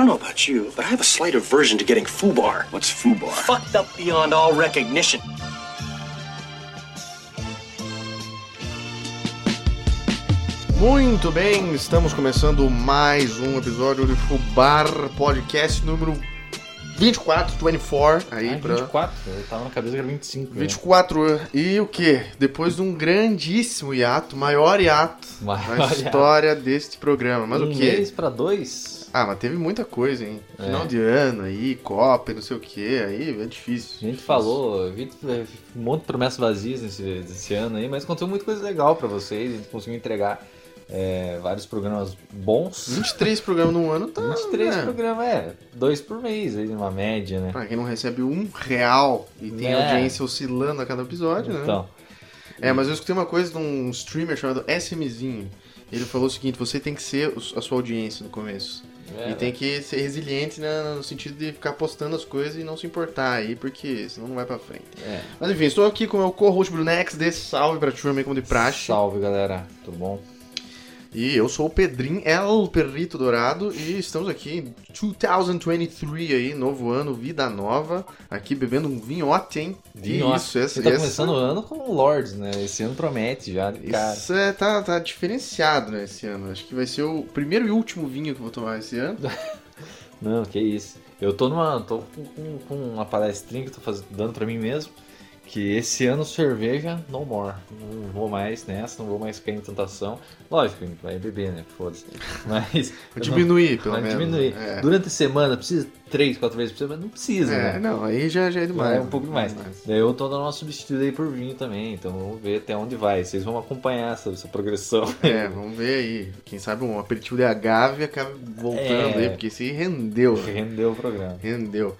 don't know about you, but I have a slight aversion to getting foobar. What's foobar? Fucked up beyond all recognition. Muito bem, estamos começando mais um episódio de Fubar Podcast número 24, 24, aí Ah, pra 24? Eu tava na cabeça que era 25. né? 24. E o que? Depois de um grandíssimo hiato, maior hiato Maior na hiato. história deste programa. Mas um o que? mês pra dois? Ah, mas teve muita coisa, hein? É. Final de ano aí, Copa, não sei o que, aí é difícil. A gente falou, a gente fez um monte de promessas vazias nesse, nesse ano aí, mas aconteceu muita coisa legal pra vocês. A gente conseguiu entregar é, vários programas bons. 23 programas num ano tá. 23 né? programas, é, dois por mês, aí, numa média, né? Pra quem não recebe um real e tem É. audiência oscilando a cada episódio, né? Então, É, mas eu escutei uma coisa de um streamer chamado SMzinho. Ele falou o seguinte: você tem que ser a sua audiência no começo. É, E tem que ser resiliente né, no sentido de ficar postando as coisas e não se importar aí, porque senão não vai pra frente. é. Mas enfim, estou aqui com o meu co-host Brunex, dê salve pra turma aí como de praxe. Salve, galera. Tudo bom? E eu sou o Pedrinho, El Perrito Dourado, e estamos aqui em 2023 aí, novo ano, vida nova, aqui bebendo um vinhote, hein? Que Vinho, ó. isso, essa, Você tá essa- começando o ano com o Lords, né? Esse ano promete já, cara. Isso é, tá, tá diferenciado, né, esse ano. Acho que vai ser o primeiro e último vinho que eu vou tomar esse ano. Não, que isso. Eu tô numa. tô com, com- com uma palestrinha que eu tô fazendo, dando pra mim mesmo. Que esse ano cerveja no more. Não vou mais nessa, não vou mais cair em tentação. Lógico, vai beber, né? Foda-se. Mas. Vou diminuir, pelo vai menos. diminuir. É. Durante a semana, precisa três, quatro vezes por semana? Não precisa, É, né? não, aí já, já é demais. é um pouco demais. Daí eu tô dando uma substituída aí por vinho também, então vamos ver até onde vai. Vocês vão acompanhar essa, essa progressão. É, vamos ver aí. Quem sabe um aperitivo de agave acaba voltando É. aí, porque esse rendeu. Rendeu o programa. Rendeu.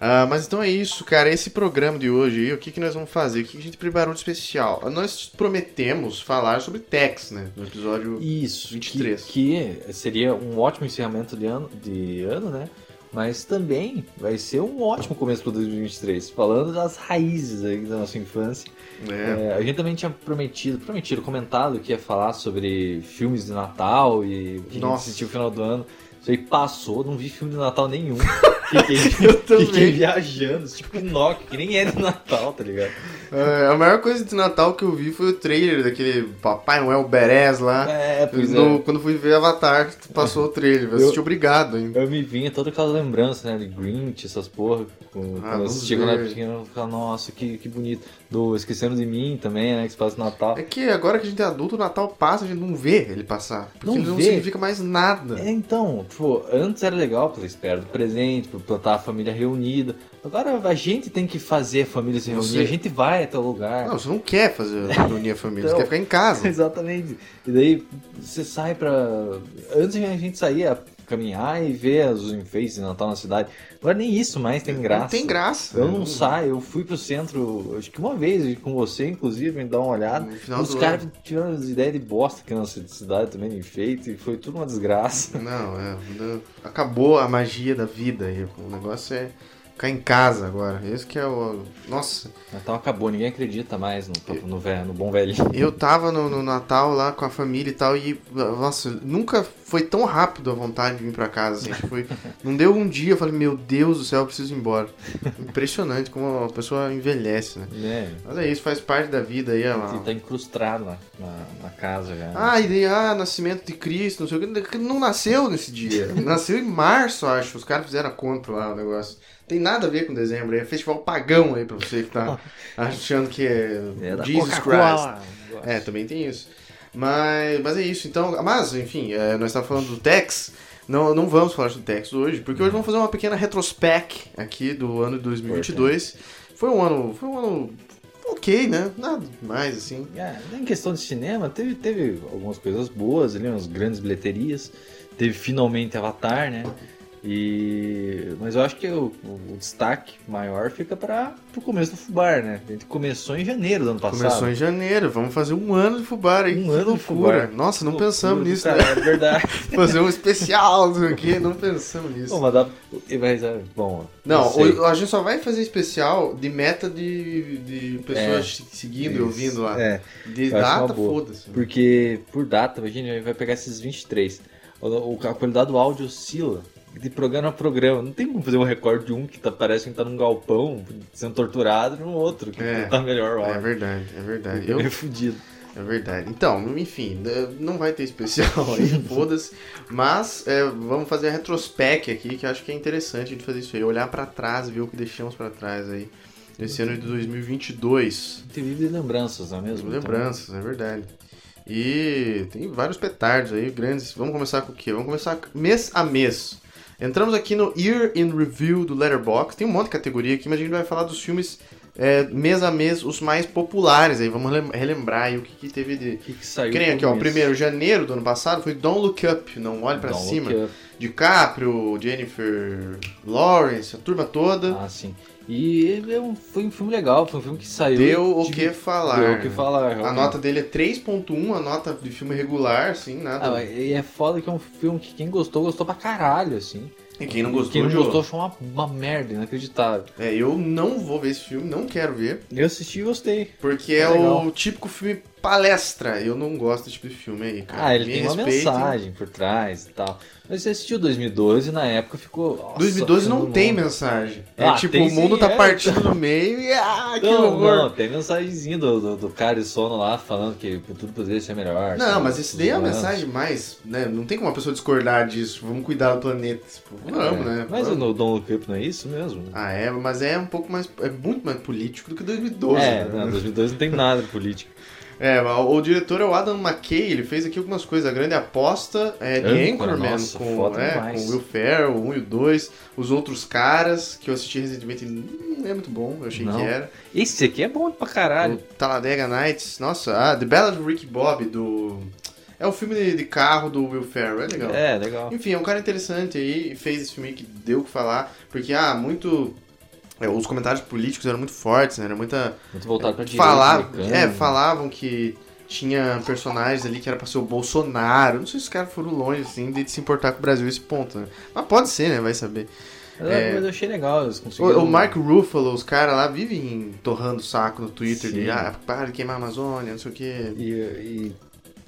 Ah, mas então é isso, cara. Esse programa de hoje o que, que nós vamos fazer? O que, que a gente preparou de especial? Nós prometemos falar sobre Tex, né? No episódio. Isso, 23. Que, que seria um ótimo encerramento de ano, de ano, né? Mas também vai ser um ótimo começo para 2023, falando das raízes aí da nossa infância. É. É, a gente também tinha prometido, prometido, comentado que ia falar sobre filmes de Natal e o que a gente Nossa. assistiu no final do ano. Isso aí passou, não vi filme de Natal nenhum. Fiquei, Eu também. fiquei viajando, tipo Pinóquio, que nem é de Natal, tá ligado? É, a maior coisa de Natal que eu vi foi o trailer daquele Papai Noel Beres lá. É, pois No- é. Quando fui ver Avatar, passou o trailer. Eu assisti obrigado ainda. Eu me vinha toda aquela lembrança, né, de Grinch, essas porra. Com, quando eu Ah, assisti quando eu era pequeno, eu ficava, nossa, que, que bonito. Do Esquecendo de Mim também, né, que se passa no Natal. É que agora que a gente é adulto, o Natal passa, a gente não vê ele passar. Porque Não ele não vê. significa mais nada. É, então, tipo, antes era legal pra espera do presente, pra plantar a família reunida. Agora a gente tem que fazer a família se reunir, Você- a gente vai até o lugar. Não, você não quer fazer reunir a família, você Então. quer ficar em casa. Exatamente. E daí você sai pra. Antes a gente saía caminhar e ver os enfeites de Natal na cidade. Agora nem isso mais tem graça. Não tem graça. Eu não saio, eu fui pro centro, acho que uma vez com você, inclusive, me dar uma olhada. Os caras tiveram as ideias de bosta que na cidade também de enfeite, e foi tudo uma desgraça. Não, é. Acabou a magia da vida. O negócio é ficar em casa agora. Esse que é o. Nossa, Natal acabou, ninguém acredita mais no, no, velho, no bom velhinho. eu tava no, no Natal lá com a família e tal, e. Nossa, nunca foi tão rápido a vontade de vir pra casa. Assim, que foi, não deu um dia, eu falei, meu Deus do céu, eu preciso ir embora. Impressionante como a pessoa envelhece, né? Né? Mas é isso, faz parte da vida aí. Ele ó. tá incrustado na, na, na casa já. Ah, e daí, ah, nascimento de Cristo, não sei o que. Não nasceu nesse dia. Nasceu em março, acho. Os caras fizeram a conta lá, o negócio. Tem nada a ver com dezembro. É festival pagão aí pra você que tá achando que é, É Jesus Christ. É, também tem isso. Mas, mas é isso. Então, mas, enfim, é, nós estávamos falando do Tex. Não, não vamos falar do Tex hoje, porque hoje vamos fazer uma pequena retrospec aqui do ano de 2022. Foi um ano, foi um ano ok, né? Nada mais assim. É, em questão de cinema, teve, teve algumas coisas boas ali, umas grandes bilheterias. Teve finalmente Avatar, né? E... Mas eu acho que o, o destaque maior fica para o começo do Fubar, né? A gente começou em janeiro do ano passado. Começou em janeiro, vamos fazer um ano de Fubar aí. Um que ano de loucura. Fubar. Nossa, não Loucura pensamos nisso, cara, né? É verdade. Fazer um especial aqui, não pensamos nisso. Bom, mas dá... Mas, é, bom, Não, sei. o- a gente só vai fazer especial de meta de, de pessoas seguindo e ouvindo lá. É, De data, foda-se. porque por data, a gente vai pegar esses 23. O- o- A qualidade do áudio oscila de programa a programa. Não tem como fazer um recorde de um que tá, parece que tá num galpão sendo torturado e no outro que É. tá melhor. É verdade, é verdade. Eu Eu, fudido. É verdade. Então, enfim, não vai ter especial aí, foda-se. Mas é, vamos fazer a retrospect aqui, que eu acho que é interessante a gente fazer isso aí. Olhar pra trás, ver o que deixamos pra trás aí. Nesse ano de 2022. Tem vive de lembranças, não é mesmo? Lembranças, é verdade. E tem vários petardos aí, grandes. Vamos começar com o quê? Vamos começar mês a mês. Entramos aqui no Year in Review do Letterboxd. Tem um monte de categoria aqui, mas a gente vai falar dos filmes é, mês a mês, os mais populares aí. Vamos relem- relembrar aí o que, que teve de. O que, que saiu? Nem aqui, ó. mês? Primeiro, janeiro do ano passado foi Don't Look Up, Não Olhe Pra Don't Cima. DiCaprio, Jennifer Lawrence, a turma toda. Ah, sim. E é foi um filme legal, foi um filme que saiu. Deu o de- que falar. Deu o que falar. A nota dele é 3.1, a nota de filme regular, assim, nada. Ah, e é foda que é um filme que quem gostou, gostou pra caralho, assim. E quem não gostou, Quem não gostou achou uma, uma merda, inacreditável. É, eu não vou ver esse filme, não quero ver, Eu assisti e gostei. porque é, É o típico filme palestra. Eu não gosto desse tipo de filme aí, cara. Ah, ele Me tem uma mensagem por trás e tal. Mas você assistiu 2012 e na época ficou. Nossa, 2012 não tem mundo- mensagem. É Ah, tipo, o mundo sim, tá é. partindo no meio e ah, que Não, horror. não, tem mensagenzinha do, do, do cara de sono lá falando que tudo poderia ser melhor. Não, sabe? mas isso daí é a Zoando. mensagem mais, né? Não tem como uma pessoa discordar disso. Vamos cuidar do planeta. Tipo, vamos, É, né? Mas Vamos. o Don't Look Up não é isso mesmo? Ah, é, mas é um pouco mais. É muito mais político do que 2012. é, né? não, 2012 não tem nada de política. É, o, o diretor é o Adam McKay, ele fez aqui algumas coisas. A Grande Aposta, é, The Âncora, Anchorman, nossa, com, é, com Will Ferrell, o 1 e o 2. Os Outros Caras, que eu assisti recentemente, não é muito bom, eu achei Não. que era. Esse aqui é bom pra O caralho. Talladega Nights, nossa, ah, The Ballad of Ricky Bob, do... É o filme de, carro do Will Ferrell, é legal. É, legal. Enfim, é um cara interessante aí, fez esse filme aí que deu o que falar, porque, ah, muito... é, os comentários políticos eram muito fortes, né? Era muita... Muito voltado pra. Falava, é, falavam que tinha personagens ali que era pra ser o Bolsonaro. Não sei se os caras foram longe, assim, de se importar com o Brasil esse ponto, né? Mas pode ser, né? Vai saber. Mas, é. mas eu achei legal, eles O, conseguiram... o Mark Ruffalo, os caras lá vivem torrando o saco no Twitter de Sim. ah, para de queimar a Amazônia, não sei o quê. E, e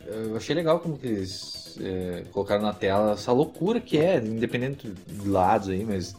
eu achei legal como que eles é, colocaram na tela essa loucura que é, independente de lados aí, mas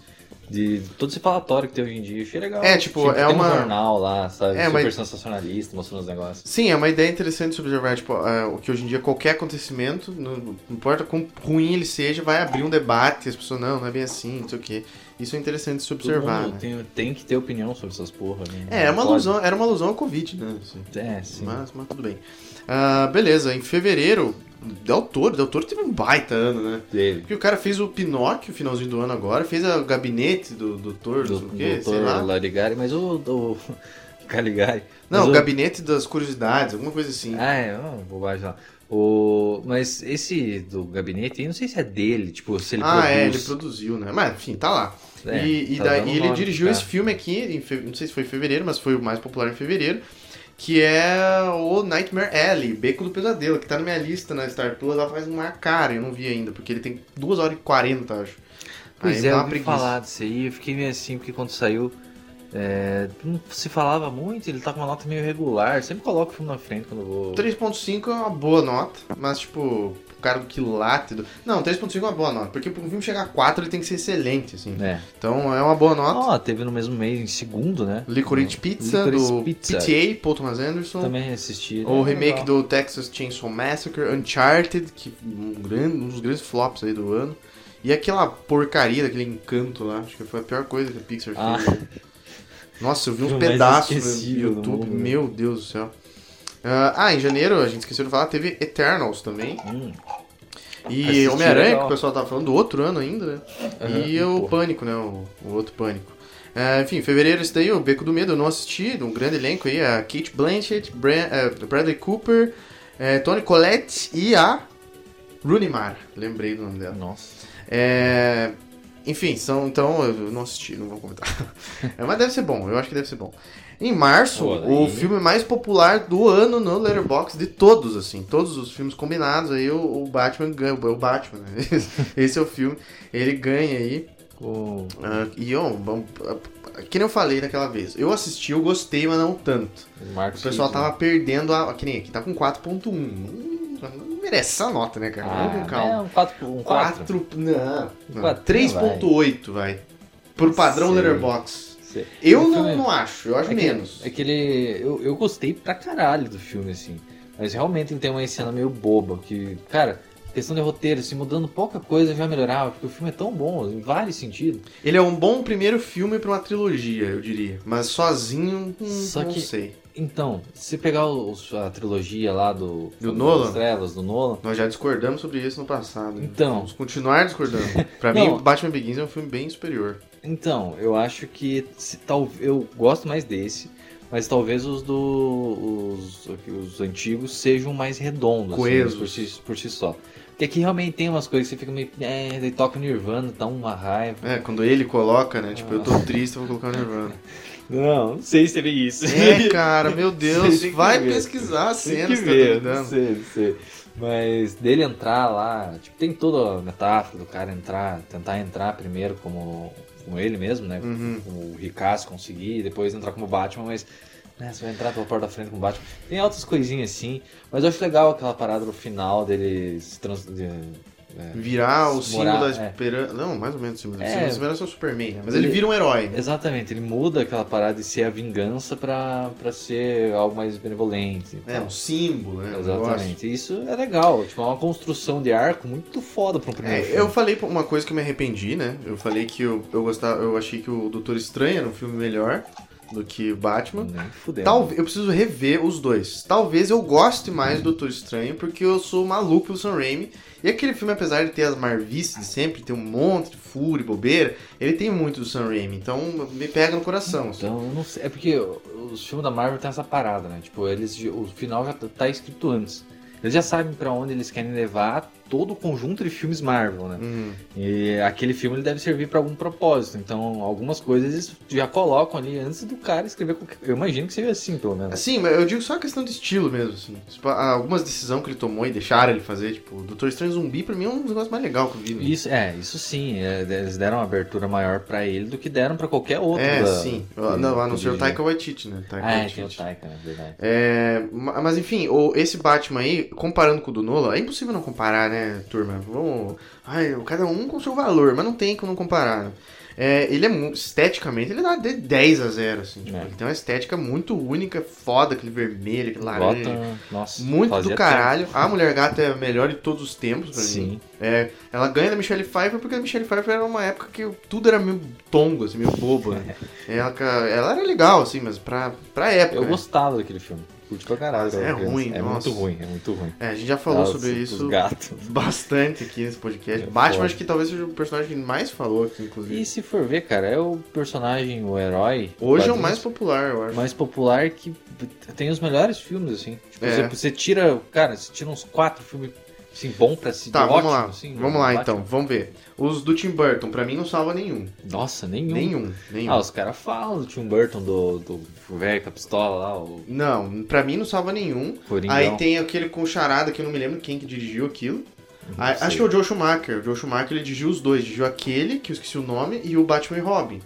de todo esse falatório que tem hoje em dia. Achei legal. É, tipo, é tem uma- um jornal lá, sabe? É, super mas- sensacionalista, mostrando os negócios. Sim, é uma ideia interessante de observar, tipo, é, o que hoje em dia qualquer acontecimento, não, não importa quão ruim ele seja, vai abrir um debate, as pessoas, não, não é bem assim, não sei o quê. Isso é interessante de se observar, né? tem, tem que ter opinião sobre essas porra. Né? É, é uma alusão, era uma alusão ao Covid, né? assim. É, sim. Mas, mas tudo bem. Ah, beleza, em fevereiro, Del Toro, Del Toro teve um baita ano, né? Teve. Porque o cara fez o Pinóquio, finalzinho do ano agora, fez o gabinete do doutor, Do, não sei o quê, sei lá. Larigari, mas o do Caligari. Não, mas o gabinete das curiosidades, alguma coisa assim. Ah, é, uma bobagem lá. O... Mas esse do gabinete, eu não sei se é dele, tipo, se ele ah, produz. é, ele produziu, né? Mas, enfim, tá lá. É, e e tá daí ele dirigiu tá. esse filme aqui, em fe- não sei se foi em fevereiro, mas foi o mais popular em fevereiro, que é o Nightmare Alley, Beco do Pesadelo, que tá na minha lista na Star Plus, ela faz uma cara, eu não vi ainda, porque ele tem 2 horas e 40, acho. Pois Aí é, eu ouvi preguiça. falar disso aí, eu fiquei meio assim, porque quando saiu, é, não se falava muito, ele tá com uma nota meio regular, sempre coloco o filme na frente quando eu vou... 3.5 é uma boa nota, mas tipo, cara do quilate... Do... Não, 3.5 é uma boa nota, porque pra um filme chegar a 4 ele tem que ser excelente, assim. É. Então é uma boa nota. Ó, teve no mesmo mês, em segundo, né? Licorice Pizza, Licorice do Pizza. PTA, Paul Thomas Anderson. Também assisti. O né? remake Legal. do Texas Chainsaw Massacre, Uncharted, que um, grande, um dos grandes flops aí do ano. E aquela porcaria daquele encanto lá, acho que foi a pior coisa que a Pixar Ah. fez. Nossa, eu vi uns mais pedaços no YouTube, né? meu Deus do céu. Ah, ah, em janeiro, a gente esqueceu de falar, teve Eternals também. Hum, E Homem-Aranha, que o pessoal tava falando do outro ano ainda, né? Aham, e o pô. Pânico, né? O, o outro Pânico. É, enfim, fevereiro esse daí, o Beco do Medo, eu não assisti, um grande elenco aí, a Kate Blanchett, eh, Bradley Cooper, eh, Tony Collette e a Rooney Mara, lembrei do nome dela. Nossa. É, enfim, são, então eu não assisti, não vou comentar. É, mas deve ser bom, eu acho que deve ser bom. Em março, Pô, o filme mais popular do ano no Letterboxd de todos, assim, todos os filmes combinados, aí o, o Batman ganha, o Batman, né? Esse é o filme, ele ganha aí. O... Ah, e ó, ah, que nem eu falei daquela vez, eu assisti, eu gostei, mas não tanto. o Marcos O pessoal tava perdendo a. Que nem aqui, tá com 4.1. Hum, merece essa nota, né, cara? Vamos com Ah, é calma. um 4. Um 4. 4. Não. não. quatro, 3.8, vai. Pro padrão Sei. Letterboxd. Eu não, não acho, eu acho é que- menos. É que ele. Eu, eu gostei pra caralho do filme, assim. Mas realmente tem uma cena meio boba. Que, cara, questão de roteiro, assim, mudando pouca coisa já melhorava. Porque o filme é tão bom, em vários sentidos. Ele é um bom primeiro filme pra uma trilogia, eu diria. Mas sozinho, hum, Só não que- sei. Então, se pegar os- a trilogia lá do. Do Nolan? Estrelas, do Nolan. Nós já discordamos sobre isso no passado. Então. Vamos continuar discordando. Pra Não. mim, Batman Begins é um filme bem superior. Então, eu acho que se, tal, eu gosto mais desse, mas talvez os do os, os antigos sejam mais redondos, assim, Coesos. por, si, por si só. Porque aqui realmente tem umas coisas que você fica meio. É, daí toca Nirvana, dá uma raiva. É, quando ele coloca, né? Tipo, eu Ah. tô triste, eu vou colocar o Nirvana. Não, não sei se é bem isso. É, cara, meu Deus, Tem vai ver. pesquisar as Tem cenas que tá ver, não sei, não sei. Mas dele entrar lá, tipo, tem toda a metáfora do cara entrar, tentar entrar primeiro como, como ele mesmo, né? Uhum. Como o Ricasso conseguir, depois entrar como Batman, mas né, você vai entrar pela porta da frente como Batman. Tem outras coisinhas assim, mas eu acho legal aquela parada no final dele se trans... é, Virar o símbolo Morar- da é. esperança. Não, mais ou menos o símbolo da É. esperança. É o Superman, né? Mas Ele- ele vira um herói. Exatamente, ele muda aquela parada de ser a vingança pra, pra ser algo mais benevolente. É, tal. um símbolo, né? Exatamente. Isso é legal. Tipo, é uma construção de arco muito foda pra um primeiro É, filme. eu falei uma coisa que eu me arrependi, né? Eu falei que eu, eu gostava, eu achei que o Doutor Estranho era um filme melhor do que o Batman. Fudendo. Talvez eu preciso rever os dois. Talvez eu goste mais do Doutor Estranho, porque eu sou maluco pelo Sam Raimi. E aquele filme, apesar de ter as marvices de sempre, ter um monte de fúria e bobeira, ele tem muito do Sam Raimi. Então me pega no coração. assim. Então, eu não sei. É porque os filmes da Marvel tem essa parada, né? Tipo, eles. O final já tá escrito antes. Eles já sabem pra onde eles querem levar todo o conjunto de filmes Marvel, né? Uhum. E aquele filme ele deve servir pra algum propósito. Então, algumas coisas eles já colocam ali antes do cara escrever qualquer... Eu imagino que seja assim, pelo menos. Assim, mas eu digo só a questão de estilo mesmo, assim. Tipo, algumas decisões que ele tomou e deixaram ele fazer, tipo, o Doutor Estranho Zumbi pra mim é um dos negócios mais legais que eu vi. né? Isso, é, isso sim. é, eles deram uma abertura maior pra ele do que deram pra qualquer outro. É, da- sim. Não, a não ser o. Taika Waititi, né? Taika Ah, é, Waititi. tem o Taika, né? Verdade. É, ma- mas enfim, esse Batman aí, comparando com o do Nolan, é impossível não comparar, né, turma? Vamos. Ai, cada um com seu valor, mas não tem como comparar. né? É, ele é esteticamente, ele dá de 10 a 0, assim. Tipo, É. Ele tem uma estética muito única, foda, aquele vermelho, aquele laranja. Gotham, nossa. Muito do caralho. A Mulher Gata é a melhor de todos os tempos pra tempo. mim. Sim. É, ela ganha da Michelle Pfeiffer porque a Michelle Pfeiffer era uma época que tudo era meio tongo, assim, meio bobo, né? ela, ela era legal, assim, mas pra, pra época. Eu né? gostava daquele filme. Curti pra caralho. Mas é ruim, É nossa. muito ruim, é muito ruim. É, a gente já falou Ah, sobre isso bastante aqui nesse podcast. É Batman foda. acho que talvez seja o personagem que mais falou aqui, inclusive. E se for ver, cara, é o personagem, o herói. Hoje é o mais popular, eu acho. mais popular que tem os melhores filmes, assim. Tipo, É. você, você tira, cara, você tira uns quatro filmes, assim, bom pra se Tá, vamos ótimo, lá. assim, vamos do lá Batman. então, vamos ver. Os do Tim Burton, pra mim não salva nenhum. Nossa, nenhum. Nenhum, nenhum. Ah, os caras falam do Tim Burton, do, do velho com a pistola lá, o Não, pra mim não salva nenhum. Coringão. Aí tem aquele com charada que eu não me lembro quem que dirigiu aquilo. Sei. acho que é o Joe Schumacher. O Joe Schumacher ele dirigiu os dois. Dirigiu aquele, que eu esqueci o nome, e o Batman e Robin.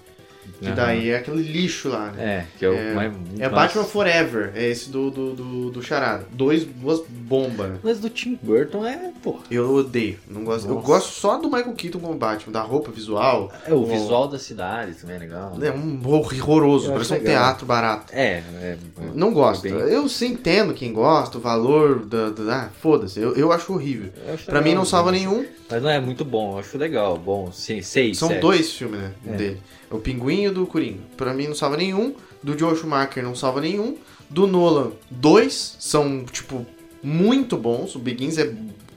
Que Aham. daí é aquele lixo lá, né? É, que é o É, mais... É Batman Forever, é esse do, do, do, do Charada. Dois, duas bombas, né? Mas do Tim Burton é, porra. Eu odeio. Não gosto. Eu gosto só do Michael Keaton como Batman, da roupa visual. É, o O- visual da cidade também é legal. É um horroroso, Eu parece um legal. teatro barato. É, é. Não gosto. bem- Eu sim entendo quem gosta, o valor da. da ah, foda-se. Eu, eu acho horrível. eu acho Pra legal, mim não salva mas- nenhum. Mas não é muito bom, eu acho legal. Bom, sim, seis, São sete. dois filmes, né? É. Dele. O Pinguim e o do Coringa. Pra mim não salva nenhum. Do Joe Schumacher não salva nenhum. Do Nolan, dois são, tipo, muito bons. O Begins é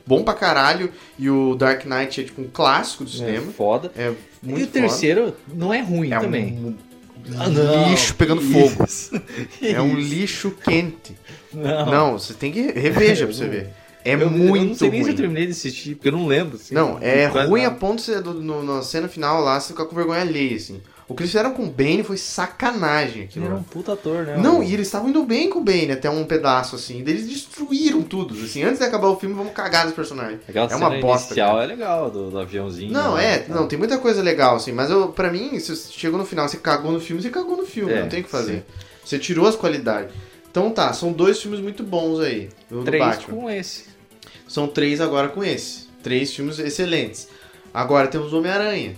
bom pra caralho. E o Dark Knight é, tipo, um clássico do É cinema. foda. É, muito e o terceiro não é ruim foda. É também. um Ah, lixo pegando fogo. Isso. É um lixo quente. Não, Não, você tem que reveja pra você ver. É eu, eu muito não sei nem se eu ruim. terminei de assistir, porque eu não lembro. assim, Não, é ruim a nada. ponto de do- no- na cena final lá, você ficar com vergonha alheia, assim. O que eles fizeram com o Bane foi sacanagem Ele aquilo. era um puta ator, né? Não, O- e eles estavam indo bem com o Bane até um pedaço, assim. Eles destruíram tudo, assim. Antes de acabar o filme, vamos cagar dos personagens. Aquela é uma bosta, inicial cara. é legal, do, do aviãozinho. Não, né? é, não, tem muita coisa legal, assim. Mas eu, pra mim, se você chegou no final, você cagou no filme, você cagou no filme, É, não tem o que fazer. Você tirou as qualidades. Então tá, são dois filmes muito bons aí. Do Três Batman. com esse. São três agora com esse. Três filmes excelentes. Agora temos Homem-Aranha.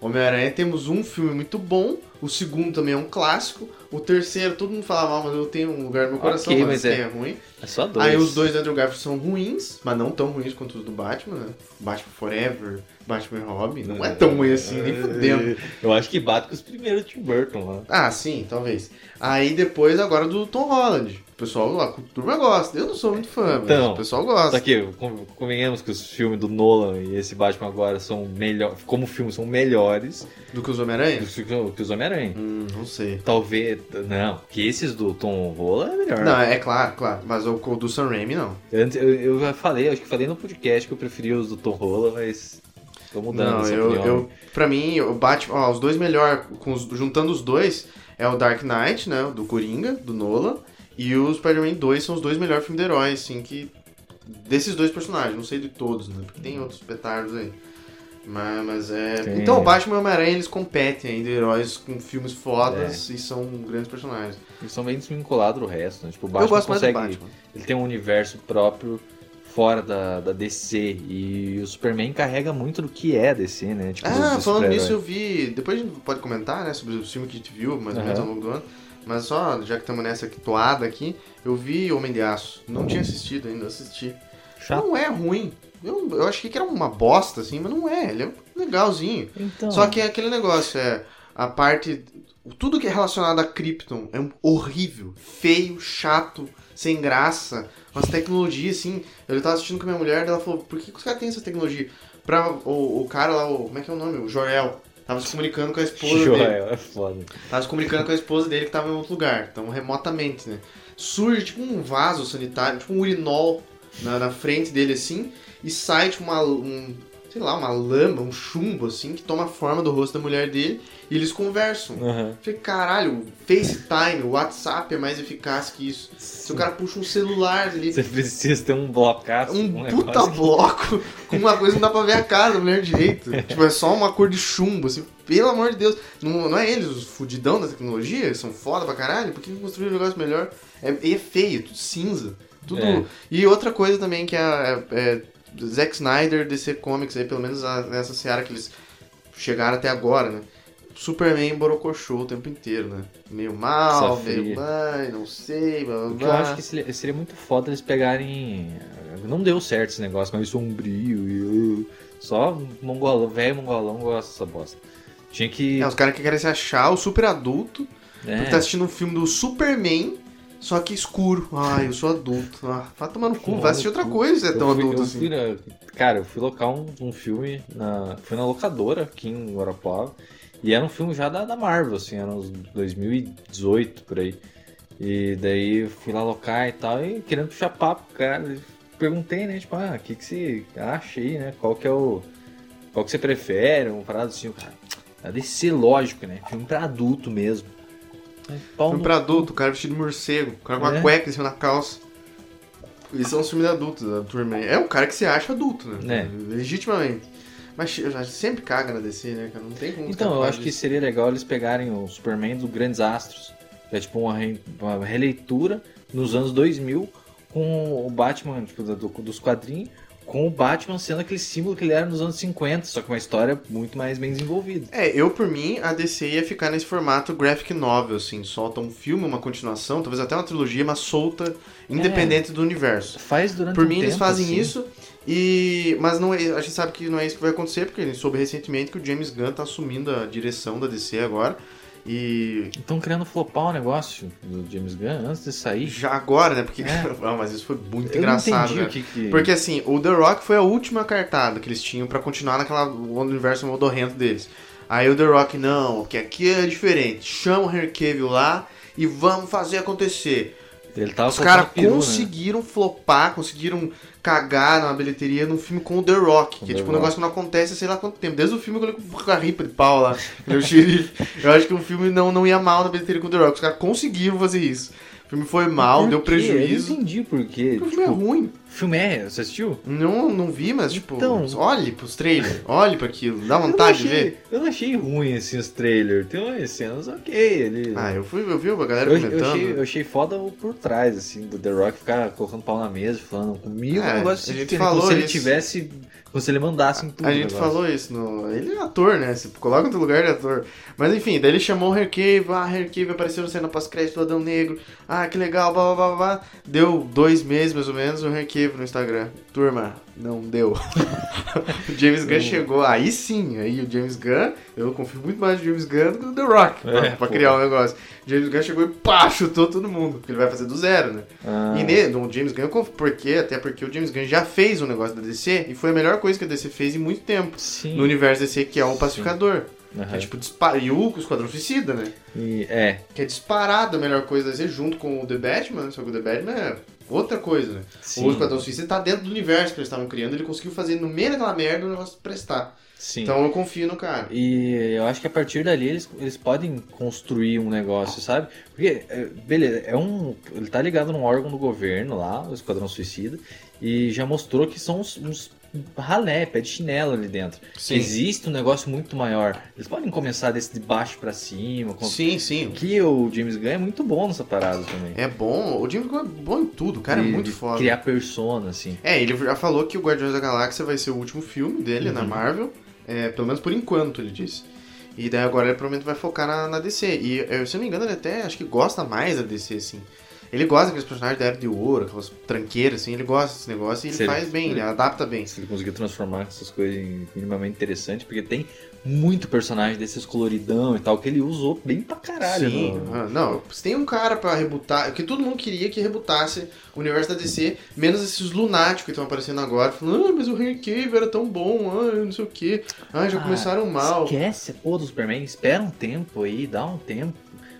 Homem-Aranha temos um filme muito bom, o segundo também é um clássico, o terceiro todo mundo fala mal, mas eu tenho um lugar no meu coração, Ok, mas, é- é ruim. É só dois. Aí os dois Andrew Garfield são ruins, mas não tão ruins quanto os do Batman, né? Batman Forever, Batman Robin, não é tão ruim assim, nem fudendo. Eu acho que bate com os primeiros Tim Burton lá. Ah, sim, talvez. Aí depois agora do Tom Holland. O pessoal lá, a turma gosta. Eu não sou muito fã, mas Então, o pessoal gosta. Que con- convenhamos que os filmes do Nolan e esse Batman agora são melhores, como filmes são melhores Do que os Homem-Aranha? do que os Homem-Aranha. Hum, não sei. Talvez, não, que esses do Tom Holland é melhor. Não, é claro, claro. Mas o do Sam Raimi, não. Antes, eu, eu já falei, acho que falei no podcast que eu preferia os do Tom Holland, mas tô mudando Não, essa eu, opinião. eu, pra mim, o Batman, ó, os dois melhor, com os- juntando os dois, é o Dark Knight, né, do Coringa, do Nolan, e o Spider-Man 2 são os dois melhores filmes de heróis, assim, que... Desses dois personagens, não sei de todos, né, porque tem outros petardos aí. Mas, mas é... Tem. Então, o Batman e o Homem-Aranha, eles competem ainda, heróis com filmes fodas e são grandes personagens. Eles são bem desvinculados do resto, né? Tipo, o Eu Batman gosto mais do consegue. Batman. Ele tem um universo próprio fora da, da DC. E o Superman carrega muito do que é a DC, né? Tipo, Ah, falando nisso, eu vi. Depois a gente pode comentar, né, sobre o filme que a gente viu, mais ou menos ao longo do ano. Mas só, já que estamos nessa aqui, toada aqui, eu vi Homem de Aço. Não tinha assistido ainda, assisti. Chato. Não é ruim. Eu, eu achei que era uma bosta, assim, mas não é. Ele é legalzinho. Então, Só que é aquele negócio, é. A parte. Tudo que é relacionado a Krypton é horrível, feio, chato, sem graça. Umas tecnologias, assim. Eu tava assistindo com a minha mulher e ela falou: por que, que os caras têm essa tecnologia? Pra o, o cara lá, o, como é que é o nome? O Joel. Tava se comunicando com a esposa dele. Joel, é foda. Tava se comunicando com a esposa dele que tava em outro lugar, então remotamente, né? Surge tipo um vaso sanitário, tipo um urinol na, na frente dele assim, e sai tipo uma, um, sei lá, uma lama, um chumbo assim, que toma a forma do rosto da mulher dele, e eles conversam. Aham. Falei, caralho, o FaceTime, o WhatsApp é mais eficaz que isso. Se o cara puxa um celular ali, Você precisa ter um blocaço. um negócio puta bloco com uma coisa que não dá pra ver a cara da mulher direito. tipo, é só uma cor de chumbo, assim. Pelo amor de Deus. Não, não é eles os fudidão da tecnologia? São foda pra caralho? Por que não construíram um negócio melhor? É, e é feio, tudo cinza. Tudo... É. E outra coisa também que é, é, é Zack Snyder, DC Comics, aí, pelo menos a- nessa seara que eles chegaram até agora, né? Superman borocochô o tempo inteiro, né? Meio mal, Sofria. meio ai, não sei, blá blá que eu blá. acho que seria, seria muito foda eles pegarem. Não deu certo esse negócio, mas sombrio e. uh, Só mongolão, velho mongolão gosta dessa bosta. Tinha que. É, os caras que querem se achar o super adulto, É, porque tá assistindo um filme do Superman, só que escuro. Ai, eu sou adulto. Ah, vai tomar no cu, vai assistir outra coisa é tão fui- adulto assim. fui na- cara, eu fui locar um, um filme. Na, fui na locadora aqui em Guarapuava. E era um filme já da, da Marvel, assim, era uns 2018 por aí. E daí eu fui lá locar e tal, e querendo puxar papo, cara. Perguntei, né? Tipo, ah, o que, que você acha aí, né? Qual que é o. Qual que você prefere? Um parado assim, o cara. A DC, lógico, né? Filme pra adulto mesmo. Pau Filme no pra adulto, o cara vestido de morcego, o cara com uma É. cueca em cima da calça. Isso é um filme de adulto, da turma. É um cara que se acha adulto, né? Legitimamente. Mas sempre caga na DC, né, cara? Não tem como Então, eu acho que seria legal eles pegarem o Superman dos Grandes Astros. Que é tipo uma, re- uma releitura nos anos 2000 com o Batman tipo, do- dos quadrinhos, com o Batman sendo aquele símbolo que ele era nos anos 50, só que uma história muito mais bem desenvolvida. É, eu por mim, a DC ia ficar nesse formato graphic novel, assim, solta um filme, uma continuação, talvez até uma trilogia, mas solta, independente do universo. Faz durante Por um mim, eles tempo, fazem assim. isso, e mas não é- a gente sabe que não é isso que vai acontecer, porque a gente soube recentemente que o James Gunn tá assumindo a direção da DC agora, e Estão querendo flopar o negócio do James Gunn antes de sair. já agora, né, porque... É. ah, mas isso foi muito Eu engraçado, né? que que... Porque assim, o The Rock foi a última cartada que eles tinham pra continuar naquela universo modorrento deles. Aí o The Rock, não, que aqui é diferente. Chama o Henry Cavill lá e vamos fazer acontecer. Ele tava Os caras né? conseguiram flopar, conseguiram cagar na bilheteria num filme com o The Rock, que é The tipo um Rock. negócio que não acontece sei lá quanto tempo. Desde o filme que eu com a ripa de pau lá, ele é o xerife. Eu acho que o filme não, não ia mal na bilheteria com o The Rock. Os caras conseguiram fazer isso. O filme foi mal, Por deu quê? Eu prejuízo. não entendi por quê. O filme Tipo, é ruim. Filme é, você assistiu? Não, não vi, mas tipo, Então- olhe pros trailers, olhe pra aquilo, dá Eu vontade de achei- ver. Eu não achei ruim assim os trailers. Tem umas cenas ok ali. Ah, eu fui, eu vi a galera Eu, eu comentando. achei, eu achei foda o por trás, assim, do The Rock ficar colocando pau na mesa, falando comigo, É, um negócio a gente como falou se ele isso. tivesse, como se ele mandasse em tudo. A gente falou isso no. Ele é ator, né? Se coloca no lugar de ator. Mas enfim, daí ele chamou o Harry Cave, ah, Harry Cave apareceu na cena pós-crédito do Adão Negro. Ah, que legal, blá blá blá blá. Deu dois meses mais ou menos o Harry Cave no Instagram. Turma, não deu. o James Gunn chegou, aí sim, aí o James Gunn, eu confio muito mais no James Gunn do que no The Rock pra, É, pra criar um negócio. O James Gunn chegou e pá, chutou todo mundo, porque ele vai fazer do zero, né? Ah, E ne, no James Gunn, eu confio, porque, até porque o James Gunn já fez um negócio da DC e foi a melhor coisa que a DC fez em muito tempo. sim. No universo DC, que é o Sim. Pacificador. Aham. Que é tipo dispara. E o Esquadrão Suicida, né? E- é, Que é disparado a melhor coisa da DC junto com o The Batman, só que o The Batman é outra coisa, né? sim. O Esquadrão Suicida tá dentro do universo que eles estavam criando, ele conseguiu fazer no meio daquela merda o negócio prestar. sim. Então eu confio no cara. E eu acho que a partir dali eles, eles podem construir um negócio, sabe? Porque, é, beleza, é um. Ele tá ligado num órgão do governo lá, o Esquadrão Suicida, e já mostrou que são uns, uns ralé, pé de chinelo ali dentro. Sim. Existe um negócio muito maior. Eles podem começar desse de baixo pra cima. Com... Sim, sim. Que o James Gunn é muito bom nessa parada também. É bom. O James Gunn é bom em tudo, o cara De- é muito foda. Criar persona, assim. É, ele já falou que o Guardiões da Galáxia vai ser o último filme dele na Uhum. Marvel, é, pelo menos por enquanto, ele disse. E daí agora ele provavelmente vai focar na, na DC. E eu, se eu não me engano, ele até acho que gosta mais da DC, assim. Ele gosta daqueles personagens da Era de Ouro, aquelas tranqueiras, assim, ele gosta desse negócio e ele Se ele- faz bem, ele adapta bem. Se ele conseguir transformar essas coisas em minimamente interessante, porque tem muito personagem desses coloridão e tal, que ele usou bem pra caralho. Sim, no- ah, não, se tem um cara pra rebutar, que todo mundo queria que rebutasse o universo da DC, menos esses lunáticos que estão aparecendo agora, falando, ah, mas o Henry Cave era tão bom, ah, não sei o que, ah, já Ah, começaram mal. Esquece porra do Superman, espera um tempo aí, dá um tempo.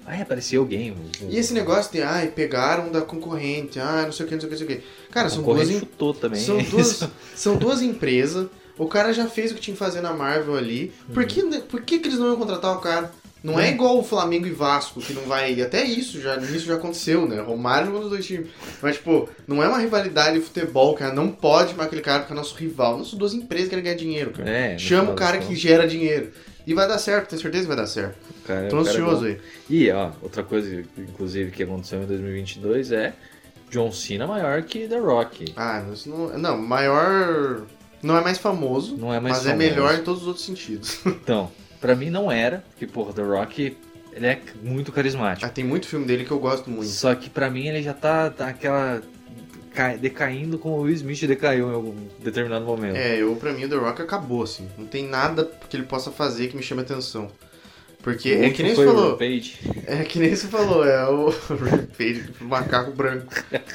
Vai aparecer alguém. E esse negócio de, ai, pegaram da concorrente, ah, não sei o que, não sei o que, não sei o que. Cara, são duas, chutou também. são, duas, são duas empresas, o cara já fez o que tinha que fazer na Marvel ali, por, que, por que, que eles não iam contratar o cara? Não é Uhum. igual o Flamengo e Vasco, que não vai. Até isso já, isso já aconteceu, né? Romário jogou nos dois times. Mas, tipo, não é uma rivalidade de futebol, cara. Não pode chamar aquele cara porque é nosso rival. Nós somos duas empresas que querem ganhar dinheiro, cara. É, Chama o cara que gera dinheiro. E vai dar certo, tenho certeza que vai dar certo. cara- Tô é ansioso bom. aí. E, ó, outra coisa, inclusive, que aconteceu em 2022 é John Cena maior que The Rock. Ah, isso não. Não, maior. Não é mais famoso, Não é mais mas é famoso. melhor em todos os outros sentidos. Então, pra mim não era, porque, porra, The Rock, ele é muito carismático. ah, tem muito filme dele que eu gosto muito. Só que pra mim ele já tá, tá aquela. Cai- decaindo como o Will Smith decaiu em algum determinado momento. É, eu pra mim o The Rock acabou, assim. Não tem nada que ele possa fazer que me chame atenção. Porque é que nem você falou. É que nem você falou, é o Rampage, o macaco branco.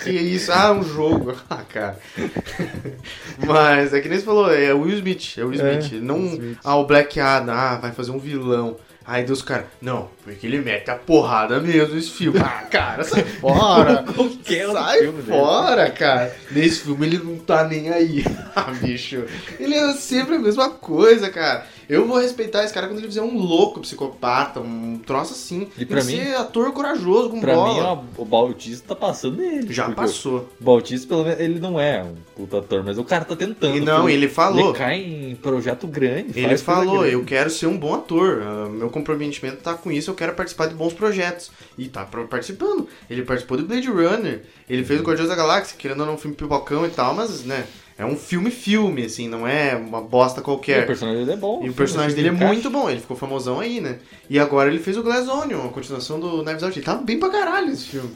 Que isso? Ah, um jogo. Ah, cara. Mas é que nem você falou, é o Will Smith. É o Will É, Smith. Ele não. Will Smith. Ah, o Black Adam, ah, vai fazer um vilão. Aí dos caras, não, porque ele mete a porrada mesmo nesse filme. Ah, cara, sai fora. Qualquer Sai filme dele. fora, cara. Nesse filme ele não tá nem aí. ah, bicho. Ele é sempre a mesma coisa, cara. Eu vou respeitar esse cara quando ele fizer um louco psicopata, um troço assim. E pra mim- ser ator corajoso com Pra bola. mim, o Bautista tá passando nele. Já passou. O Bautista, pelo menos, ele não é um puta ator, mas o cara tá tentando. E não, ele falou. Ele cai em projeto grande. Ele falou, grande. eu quero ser um bom ator. ah, meu comprometimento tá com isso, eu quero participar de bons projetos. E tá participando. Ele participou do Blade Runner, ele fez o Guardiões da Galáxia, querendo ou não um filme pipocão e tal, mas, né, é um filme-filme, assim, não é uma bosta E o qualquer. personagem dele é bom. E o personagem dele é encaixa. muito bom, ele ficou famosão aí, né? E agora ele fez o Glass Onion, a continuação do Knives Out. Ele tá bem pra caralho esse filme.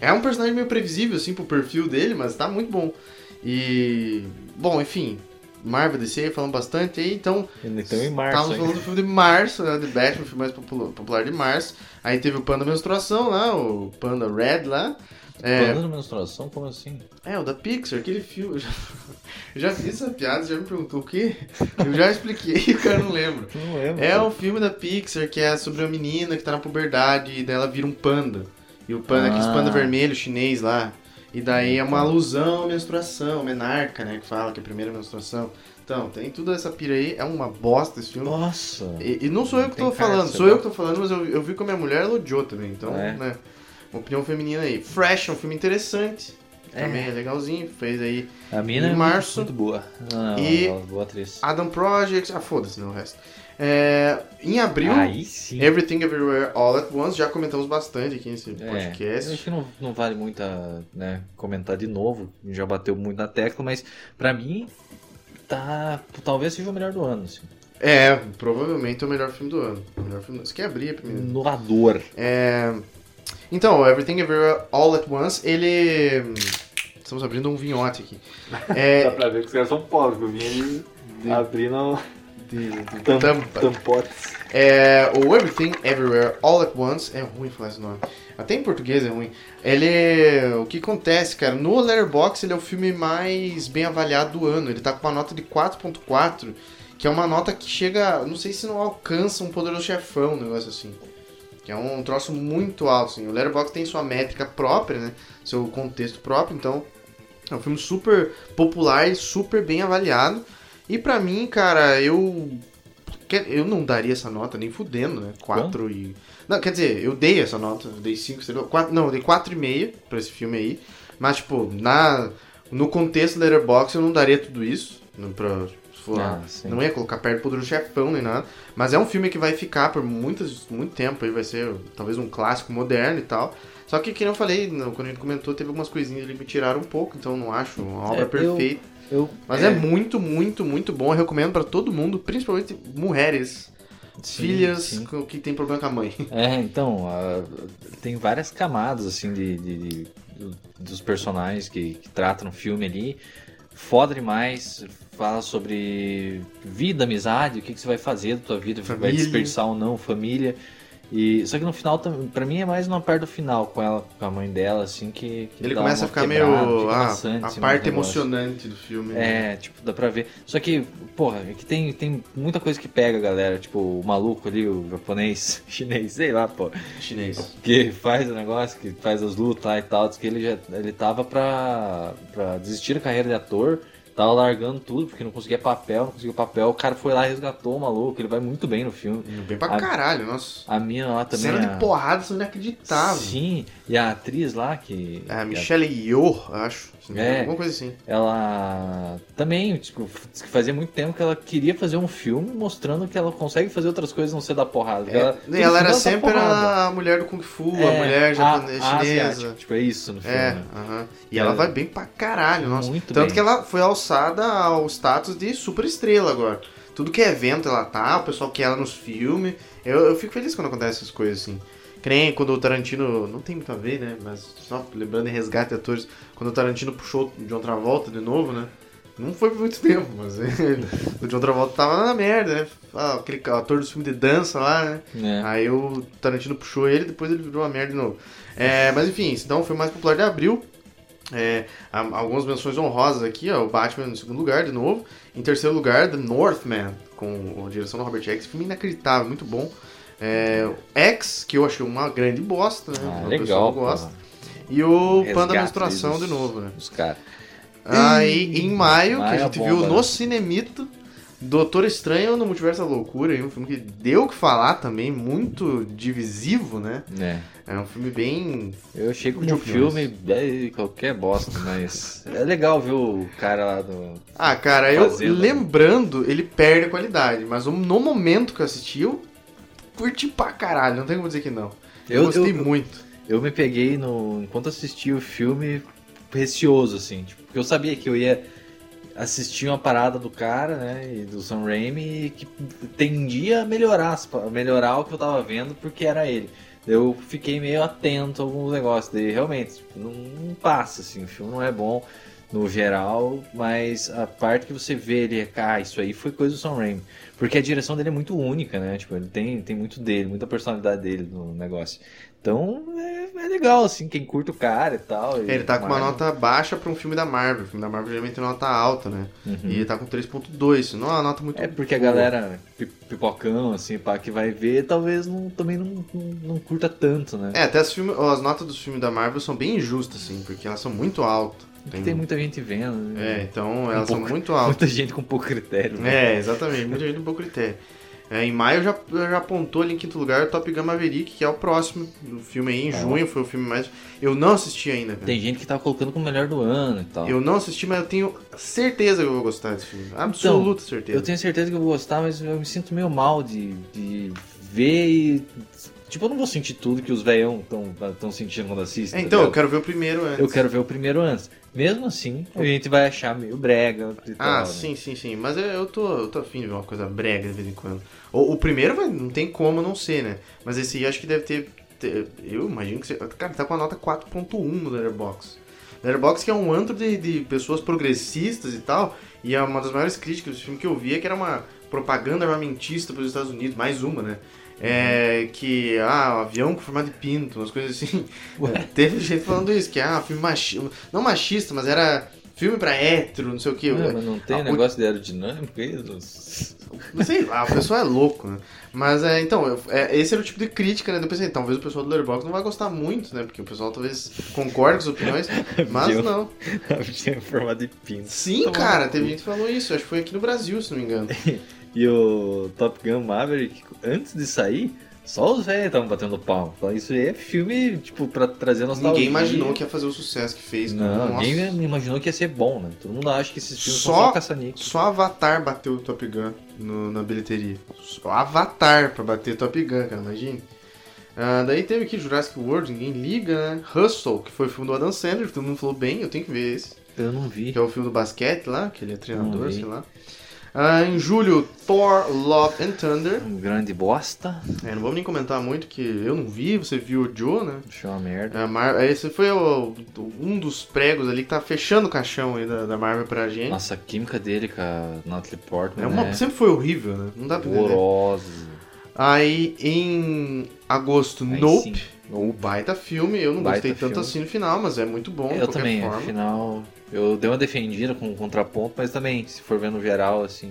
É um personagem meio previsível, assim, pro perfil dele, mas tá muito bom. E. Bom, enfim. Marvel DC, falando bastante aí, então. Então em março. Estávamos falando do filme de março, né? De Batman, o filme mais popular, popular de março. Aí teve o Panda Menstruação lá, o Panda Red lá. É, de menstruação, como assim? é, o da Pixar, aquele filme. Eu já, eu já fiz essa piada, já me perguntou o quê? Eu já expliquei e o cara não lembra. Não lembro. É um filme da Pixar que é sobre uma menina que tá na puberdade e daí ela vira um panda. E o panda, aquele Ah. panda vermelho chinês lá. E daí é uma alusão à menstruação, menarca, né? Que fala que é a primeira menstruação. Então, tem toda essa pira aí. É uma bosta esse filme. Nossa. E, e não sou eu que tô falando, sou eu que tô falando, mas eu, eu vi com a minha mulher, ela odiou também. Então, É. né? Opinião feminina aí. Fresh é um filme interessante. É. Também é legalzinho. Fez aí A mina Em é março. muito, muito boa. Não, E- é boa atriz. Adam Project. Ah, foda-se, não o resto. É, em abril, Aí sim. Everything Everywhere All at Once. Já comentamos bastante aqui nesse É, podcast. acho que não, não vale muito a, né, comentar de novo, já bateu muito na tecla, mas pra mim tá. Talvez seja o melhor do ano. Assim. É, provavelmente é o melhor filme do ano. O melhor filme do... Você quer abrir primeiro? Inovador. É... Então, o Everything Everywhere All at Once, ele. Estamos abrindo um vinhote aqui. É, pra ver que os caras são pobres, eu vim ali abrindo de, de tam, tampa. tampotes. É, o Everything Everywhere All at Once. É ruim falar esse nome. Até em português é ruim. Ele. O que acontece, cara? No Letterboxd ele é o filme mais bem avaliado do ano. Ele tá com uma nota de 4.4, que é uma nota que chega. Não sei se não alcança um poderoso chefão, um negócio assim. Que é um troço muito alto, assim. O Letterboxd tem sua métrica própria, né? Seu contexto próprio, então. É um filme super popular e super bem avaliado. E pra mim, cara, eu. Eu não daria essa nota nem fudendo, né? 4 e. Não, quer dizer, eu dei essa nota, eu dei 5 estrelas. quatro- Não, eu dei 4,5 pra esse filme aí. Mas, tipo, na, no contexto Letterboxd eu não daria tudo isso. Não, pra, Ah, não ia colocar perto do Chefão nem nada. Mas é um filme que vai ficar por muitas, muito tempo aí, vai ser talvez um clássico moderno e tal. Só que, que eu falei, quando a gente comentou, teve algumas coisinhas ali que me tiraram um pouco, então eu não acho uma obra É, eu- perfeita. Eu, Mas é. muito, muito, muito bom. Eu recomendo pra todo mundo, principalmente mulheres, sim, filhas sim. que tem problema com a mãe. É, então, a- tem várias camadas, assim, de, de- de- do- dos personagens que, que tratam no filme ali. Foda demais, fala sobre vida, amizade, o que, que você vai fazer da tua vida, vai Família. desperdiçar ou não, família. E, só que no final, pra mim é mais uma parte do final com ela, com a mãe dela, assim, que, que Ele começa a ficar quebrada, meio. ah, a parte emocionante do filme. né? É, tipo, dá pra ver. Só que, porra, é que tem, tem muita coisa que pega galera. Tipo, o maluco ali, o japonês, chinês, sei lá, pô. Chinês. Que faz o negócio, que faz as lutas e tal. Diz que ele já ele tava pra, pra desistir da carreira de ator. Tava largando tudo, porque não conseguia papel, não conseguia papel. O cara foi lá e resgatou o maluco. Ele vai muito bem no filme. Bem pra A- caralho, nossa. A mina lá também. Cena a- de porrada são inacreditáveis. Sim, e a atriz lá que. É a que Michelle Yeoh, acho. É. Alguma coisa assim. ela também, tipo, fazia muito tempo que ela queria fazer um filme mostrando que ela consegue fazer outras coisas não ser da porrada. É, ela, e todo ela era sempre a mulher do Kung Fu, a É, mulher a- japonesa, a chinesa. asiática, Tipo, é isso no filme. É, né? aham. E É. ela vai bem pra caralho, nossa. Muito Tanto bem. que ela foi alçada ao status de super estrela agora. Tudo que é evento ela tá, o pessoal quer ela nos filmes. Eu, eu fico feliz quando acontece essas coisas assim. Nem quando o Tarantino. Não tem muito a ver, né? Mas só lembrando em resgate de atores. Quando o Tarantino puxou o John Travolta de novo, né? Não foi por muito tempo, mas o John Travolta tava na merda, né? Ah, aquele ator do filme de dança lá, né? É. Aí o Tarantino puxou ele, depois ele virou uma merda de novo. É, mas enfim, então foi o mais popular de abril. É, algumas menções honrosas aqui, ó, o Batman no segundo lugar, de novo. Em terceiro lugar, The Northman, com a direção do Robert X. Filme inacreditável, muito bom. É, X, que eu achei uma grande bosta, né? Ah, legal, não gosta. E o Resgate Panda Menstruação dos- de novo, né? Dos caras. Aí, em maio, que a Maio é gente bomba, viu né? no Cinemito, Doutor Estranho no Multiverso da Loucura, um filme que deu o que falar também, muito divisivo, né? É. É um filme bem. Eu achei como De um filme é, qualquer bosta, mas é legal ver o cara lá do. Ah, cara, eu Fazenda. lembrando, ele perde a qualidade, mas no momento que eu assisti, eu curti pra caralho, não tem como dizer que não. Eu, Eu- gostei eu- muito. Eu me peguei no. Enquanto assistia o filme, receoso, assim. Tipo, porque eu sabia que eu ia assistir uma parada do cara, né? E do Sam Raimi que tendia a melhorar, melhorar o que eu tava vendo, porque era ele. Eu fiquei meio atento a alguns negócios. Daí realmente, tipo, não, não passa, assim, o filme não é bom no geral, mas a parte que você vê ele, ah, isso aí foi coisa do Sam Raimi. Porque a direção dele é muito única, né? Tipo, ele tem, tem muito dele, muita personalidade dele no negócio. Então é, é legal, assim, quem curta o cara e tal. e Ele tá com uma nota baixa pra um filme da Marvel. O filme da Marvel geralmente tem nota alta, né? Uhum. E ele tá com 3.2, não é uma nota muito É porque a boa. galera pi- pipocão, assim, pá, que vai ver, talvez não, também não, não, não curta tanto, né? É, até as, filme, as notas dos filmes da Marvel são bem injustas, assim, porque elas são muito altas. Porque tem muita gente vendo, né? É, então elas Um são pouco- muito altas. Muita gente com pouco critério. né? É, exatamente, muita gente um pouco critério. É, em maio já, já apontou ali em quinto lugar Top Gun Maverick, que é o próximo do filme aí, em junho foi o filme mais... Eu não assisti ainda, cara. Tem gente que tá colocando como o melhor do ano e tal. Eu não assisti, mas eu tenho certeza que eu vou gostar desse filme. Absoluta certeza. Então, Eu tenho certeza que eu vou gostar, mas eu me sinto meio mal de, de ver e. Tipo, eu não vou sentir tudo que os velhão estão sentindo quando assistem. É, tá então, eu ligado? quero ver o primeiro antes. Eu quero ver o primeiro antes. Mesmo assim, a gente vai achar meio brega e Ah, tal, né? sim, sim, sim. Mas eu, eu tô, eu tô afim de ver uma coisa brega de vez em quando. O, o primeiro vai, não tem como não ser, né? Mas esse aí acho que deve ter. ter- eu imagino que você. Cara, tá com a nota 4.1 no Letterboxd. Letterboxd que é um antro de, de pessoas progressistas e tal. E é uma das maiores críticas do filme que eu vi é que era uma propaganda armamentista para os Estados Unidos, mais uma, né? É que, ah, um avião com formato de pinto, umas coisas assim. Ué. Teve gente falando isso, que ah, filme machista. Não machista, mas era filme pra hétero, não sei o que. É, mas não tem Ah, o- negócio de aerodinâmica aí? Dos- Não sei lá, o pessoal é louco, né? Mas é, então, eu- é, esse era o tipo de crítica, né? Eu pensei, talvez o pessoal do Letterboxd não vai gostar muito, né? Porque o pessoal talvez concorde com as opiniões, mas Viu? não. Tinha forma de pinto. Sim, Toma cara, no teve gente que falou isso, acho que foi aqui no Brasil, se não me engano. E o Top Gun Maverick, antes de sair, só os velhos estavam batendo palma. Falando, Isso aí é filme, tipo, pra trazer nostalgia. Ninguém imaginou que ia fazer o sucesso que fez. Não, Nossa. ninguém imaginou que ia ser bom, né? Todo mundo acha que esses filmes Só- são só caça-níquel. Só Avatar bateu o Top Gun no- na bilheteria. Só Avatar pra bater Top Gun, cara, imagine. Ah, daí teve aqui Jurassic World, ninguém liga, né? Hustle, que foi o filme do Adam Sandler, que todo mundo falou bem, eu tenho que ver esse. Eu não vi. que é o filme do basquete lá, que ele é treinador, sei lá. Ah, em julho, Thor, Love and Thunder. Um grande bosta. É, não vamos nem comentar muito, que eu não vi, você viu o Joe, né? Achei uma merda. A Mar- Esse foi o- um dos pregos ali que tá fechando o caixão aí da, da Marvel pra gente. Nossa, a química dele com a Natalie Portman é uma, é Sempre foi horrível, né? Não dá pra entender. Aí em agosto, Aí Nope. sim. O baita filme, eu não Baita gostei tanto filme. assim no final, mas é muito bom Eu também, forma. afinal, eu dei uma defendida com um contraponto, mas também, se for ver no geral, assim,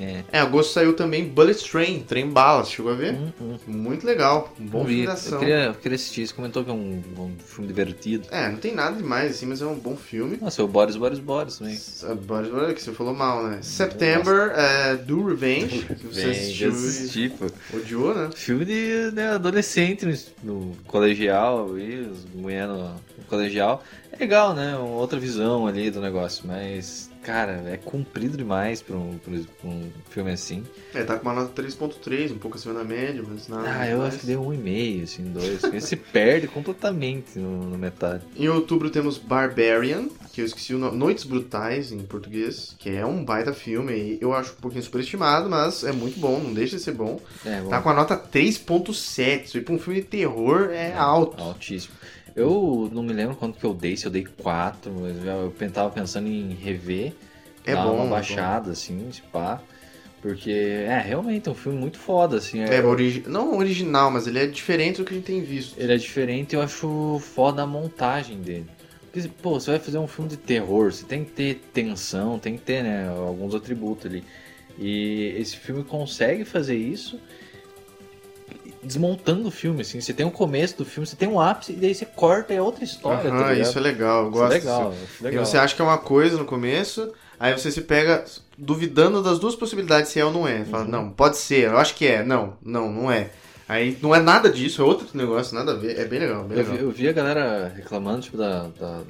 é. É, agosto saiu também Bullet Train, Trem Balas, chegou a ver? Hum, hum. Muito legal, um bom filme Eu queria, eu queria assistir, você comentou que é um, um filme divertido. É, não tem nada demais assim, mas é um bom filme. Nossa, é o Boris, Boris, Boris também. Ah, Boris, olha que você falou mal, né? September, é, Do Revenge, que você assistiu assisti, e odiou, né? Filme de né, adolescente no, no colegial, e os mulheres colegial. É legal, né? Uma outra visão ali do negócio, mas, cara, é comprido demais pra um, pra um filme assim. É, tá com uma nota 3.3, um pouco acima da média, mas nada Ah, eu acho que deu um e meio, assim, dois. Ele se perde completamente no, no metade. Em outubro temos Barbarian, que eu esqueci o nome, Noites Brutais em português, que é um baita filme aí. Eu acho um pouquinho superestimado, mas é muito bom, não deixa de ser bom. É, bom, Tá com a nota 3.7, isso aí pra um filme de terror é alto. altíssimo. Eu não me lembro quanto que eu dei, se eu dei 4, mas eu tava pensando em rever, É dar bom, é uma bom. baixada, assim, se pá. Porque, é, realmente é um filme muito foda, assim. É, origi... não original, mas ele é diferente do que a gente tem visto. Ele é diferente eu acho foda a montagem dele. Porque, pô, você vai fazer um filme de terror, você tem que ter tensão, tem que ter, né, alguns atributos ali. E esse filme consegue fazer isso desmontando o filme, assim. Você tem um começo do filme, você tem um ápice, e daí você corta e é outra história, tá ligado? isso é legal, eu Isso é gosto legal, isso é E legal. você acha que é uma coisa no começo, aí você se pega duvidando das duas possibilidades se é ou não é. Fala, Uhum. não, pode ser, eu acho que é. Não, não, não é. Aí não é nada disso, é outro negócio, nada a ver. É bem legal, bem Eu legal. vi, eu vi a galera reclamando, tipo, da, da,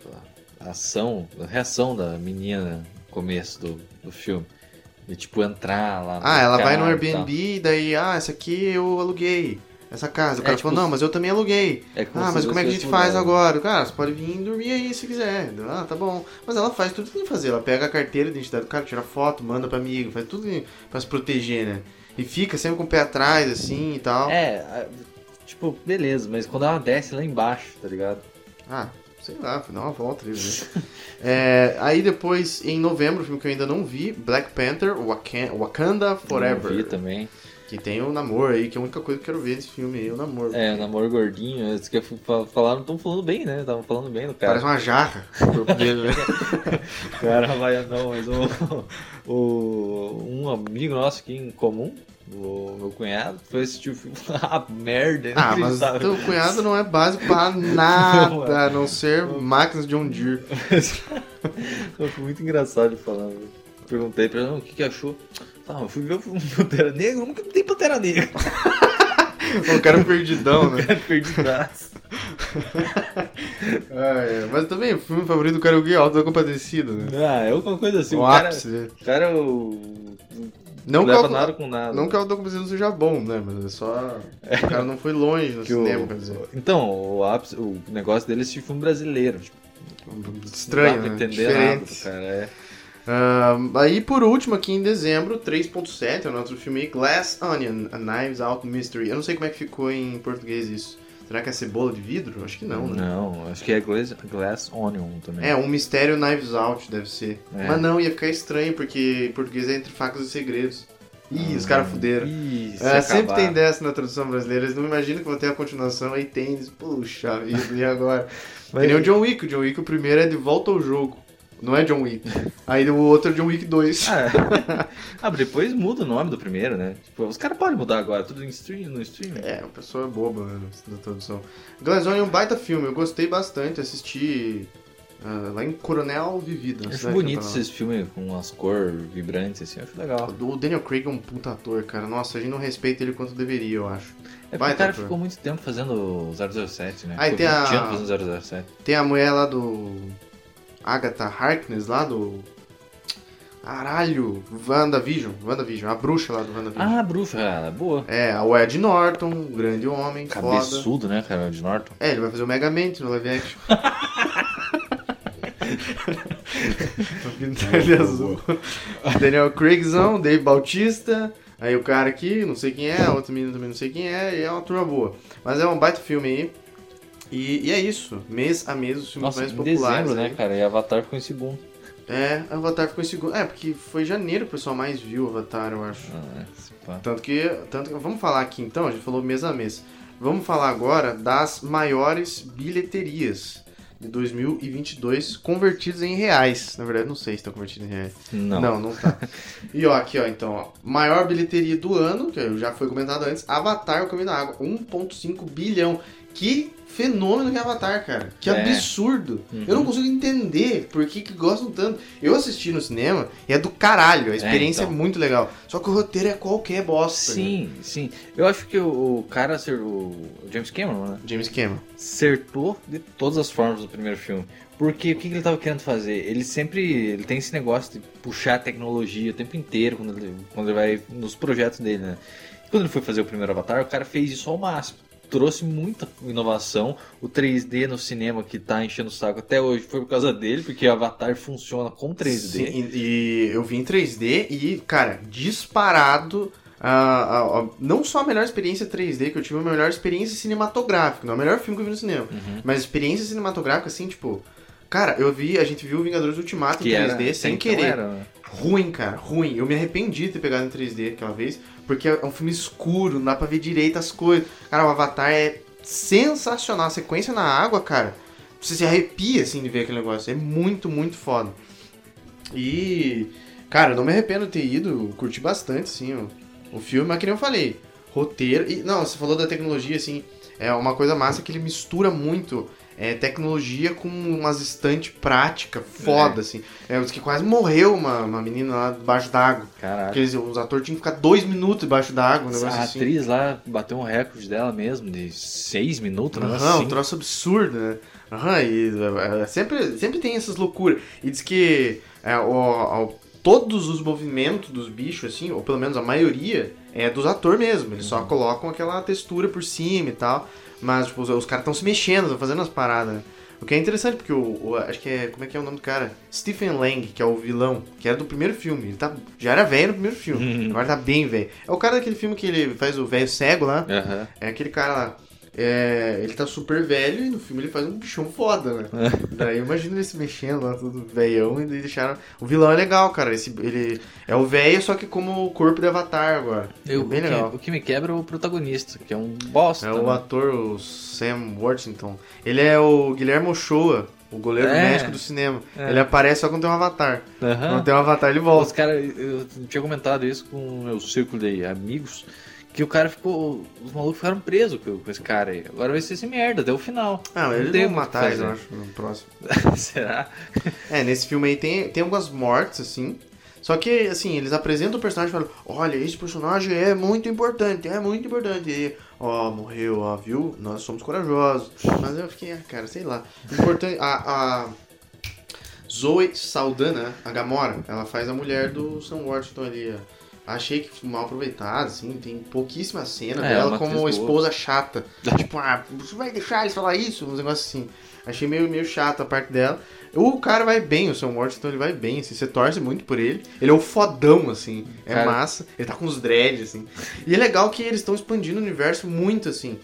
da ação, da reação da menina no começo do, do filme. De, tipo, entrar lá Ah, ela vai no. Airbnb e daí, ah, essa aqui eu aluguei. Essa casa. O É, cara tipo, falou, não, mas eu também aluguei. É Ah, mas como é que a gente faz mudaram. agora? Cara, você pode vir dormir aí se quiser. Ah, tá bom. Mas ela faz tudo que tem que fazer. Ela pega a carteira, a identidade do cara, tira foto, manda pra amigo, faz tudo pra se proteger, né? E fica sempre com o pé atrás, assim e tal. É, tipo, beleza, mas quando ela desce lá embaixo, tá ligado? Ah, sei lá, dá uma volta ali. Né? É, aí depois, em novembro, filme que eu ainda não vi, Black Panther, Wakan- Wakanda Forever. Eu vi também. Que tem o namoro aí, que é a única coisa que eu quero ver desse filme aí, o namoro. É, o namoro gordinho, eles que fa- falaram, estão falando bem, né? Estavam falando bem do cara. Parece uma jarra o corpo dele, né? Cara vai, não, mas o, o, um amigo nosso aqui em comum, o meu cunhado, foi assistir o filme. ah, merda, Ah, mas teu cunhado não é básico pra Não nada, é. a não ser máquinas de Deere. Foi muito engraçado ele falando. Perguntei pra ele, "Não, o que, que achou? Ah, eu fui ver o filme do Pantera Negra, nunca pra Pantera Negra. O cara perdidão, né? Perdidaço. Ah, é. Mas também, o filme favorito do cara é o Gui Alto da Compadecido, né? Ah, é alguma coisa assim. o O cara, ápice. né? o cara é o... Não não que, leva o, nada com nada. não que o Alto da Compadecido seja bom, né? Mas é só... O cara não foi longe no Que o- cinema, quer dizer. Então, o, ápice, o negócio dele é esse filme brasileiro. Tipo, Estranho, não dá pra né? entender nada, Diferente. cara. É. Ah, aí, por último, aqui em dezembro, 3.7, é o nosso filme Glass Onion, A Knives Out Mystery. Eu não sei como é que ficou em português isso. Será que é cebola de vidro? Acho que não, né? Não, acho que é Glass, Glass Onion também. É, um mistério Knives Out, deve ser. É. Mas não, ia ficar estranho, porque em português é entre facas e segredos. Ih, os caras fuderam. Ih, se É, sempre tem dessa na tradução brasileira, eles não imaginam que vão ter a continuação, aí tem, eles, puxa vida, e agora? Mas- Que nem o John Wick, o John Wick o primeiro é de volta ao jogo, não é John Wick. Aí o outro é John Wick 2. Ah, ah, mas depois muda o nome do primeiro, né? Tipo, os caras podem mudar agora, tudo em stream, no stream. É, a pessoa é boba, né, na tradução. Glass Onion é um baita filme, eu gostei bastante, assisti ah, lá em Coronel Vivida. acho bonito esses filmes com as cores vibrantes, assim, acho legal. O Daniel Craig é um puta ator, cara. Nossa, a gente não respeita ele quanto deveria, eu acho. É porque o cara ator. ficou muito tempo fazendo 007, né? Ah, e Ficou tem a- 20 anos fazendo 007. Tem a mulher lá do. Agatha Harkness lá do. Caralho! WandaVision. WandaVision, a bruxa lá do WandaVision. Ah, bruxa, cara, boa. É, o Ed Norton, um grande homem, foda. Cabeçudo, né, cara, de Norton. É, ele vai fazer o Megamente no live action. Tô pintando ele azul. Daniel Craigzão, Dave Bautista. Aí o cara aqui, não sei quem é, outro menino também não sei quem é, e é uma turma boa. Mas é um baita filme aí. E, e é isso, mês a mês os filmes Nossa, mais populares. dezembro, né, aí. cara, e Avatar ficou em segundo. É, Avatar ficou em segundo. É, porque foi janeiro que o pessoal mais viu Avatar, eu acho. Ah, é. Tanto que, tanto que. Vamos falar aqui então, a gente falou mês a mês. Vamos falar agora das maiores bilheterias de 2022 convertidas em reais. Na verdade, não sei se estão convertidas em reais. Não. Não, não tá. E ó, aqui ó, então, ó, maior bilheteria do ano, que já foi comentado antes, Avatar, o Caminho da Água, 1.5 bilhão. Que fenômeno que é Avatar, cara. Que É. absurdo. Uhum. Eu não consigo entender por que, que gostam tanto. Eu assisti no cinema e é do caralho, a experiência é, então. muito legal. Só que o roteiro é qualquer bosta. né? Sim, sim. Eu acho que o, o cara, o James Cameron, né? James Cameron. acertou de todas as formas no primeiro filme. Porque o que, que ele tava querendo fazer? Ele sempre ele tem esse negócio de puxar a tecnologia o tempo inteiro quando ele, quando ele vai nos projetos dele, né? Quando ele foi fazer o primeiro Avatar, o cara fez isso ao máximo. Trouxe muita inovação. O 3D no cinema que tá enchendo o saco até hoje foi por causa dele, porque o Avatar funciona com 3D. Sim, e, eu vi em 3D e, cara, disparado. ah, ah, ah, não só a melhor experiência 3D que eu tive, a melhor experiência cinematográfica. Não é o melhor filme que eu vi no cinema. Uhum. Mas experiência cinematográfica, assim, tipo. Cara, eu vi, a gente viu Vingadores Ultimato em 3D sem então querer. era, né? Ruim, cara, ruim. Eu me arrependi de ter pegado em 3D aquela vez, porque é um filme escuro, não dá pra ver direito as coisas. Cara, o Avatar é sensacional. A sequência na água, cara, você se arrepia, assim, de ver aquele negócio. É muito, muito foda. E, cara, eu não me arrependo de ter ido, curti bastante, assim, o, o filme, mas que nem eu falei, roteiro... E, não, você falou da tecnologia, assim, é uma coisa massa que ele mistura muito... é, tecnologia com umas estantes prática foda, assim. É, os que quase morreu uma, uma menina lá debaixo d'água. Porque eles, os atores tinham que ficar dois minutos debaixo d'água, um negócio A assim. atriz lá bateu um recorde dela mesmo, de 6 minutos, né? Aham, um troço absurdo, né? Aham, e é, é, sempre, sempre tem essas loucuras. E diz que é, o, o- todos os movimentos dos bichos, assim, ou pelo menos a maioria, é dos atores mesmo. Eles só colocam aquela textura por cima e tal. Mas, tipo, os, os caras estão se mexendo, estão fazendo as paradas, né? O que é interessante, porque o, o- Acho que é. Como é que é o nome do cara? Stephen Lang, que é o vilão, que era do primeiro filme. Ele tá, já era velho no primeiro filme. Agora tá bem velho. É o cara daquele filme que ele faz o velho cego lá. Aham. É aquele cara lá. É, ele tá super velho e no filme ele faz um bichão foda, né? Daí eu imagino ele se mexendo lá, tudo velhão, e daí deixaram. O vilão é legal, cara. Esse, ele é o velho, só que como o corpo de Avatar agora. Eu- é bem o, que, legal. o que me quebra é o protagonista, que é um bosta. É o né? ator, o Sam Worthington. Ele é o Guilherme Ochoa, o goleiro É. médico do cinema. É. Ele aparece só quando tem um avatar. Aham. Quando tem um avatar, ele Os volta. caras, eu tinha comentado isso com o meu círculo de amigos, que o cara ficou. Os malucos ficaram presos com, esse cara aí. Agora vai ser esse merda até o final. Ah, mas ele não o matar, eu acho, no próximo. Será? É, nesse filme aí tem, tem algumas mortes, assim. Só que, assim, eles apresentam o personagem e falam, olha, esse personagem é muito importante, é muito importante. E, ó, morreu, ó, viu? Nós somos corajosos. Mas eu fiquei, ah, cara, sei lá. Importante, a, a Zoe Saldana, a Gamora, ela faz a mulher do Sam Washington ali, ó. Achei que mal aproveitado, assim, tem pouquíssima cena É, dela como esposa chata. tipo, ah, você vai deixar eles falar isso? Uns negócios assim. Achei meio, meio chato a parte dela. O cara vai bem, o Sam Washington ele vai bem, assim, você torce muito por ele. Ele é o fodão, assim, é Cara. massa. Ele tá com os dreads, assim. E é legal que eles estão expandindo o universo muito, assim.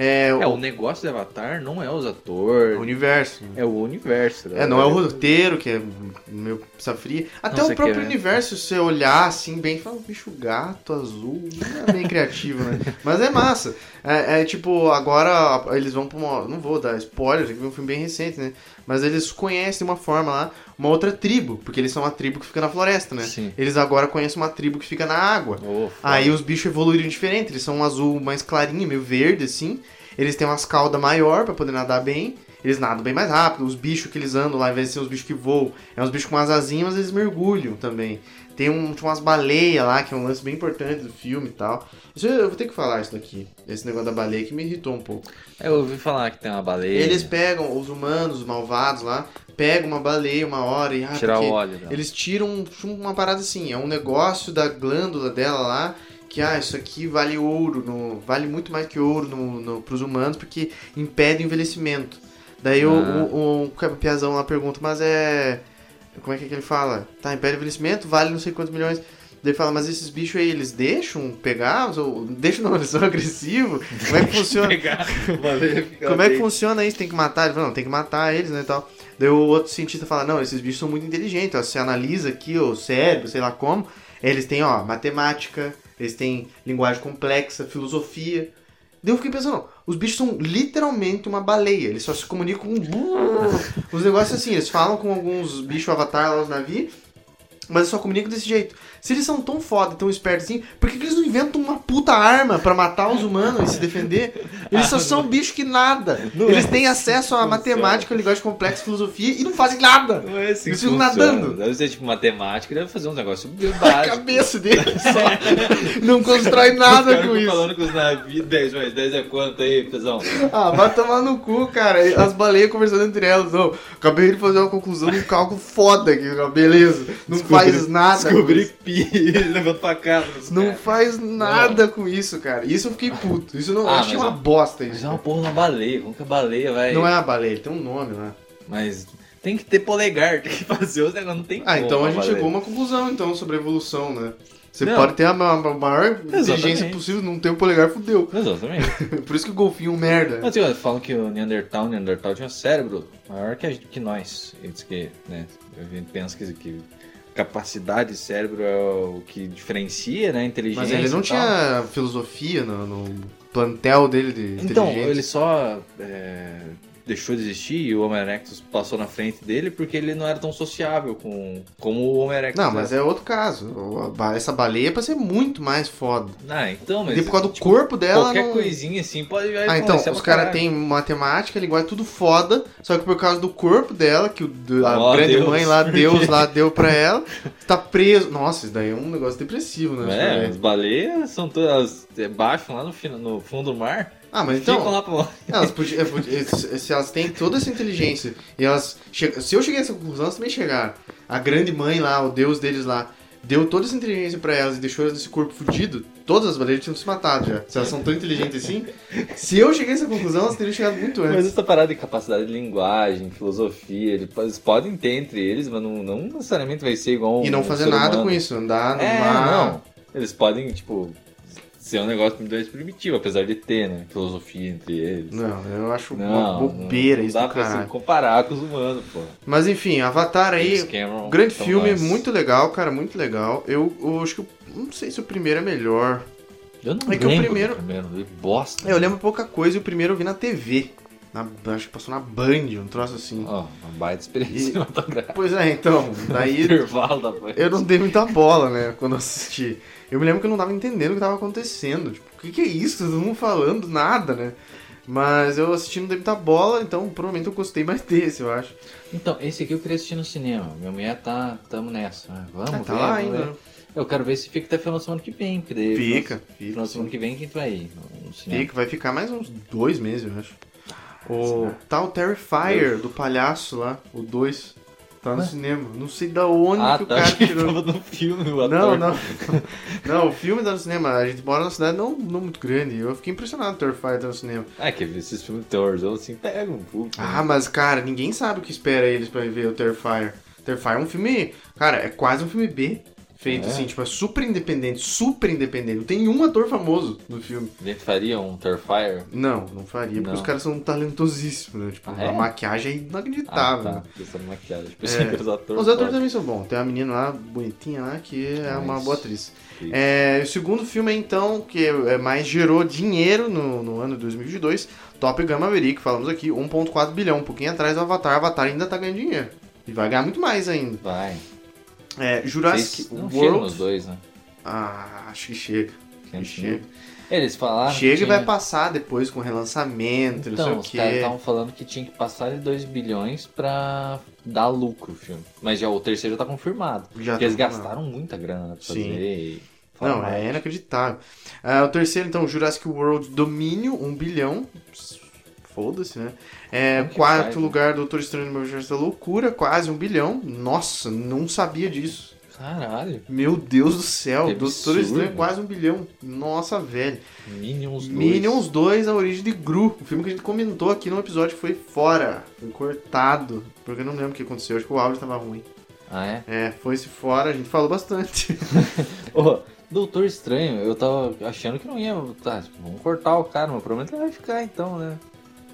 É, É, o, o negócio de Avatar não é os o atores, universo. é o universo. né? É, não é o roteiro, que é meio safria. Até Não, o próprio quer- universo, se você olhar assim bem, fala, bicho gato, azul, não é bem criativo, né? Mas é massa. É, é tipo, agora eles vão pra uma. Não vou dar spoiler, que é um filme bem recente, né? Mas eles conhecem de uma forma lá, uma outra tribo, porque eles são uma tribo que fica na floresta, né? Sim. Eles agora conhecem uma tribo que fica na água. Oh. Aí os bichos evoluíram diferente, eles são um azul mais clarinho, meio verde, assim. Eles têm umas caudas maior pra poder nadar bem. Eles nadam bem mais rápido. Os bichos que eles andam lá, ao invés de ser os bichos que voam, é uns bichos com as asinhas, mas eles mergulham também. Tem um, umas baleias lá, que é um lance bem importante do filme e tal. Eu eu vou ter que falar isso daqui. Esse negócio da baleia que me irritou um pouco. Eu ouvi falar que tem uma baleia. Eles pegam, os humanos, os malvados lá, pegam uma baleia uma hora e... Ah, tirar o óleo. dela. eles tiram uma parada assim, é um negócio da glândula dela lá, que ah, isso aqui vale ouro, no, vale muito mais que ouro no, no, pros humanos, porque impede o envelhecimento. Daí o, Ah. o, o, o Piazão lá pergunta, mas é. Como é que, é que ele fala? Tá, impede envelhecimento, vale não sei quantos milhões. Daí ele fala, mas esses bichos aí, eles deixam pegar? Ou, deixam não, eles são agressivos? Como é que funciona? Como é que funciona isso? Tem que matar? Ele fala, não, tem que matar eles, né, e tal. Daí o outro cientista fala, não, esses bichos são muito inteligentes, ó, você analisa aqui o cérebro, sei lá como, eles têm, ó, matemática, eles têm linguagem complexa, filosofia. Daí eu fiquei pensando, os bichos são literalmente uma baleia, eles só se comunicam com... Os negócios assim, eles falam com alguns bichos avatar lá nos navios, mas eles só comunicam desse jeito. Se eles são tão foda, tão espertos assim, por que, que eles não inventam uma puta arma pra matar os humanos e se defender? Eles só são bichos que nada. Não eles é têm acesso a matemática, linguagem complexa, filosofia e não fazem nada. Não é assim Eles ficam nadando. Deve ser tipo matemática, deve fazer um negócio meio A básico. cabeça deles só não constrói nada com isso. falando com os navios, 10 mais 10 é quanto aí, pesão? Ah, vai tomar no cu, cara. As baleias conversando entre elas. Não, acabei de fazer uma conclusão de um cálculo foda aqui, beleza. Não faz nada. Descobri isso. pi, levando pra casa. Não caras. faz nada com isso, cara. Isso eu fiquei puto. Isso não, eu Ah, achei mas uma é- bosta Mas isso. é uma porra na baleia, como que a baleia vai... Não é uma baleia, tem um nome lá. Mas tem que ter polegar, tem que fazer os negócios, não tem Ah, então a uma gente baleia. chegou a uma conclusão então sobre a evolução, né? Você Não. pode ter a ma- ma- maior inteligência possível, não ter o polegar, fudeu. Exatamente. Por isso que o golfinho é um merda. Mas assim, falam que o Neandertal, o Neandertal tinha um cérebro maior que, a que nós. Eles que, né, a gente pensa que, que capacidade de cérebro é o que diferencia, né, a inteligência Mas ele não tinha filosofia no, no plantel dele de Então, inteligência. ele só é, deixou de existir e o Homo erectus passou na frente dele porque ele não era tão sociável com, como o Homo erectus Não, mas é outro caso. Essa baleia é pra ser muito mais foda. Ah, então, mas... e por causa do corpo dela. Qualquer não... coisinha assim pode Ah, então, os caras têm matemática, linguagem, tudo foda, só que por causa do corpo dela, que o, a Ó, grande Deus. mãe lá, Deus lá deu pra ela, tá preso. Nossa, isso daí é um negócio depressivo, né? É, as baleias são todas é, baixam lá no, no fundo do mar. Ah, mas ficam então, lá pro... elas podiam, é, podia- se elas têm toda essa inteligência, e elas, che- se eu cheguei a essa conclusão, elas também chegaram. A grande mãe lá, o Deus deles lá, deu toda essa inteligência pra elas e deixou elas nesse corpo fudido, todas as baleias tinham se matado já. Se elas são tão inteligentes assim, se eu cheguei a essa conclusão, elas teriam chegado muito Mas antes. essa parada de capacidade de linguagem, filosofia, eles po- eles podem ter entre eles, mas não, não necessariamente vai ser igual um E não fazer ser nada humano. com isso, andar no É, mar. não. Eles podem, tipo, ser um negócio muito mais primitivo, apesar de ter, né? Filosofia entre eles. Não, eu acho uma Não, bobeira não, isso não dá do pra caralho. se comparar com os humanos, pô. Mas enfim, Avatar aí, Cameron grande filme, muito legal, cara, muito legal. Eu, eu acho que, eu não sei se o primeiro é melhor. Eu não É que o lembro do primeiro- primeiro, bosta. É, Eu lembro pouca coisa e o primeiro eu vi na TV. Na, acho que passou na Band, um troço assim. Ó, uma baita experiência cinematográfica. Pois é, então, daí Intervalo da Band. eu não dei muita bola, né, quando eu assisti. Eu me lembro que eu não tava entendendo o que tava acontecendo. Tipo, o que, que é isso? Todo mundo falando nada, né? Mas eu assisti não dei muita bola, então provavelmente eu gostei mais desse, eu acho. Então, esse aqui eu queria assistir no cinema. Minha mulher tá. Tamo nessa. né? Vamos, Ah, tá ver, lá ainda. ver. Eu quero ver se fica até final da semana que vem, porque daí. Fica, fica, Final semana que vem quem vai ir no cinema. Fica, vai ficar mais uns dois meses, eu acho. O tal Terrifier do palhaço lá, o 2, tá no Ué? cinema. Não sei da onde Ah, que o tá. cara tirou. tava no filme, o Não, ator. não. Não, o filme tá no cinema. A gente mora numa cidade não, não muito grande. Eu fiquei impressionado o Terrifier tá no cinema. É, que esses filmes de terrorzão assim pegam um pouco. Ah, mas cara, ninguém sabe o que espera eles pra ver o Terrifier. Terrifier é um filme. Cara, é quase um filme B. Feito É. assim, tipo, é super independente, super independente. Não tem um ator famoso no filme. A gente faria um Terrifier? Não, não faria, porque Não. os caras são talentosíssimos, né? Tipo, Ah, é? a maquiagem é Ah, inacreditável. tá. Pensando em maquiagem. É. Pensei que os atores. Os atores também são bons. Tem uma menina lá, bonitinha lá, que é uma boa atriz. É, o segundo filme, então, que é, mais gerou dinheiro no, no ano de 2022, Top Gun Maverick, falamos aqui, 1.4 bilhão, um pouquinho atrás do Avatar. Avatar ainda tá ganhando dinheiro. E vai ganhar muito mais ainda. Vai. É, Jurassic não chega nos World... dois, né? Ah, acho que chega. Quem Chega. Eles falaram. que Chega e tinha- vai passar depois com relançamento, Então, não os sei o caras quê. estavam falando que tinha que passar de 2 bilhões pra dar lucro o filme. Mas já o terceiro tá confirmado. Já porque eles tá confirmado. gastaram muita grana pra Sim. fazer. e- Não, é mais. inacreditável. Ah, o terceiro, então, Jurassic World Domínio, 1 bilhão. Foda-se, né? É, quarto faz, né? lugar, Doutor Estranho no Multiverso da Loucura, quase 1 bilhão. Nossa, não sabia disso. Caralho. Meu Deus do céu, Que Doutor absurdo. Estranho quase 1 bilhão. Nossa, velho. Minions 2. Minions 2, A Origem de Gru. O filme que a gente comentou aqui no episódio foi fora. Foi cortado. Porque eu não lembro o que aconteceu. Acho que o áudio tava ruim. Ah, é? É, foi-se fora, a gente falou bastante. Ô, Doutor Estranho, eu tava achando que não ia. Tá, vamos cortar o cara, mas provavelmente ele vai ficar então, né?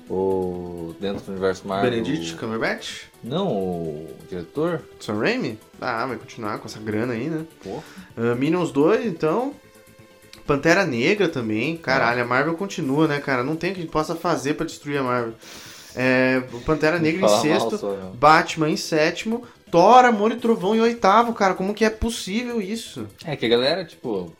O. Dentro do universo Marvel. Benedict Cumberbatch? Não, o diretor? Sam Raimi? Ah, vai continuar com essa grana aí, né? Pô. Uh, Minions 2, então. Pantera Negra também. Caralho, a Marvel continua, né, cara? Não tem o que a gente possa fazer pra destruir a Marvel. É, Pantera Negra em sexto. só, não. Batman em sétimo. Thor, Amor e Trovão em oitavo, cara. Como que é possível isso? É que a galera, tipo,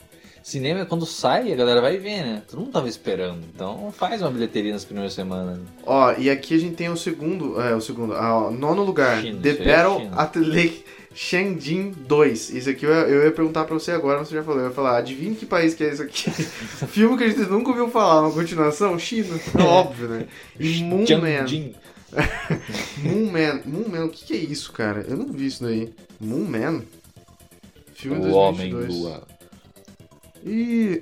cinema é quando sai, a galera vai ver, né? Todo mundo tava esperando. Então faz uma bilheteria nas primeiras semanas. né? Ó, e aqui a gente tem o segundo. É, o segundo. Ah, ó, nono lugar. China, The Battle at Lake Shangdin 2. Isso aqui eu, eu ia perguntar pra você agora, mas você já falou. Eu ia falar, adivinha que país que é isso aqui? Filme que a gente nunca ouviu falar, uma continuação? China. É óbvio, né? Moon Man. Moon Man. Moon Man, o que, que é isso, cara? Eu não vi isso daí. Moon Man? Filme O Homem 2022. Lua. E.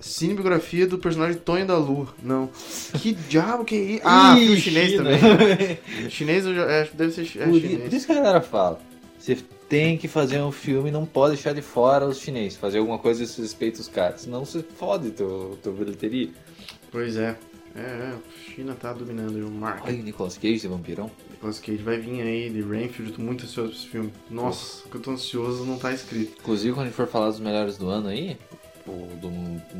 Cinebiografia do personagem Tonho da Lua. Não. Que diabo que é isso? Ah, Ih, filme chinês China. também. Chinês eu já, é, deve ser é Por, chinês. por isso que a galera fala. Você tem que fazer um filme não pode deixar de fora os chineses. Fazer alguma coisa que respeita os caras. Senão você fode teu, teu bilheteria. Pois é. É, é, China tá dominando o marketing. Olha o Nicolas Cage de vampirão. Nicolas Cage vai vir aí de Rainfield, eu tô muito ansioso pra esse filme. Nossa, que eu tô ansioso não tá escrito. Inclusive, quando a gente for falar dos melhores do ano aí, o do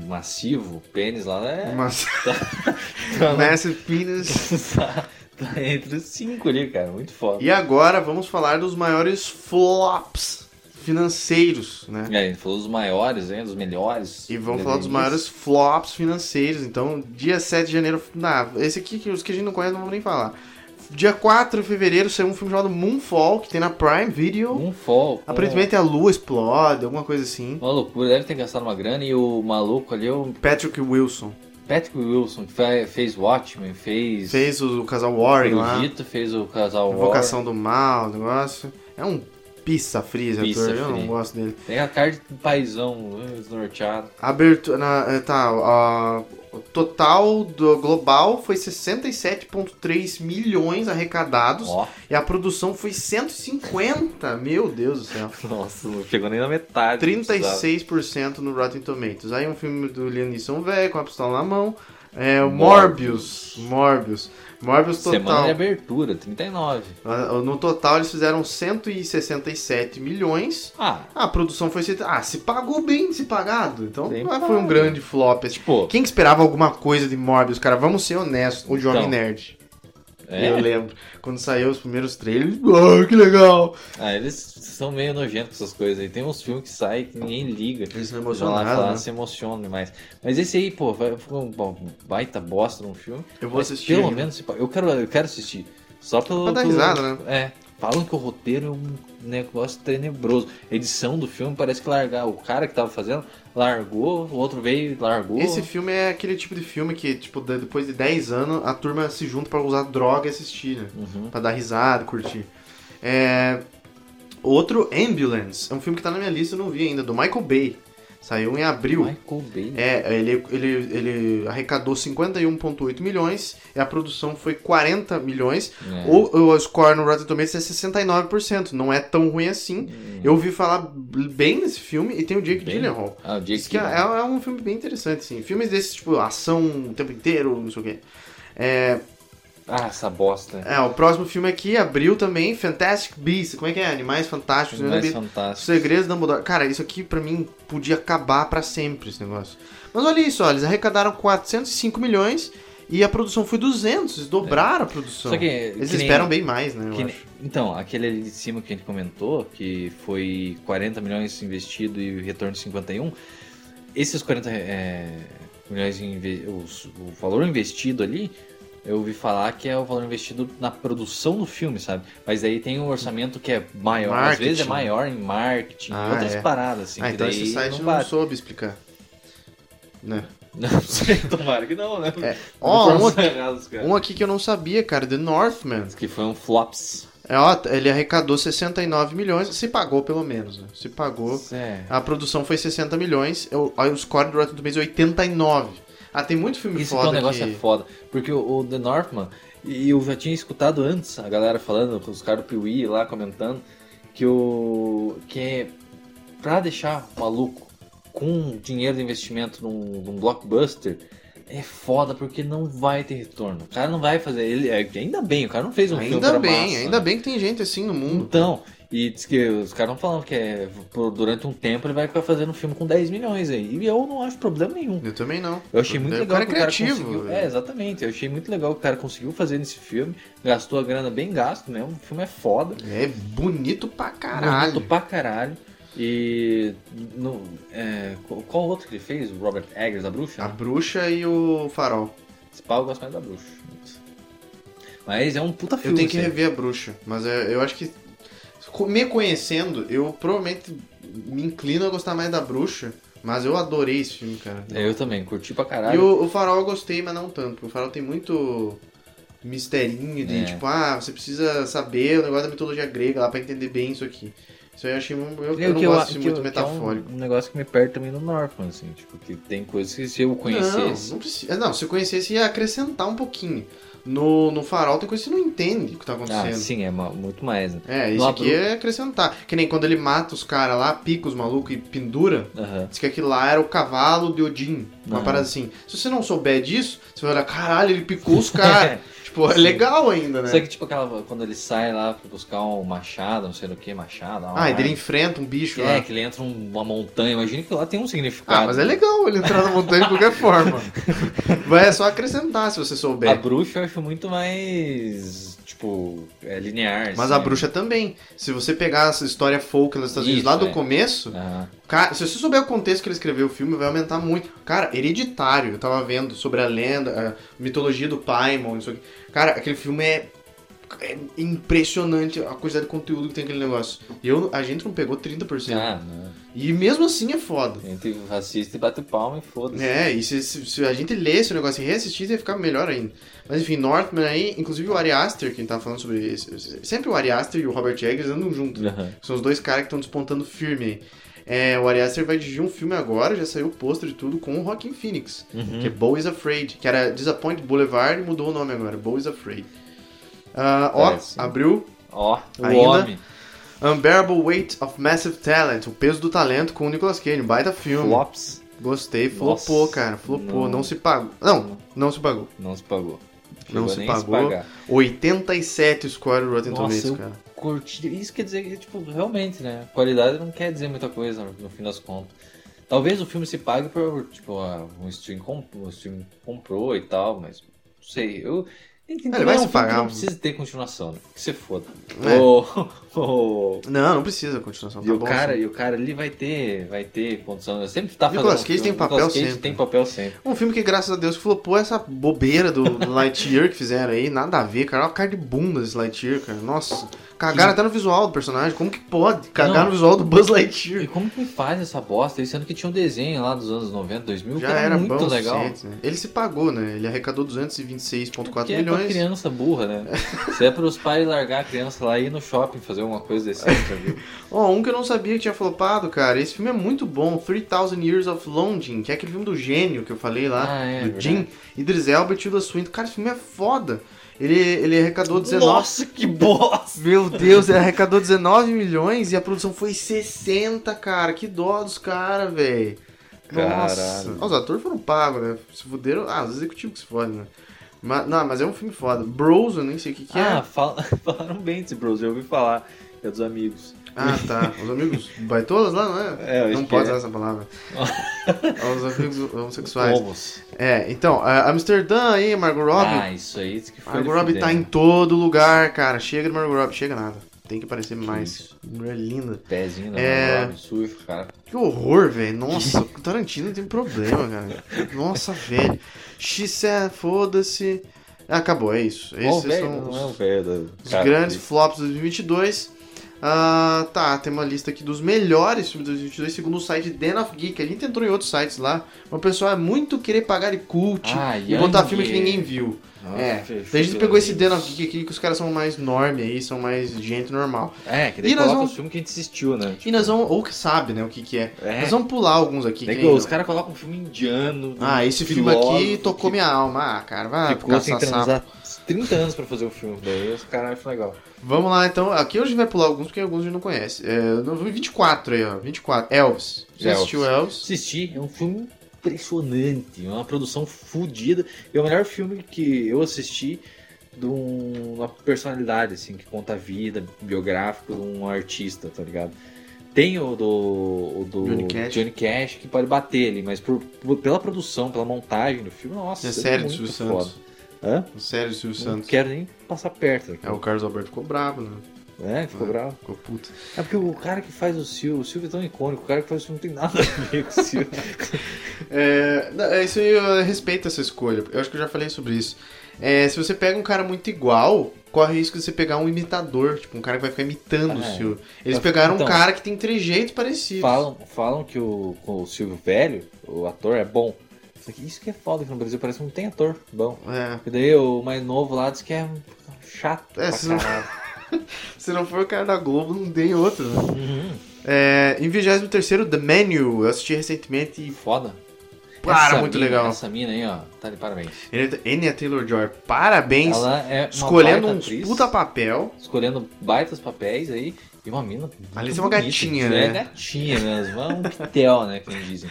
massivo, pênis lá é. Mas Tá, Massive Penis. tá, tá entre os cinco ali, cara. Muito foda. E agora vamos falar dos maiores flops financeiros, né? E a gente falou dos maiores, hein? Dos melhores. E vamos falar dos maiores flops financeiros. Então, dia 7 de janeiro. Não, esse aqui, que os que a gente não conhece, não vou nem falar. Dia 4 de fevereiro saiu um filme chamado Moonfall, que tem na Prime Video. Fall. com- Aparentemente a lua explode, alguma coisa assim. Uma loucura, deve ter gastado uma grana e o maluco ali é o Patrick Wilson Patrick Wilson, que fe- fez Watchmen, fez. fez o, o casal Warren o lá. Fez o casal Invocação do Mal, o negócio. É um pizza Pizza ator, eu não gosto dele. Tem a cara de paizão, eh, desnorteado. Abertura. Na, eh, tá, o total do global foi 67,3 milhões arrecadados. Ó, E a produção foi 150. Meu Deus do céu. nossa, não chegou nem na metade. que precisava. 36% no Rotten Tomatoes. Aí um filme do Liam Neeson velho, com a pistola na mão. É, o Morbius. Morbius. Morbius Semana total. de abertura, 39. Ah, No total eles fizeram 167 milhões. Ah, A produção foi... Ah, se pagou bem se pagado. Então Bem ah, foi um grande flop. tipo, Quem que esperava alguma coisa de Morbius, cara? Vamos ser honestos. O Jovem Então. Nerd. É? Eu lembro. Quando saiu os primeiros trailers, oh, que legal! Ah, eles são meio nojentos com essas coisas aí. Tem uns filmes que saem que ninguém liga. Eles não vão lá falar, né? se emocionam demais. Mas esse aí, pô, vai, foi um baita bosta num filme. Eu vou Mas assistir Pelo ainda. menos, pa- eu quero, eu quero assistir. Só pelo. Pra dar pelo- risada, né? É. Falam que o roteiro é um negócio tenebroso. A edição do filme parece que largar. O cara que tava fazendo largou, o outro veio e largou. Esse filme é aquele tipo de filme que, tipo, de- depois de 10 anos, a turma se junta pra usar droga e assistir, né? Uhum. Pra dar risada, curtir. É... Outro, Ambulance. É um filme que tá na minha lista, eu não vi ainda, do Michael Bay. Saiu em abril. Michael Bay. É, ele, ele, ele arrecadou 51,8 milhões e a produção foi 40 milhões. É. O, o score no Rotten Tomatoes é 69%, não é tão ruim assim. Eu ouvi falar bem nesse filme e tem o Jake Hum. Bem? Gyllenhaal. Ah, o Jake que é, é um filme bem interessante, sim. Filmes desses, tipo, ação o tempo inteiro, não sei o quê. É, Ah, essa bosta. é, o próximo filme aqui, abril também, Fantastic Beasts. Como é que é? Animais Fantásticos. né? Mais Os fantástico. Segredos da Dumbledore. Cara, isso aqui pra mim podia acabar pra sempre, esse negócio. Mas olha isso, ó, eles arrecadaram 405 milhões e a produção foi 200. Eles dobraram a produção. Só que, Eles que nem- esperam bem mais, né, Que nem-. Então, aquele ali de cima que a gente comentou, que foi 40 milhões investido e retorno de 51, esses 40 é, milhões, os- o valor investido ali, eu ouvi falar que é o valor investido na produção do filme, sabe? Mas aí tem um orçamento que é maior, às vezes é Marketing. maior em marketing, Ah, em outras é. paradas, assim. ah, então esse site não não, soube explicar. Né? Não sei, tomara que não, né? É. Ó, um, aqui- erradas, cara. um aqui que eu não sabia, cara, The Northman. Que foi um flops. É, ó, ele arrecadou 69 milhões, se pagou pelo menos, né? Se pagou. É. A produção foi 60 milhões, eu- o score do Rotten Tomatoes é 89. Ah, tem muito filme Isso que é foda um negócio que... é foda. Porque o, o The Northman, e eu já tinha escutado antes a galera falando, os caras do Piuí lá comentando, que o. que é pra deixar maluco com dinheiro de investimento num, num blockbuster. É foda porque não vai ter retorno. O cara não vai fazer. Ele, é, ainda bem, o cara não fez um filme Ainda bem, massa, ainda né? bem que tem gente assim no mundo. Então, e diz que os caras estão falando que é, por- durante um tempo ele vai ficar fazendo um filme com 10 milhões aí. E eu não acho problema nenhum. Eu também não. Eu achei muito O legal cara é que o cara criativo. conseguiu. É, exatamente. Eu achei muito legal que o cara conseguiu fazer nesse filme. Gastou a grana bem gasto mesmo. O filme é foda. É bonito pra caralho. Bonito pra caralho. E. No, é, qual, outro que ele fez? O Robert Eggers, a bruxa? A né? bruxa e o farol. Esse pau eu gosto mais da bruxa. Mas é um puta Eu filme. tenho que rever a bruxa, mas é- eu acho que me conhecendo, eu provavelmente me inclino a gostar mais da bruxa, mas eu adorei esse filme, cara. Eu também, curti pra E caralho. o, o farol eu gostei, mas não tanto. porque O farol tem muito misterinho de É. tipo, ah, você precisa saber o negócio da mitologia grega lá pra entender bem isso aqui. Isso aí eu achei. um- Eu, eu É o não gosto de que muito que metafórico. É um, um negócio que me perde também no Northman, assim, tipo, que tem coisas que se eu conhecesse. Não, não precisa. Não, se eu conhecesse ia acrescentar um pouquinho. No, no farol tem coisa que você não entende o que tá acontecendo. ah, sim, é muito mais, né? É, No isso aqui Abru- é acrescentar. Que nem quando ele mata os caras lá, pica os malucos e pendura. Diz que aquilo lá era o cavalo de Odin. Uma Aham. parada assim. Se você não souber disso, você vai olhar, caralho, ele picou os caras. tipo, é legal ainda, né? Só que, tipo, aquela, quando ele sai lá pra buscar um machado, não sei do que, machado. uma Ah, e ele enfrenta um bicho É, lá. que ele entra numa montanha. Imagina que lá tem um significado. Ah, mas é legal ele entrar na montanha de qualquer forma. Vai é só acrescentar se você A souber. bruxa eu acho muito mais, tipo, é, linear. Mas assim. a bruxa também. Se você pegar essa história folk nos Estados Unidos lá do é. começo, Aham. Cara, se você souber o contexto que ele escreveu o filme, vai aumentar muito. Cara, hereditário, eu tava vendo sobre a lenda, a mitologia do Paimon, isso aqui. Cara, aquele filme é, é impressionante a quantidade de conteúdo que tem aquele negócio. Eu, a gente não pegou 30%. Ah, não. E mesmo assim é foda. A gente assiste e bate palma e foda-se. É, e se, se- se a gente lesse o negócio e reassistisse, ia ficar melhor ainda. Mas enfim, Northman aí, inclusive o Ari Aster, quem tá falando sobre isso. Sempre o Ari Aster e o Robert Eggers andam juntos. Aham. São os dois caras que estão despontando firme aí. É, o Ari Aster vai dirigir um filme agora, já saiu o pôster e tudo, com o Joaquin Phoenix. Uhum. Que é Bo is Afraid, que era Disappoint Boulevard e mudou o nome agora, Bo is Afraid. Ah, ó, abriu Ó, o Ainda? homem. Unbearable Weight of Massive Talent, o peso do talento com o Nicolas Cage, um baita filme. Flops. Gostei, Nossa, flopou, cara, flopou, não. não. se pagou. Não, não se pagou. Não se pagou. Não Chegou se nem pagou. pagar. 87 score do Rotten Nossa, Tomatoes, cara. curti. Isso quer dizer que, tipo, realmente, né? Qualidade não quer dizer muita coisa no, no fim das contas. Talvez o filme se pague por, tipo, ah, um stream, comp, um stream comprou e tal, mas não sei. Eu, Ele vai é se pagar Não precisa ter continuação, né? Que você foda. É. O, Não, não precisa continuação. e, Tá o bom cara, assim. e o cara ali vai ter, vai ter condição. Sempre tá fazendo. Nicolas um Cage filme, tem papel Nicolas Cage sempre. tem papel sempre. Um filme que, graças a Deus, flopou essa bobeira do Lightyear que fizeram aí. Nada a ver, cara. Olha a cara de bunda desse Lightyear, cara. Nossa. Cagaram até no visual do personagem. Como que pode cagar Não. no visual do Buzz E Lightyear? como que faz essa bosta? aí, Sendo que tinha um desenho lá dos anos 90, 2000, Já que era, era muito bom legal. né? Ele se pagou, né? Ele arrecadou 226,4 Que é pra milhões. criança burra, né? Isso é pros pais largar a criança lá e ir no shopping fazer alguma coisa desse tipo, viu? Ó, um que eu não sabia que tinha flopado, cara. Esse filme é muito bom. 3000 Years of Longing, que é aquele filme do gênio que eu falei lá. Ah, é, do. Jim. Idris Elba e Tilda Swinton. Cara, esse filme é foda. Ele, ele arrecadou 19... Nossa, que bosta! Meu Deus, ele arrecadou 19 milhões e a produção foi 60, cara. Que dó dos caras, velho. Nossa. Caralho. Os atores foram pagos, né? Se fuderam. Ah, os executivos que se fodem, né? Mas, não, mas é um filme foda. Bros, eu nem sei o que, que Ah, é. fala- falaram bem desse Bros, eu ouvi falar. É dos amigos. Ah, tá. Os amigos baitolas lá, não é? É, não pode é. usar essa palavra. Os amigos homossexuais. Homos. É, então, a Amsterdã aí, Margot Robbie. Ah, isso aí que foi. Margot Robbie tá em todo lugar, cara. Chega de Margot Robbie. Chega nada. Tem que aparecer mais. isso. Mulher linda. Pezinho da É. Robbie, sujo, cara. Que horror, velho. Nossa, o Tarantino tem problema, cara. Nossa, velho. X foda-se. Ah, Acabou, é isso. Esses velho, são não os, é o velho os grandes que- flops de 2022. Ah, tá, tem uma lista aqui dos melhores filmes de 2022, segundo o site Den of Geek. A gente entrou em outros sites lá. O pessoal é muito querer pagar de cult Ah, e botar filme que ninguém viu. Nossa, é, daí a gente pegou esse Geek aqui, que os caras são mais norme aí, são mais gente normal. É, que daí E coloca vamos- os filmes que a gente assistiu, né? E nós vamos, ou que sabe, né, o que que é. É. Nós vamos pular alguns aqui. Daí que os caras colocam um filme indiano. um Ah, esse filme aqui tocou que minha alma. Ah, cara, vai Ficou sem transar 30 anos pra fazer o filme. Daí os caras acham legal. Vamos lá, então. Aqui hoje a gente vai pular alguns, porque alguns a gente não conhece. É, no 24 aí, ó. 24. Elvis. Já assistiu Elvis? Assisti, é um filme impressionante, é uma produção fodida. É o melhor filme que eu assisti de um- uma personalidade, assim, que conta a vida, biográfico de um artista, tá ligado? Tem o do, o do Johnny Cash. Cash, que pode bater ali, mas por, pela produção, pela montagem do filme, nossa, É série do muito Silvio Santos. foda. Hã? Sério, do Silvio Não Santos. quero nem passar perto. É, o Carlos Alberto ficou bravo, né? É, ficou É. bravo. Ficou puto. É porque o cara que faz o Silvio, o Silvio é tão icônico, o cara que faz o Silvio não tem nada a ver com o Silvio. É, não, é isso aí eu respeito essa escolha. Eu acho que eu já falei sobre isso. É, se você pega um cara muito igual, corre o risco de você pegar um imitador, tipo, um cara que vai ficar imitando o Ah, é. Silvio. Eles Então, pegaram um cara que tem trejeitos parecidos. falam, falam que o, o Silvio velho, o ator, é bom. Isso que é foda que no Brasil parece que não tem ator bom. É. E daí o mais novo lá diz que é chato É, pra não-. Se não for o cara da Globo, não tem outro, né? Uhum. É, em 23 The Menu, eu assisti recentemente e Foda. Cara, muito mina- legal. Essa mina aí, ó, tá de parabéns. Anya Taylor-Joy, parabéns. Ela é escolhendo uns atriz, puta papel. Escolhendo baitas papéis aí. E uma mina. Alice é uma bonita, gatinha, É né? gatinha mesmo. É um pitel, né? Que nem dizem.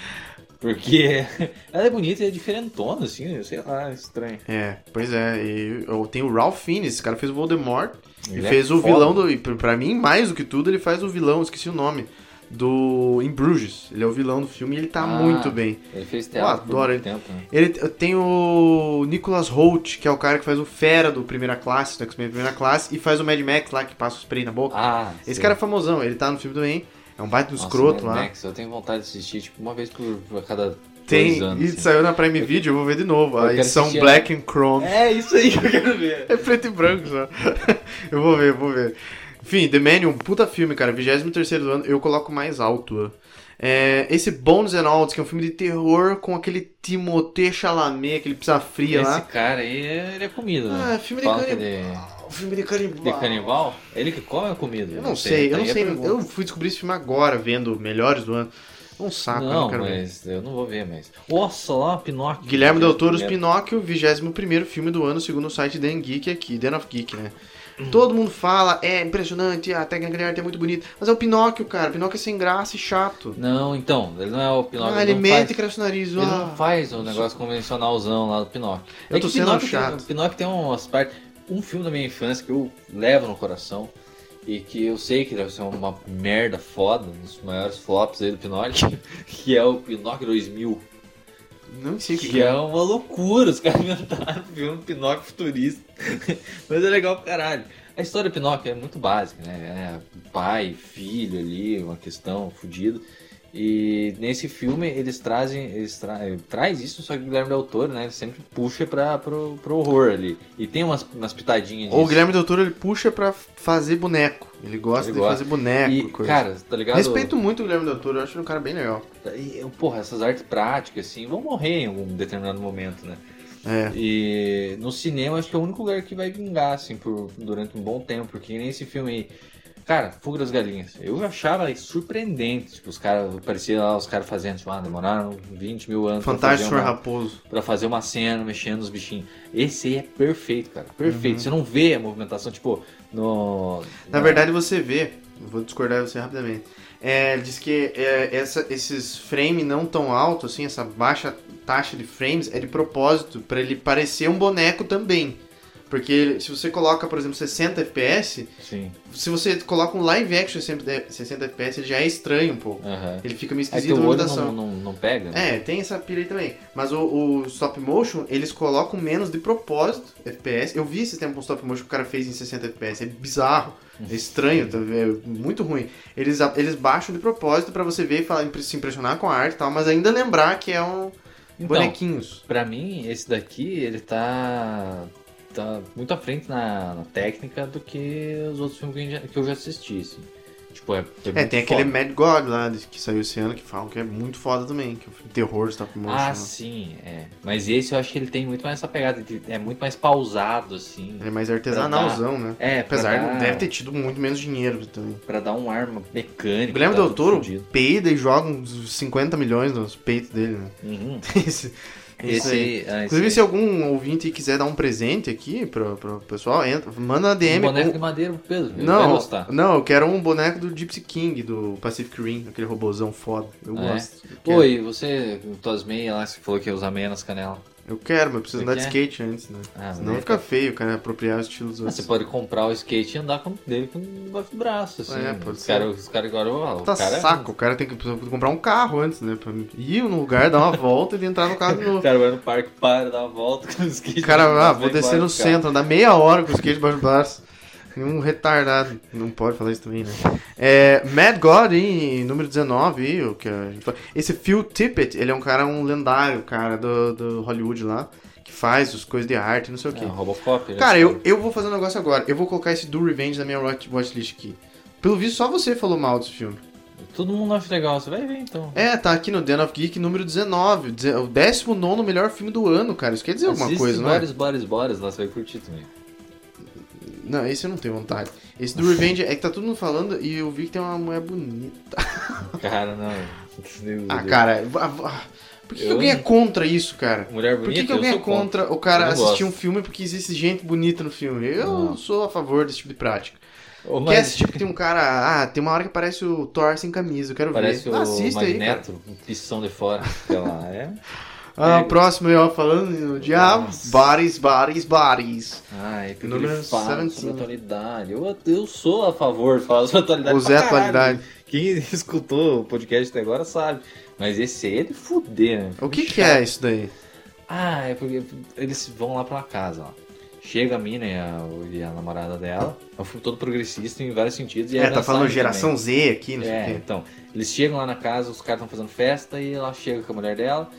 Porque ela é bonita e é diferentona, assim, sei lá, estranho. É, pois é. E eu tenho o Ralph Fiennes, esse cara fez o Voldemort. E Ele é fez o foda. vilão do. E pra mim, mais do que tudo, ele faz o vilão, esqueci o nome. Do. Em Bruges. Ele é o vilão do filme e ele tá Ah. muito bem. Ele fez teatro Eu adoro muito tempo, né? Ele tem o Nicholas Holt, que é o cara que faz o Fera do Primeira Classe, do X-Men Primeira Classe, e faz o Mad Max lá, que passa o spray na boca. Ah, Esse sei. cara é famosão, ele tá no filme também. É um baita do escroto Mad lá. Max, eu tenho vontade de assistir, tipo, uma vez por, por cada Tem, anos. e assim. saiu na Prime Video, eu vou ver de novo. Eu A edição assistir Black and Chrome. É isso aí que eu quero ver. É preto e branco só. eu vou ver, eu vou ver. Enfim, The Menu, um puta filme, cara. 23 do ano, eu coloco mais alto. É, esse Bones and All, que é um filme de terror com aquele Timothée Chalamet, aquele pizza fria Esse lá. cara aí, ele é comida, Ah, né? filme de canibal. Um filme de canibal. De canibal? Ele que come a comida? Eu não sei, eu tá não a sei. Eu fui descobrir esse filme agora, vendo Melhores do Ano. Um saco, eu Não, não quero ver. mas eu não vou ver, mas... Nossa, lá, Pinóquio. Guilherme Del Toro, Primeiro. Pinóquio, 21 filme do ano, segundo o site Dan Geek aqui, Den of Geek, né? Todo mundo fala, é impressionante, a técnica de arte é muito bonita. Mas é o Pinóquio, cara. O Pinóquio é sem graça e chato. Não, então, ele não é o Pinóquio. ah, ele não mente faz... e cresce o nariz. Ele ah. não faz o negócio convencionalzão lá do Pinóquio. Eu é tô sendo Pinóquio chato. Tem, Pinóquio tem umas partes. Um filme da minha infância que eu levo no coração e que eu sei que deve ser uma merda foda, um dos maiores flops aí do Pinóquio, que é o Pinóquio 2000. Não sei o que, Que é uma loucura, os caras inventaram um Pinóquio futurista. Mas é legal pra caralho. A história do Pinóquio é muito básica, né? É pai, filho ali, uma questão fodida. E nesse filme eles trazem, eles tra traz isso, só que o Guilherme Del Toro, né? Ele sempre puxa pra, pro, pro horror ali. E tem umas, umas pitadinhas disso. O Guilherme Del Toro ele puxa pra fazer boneco. Ele gosta Ele de gosta. fazer boneco. E, coisa. cara, tá ligado? Respeito muito o Guilherme Del Toro, eu acho ele um cara bem legal. E, porra, essas artes práticas, assim, vão morrer em algum determinado momento, né? É. E no cinema acho que é o único lugar que vai vingar, assim, por, durante um bom tempo, porque nem esse filme aí. Cara, Fuga das Galinhas. Eu achava surpreendente. Tipo, os caras, parecia lá os caras fazendo, tipo, ah, demoraram 20 mil anos Fantástico Senhor Raposo. pra fazer uma cena mexendo nos bichinhos. Esse aí é perfeito, cara. Perfeito. Uhum. Você não vê a movimentação, tipo, no. Na verdade, você vê, eu vou discordar de você rapidamente. É, diz que é, essa- esses frames não tão altos, assim, essa baixa taxa de frames é de propósito, pra ele parecer um boneco também. Porque se você coloca, por exemplo, 60 FPS, Sim. se você coloca um live action 60 60 FPS, ele já é estranho um pouco. Aham. Ele fica meio É que esquisito o olho não, não, não pega, né? É, tem essa pira aí também. Mas o, o stop motion, eles colocam menos de propósito FPS. Eu vi esse tempo um stop motion que o cara fez em 60 FPS. É bizarro. É estranho, tá é muito ruim. Eles, eles baixam de propósito pra você ver e falar, se impressionar com a arte e tal, mas ainda lembrar que é um Então, bonequinhos. Pra mim, esse daqui, ele tá, tá muito à frente na, na técnica do que os outros filmes que, já- que eu já assisti, assim. Tipo, é, é, É, tem aquele foda. Mad God lá que saiu esse ano que falam que é muito foda também, que o filme terror stop motion. Ah, sim, é. Mas esse eu acho que ele tem muito mais essa pegada, é muito mais pausado, assim. Ele é mais artesanalzão, né? É, Apesar dar, de deve ter tido muito menos dinheiro também. pra dar um ar mecânico. Guilherme tá Del Toro fudido. peida e joga uns 50 milhões nos peitos dele, né? Uhum. Esse, Esse ah, esse Inclusive, aí. se algum ouvinte quiser dar um presente aqui pro, pro pessoal, entra, manda na DM. um boneco com- de madeira pro Pedro, Não, gostar. não, eu quero um boneco do Gypsy King, do Pacific Rim, aquele robôzão foda. Eu Ah, é? gosto. Eu quero. Oi, você, tuas meias lá, você falou que ia usar meia nas canelas. Eu quero, mas eu preciso andar de skate antes, né? Ah, Senão mas fica feio, o cara apropriar o estilo dos Ah, outros. você pode comprar o skate e andar com dele com o braço, assim. É, pode os ser. caras os cara agora, ó, o Tá cara, saco, o cara tem que comprar um carro antes, né? Pra ir no lugar, dar uma volta e entrar no carro de O novo. cara vai no parque, para, dá uma volta com o skate. O cara, ah, vou descer no centro, andar meia hora com o skate debaixo do braço. Um retardado. Não pode falar isso também, né? É, Mad God, aí, número 19, aí, o que gente fala. Esse Phil Tippett, ele é um cara, um lendário, cara, do, do Hollywood lá, que faz as coisas de arte, não sei o quê. É, Robocop, né? Cara, eu, eu vou fazer um negócio agora. Eu vou colocar esse Do Revenge na minha watch- watchlist aqui. Pelo visto, só você falou mal desse filme. Todo mundo acha legal, você vai ver então. É, tá aqui no Den of Geek número 19. deze- O 19 melhor filme do ano, cara. Isso quer dizer alguma Assiste coisa, não é? Boris, Boris, Boris, lá você vai curtir também. Não, esse eu não tenho vontade. Esse do Revenge é que tá todo mundo falando e eu vi que tem uma mulher bonita. Cara, não. Deus Ah, Deus. cara, por que, que Eu- alguém é contra isso, cara? Mulher Por bonita, que, que alguém é sou contra o cara assistir um filme porque existe gente bonita no filme? Eu Não. sou a favor desse tipo de prática. Ô, Quer mas assistir porque tem um cara. Ah, tem uma hora que aparece o Thor sem camisa, eu quero Parece ver. o Ah, Assista aí. Cara. Magneto, um pistão de fora. Sei lá, é. Ah, É. próximo aí, ó, falando no diabo. Bodies, bodies, bodies. Ai, porque Número ele fala 17. sobre atualidade. Eu, eu sou a favor de falar sobre atualidade. O Zé caralho. Atualidade. Quem escutou o podcast até agora sabe. Mas esse aí é de fuder, né? O que, que é isso daí? Ah, é porque eles vão lá pra casa, ó. Chega a mina e a, e a namorada dela. É um filme todo progressista em vários sentidos. A É, tá falando geração Z aqui, não também. sei o É, quê. então. Eles chegam lá na casa, os caras estão fazendo festa e ela chega com a mulher dela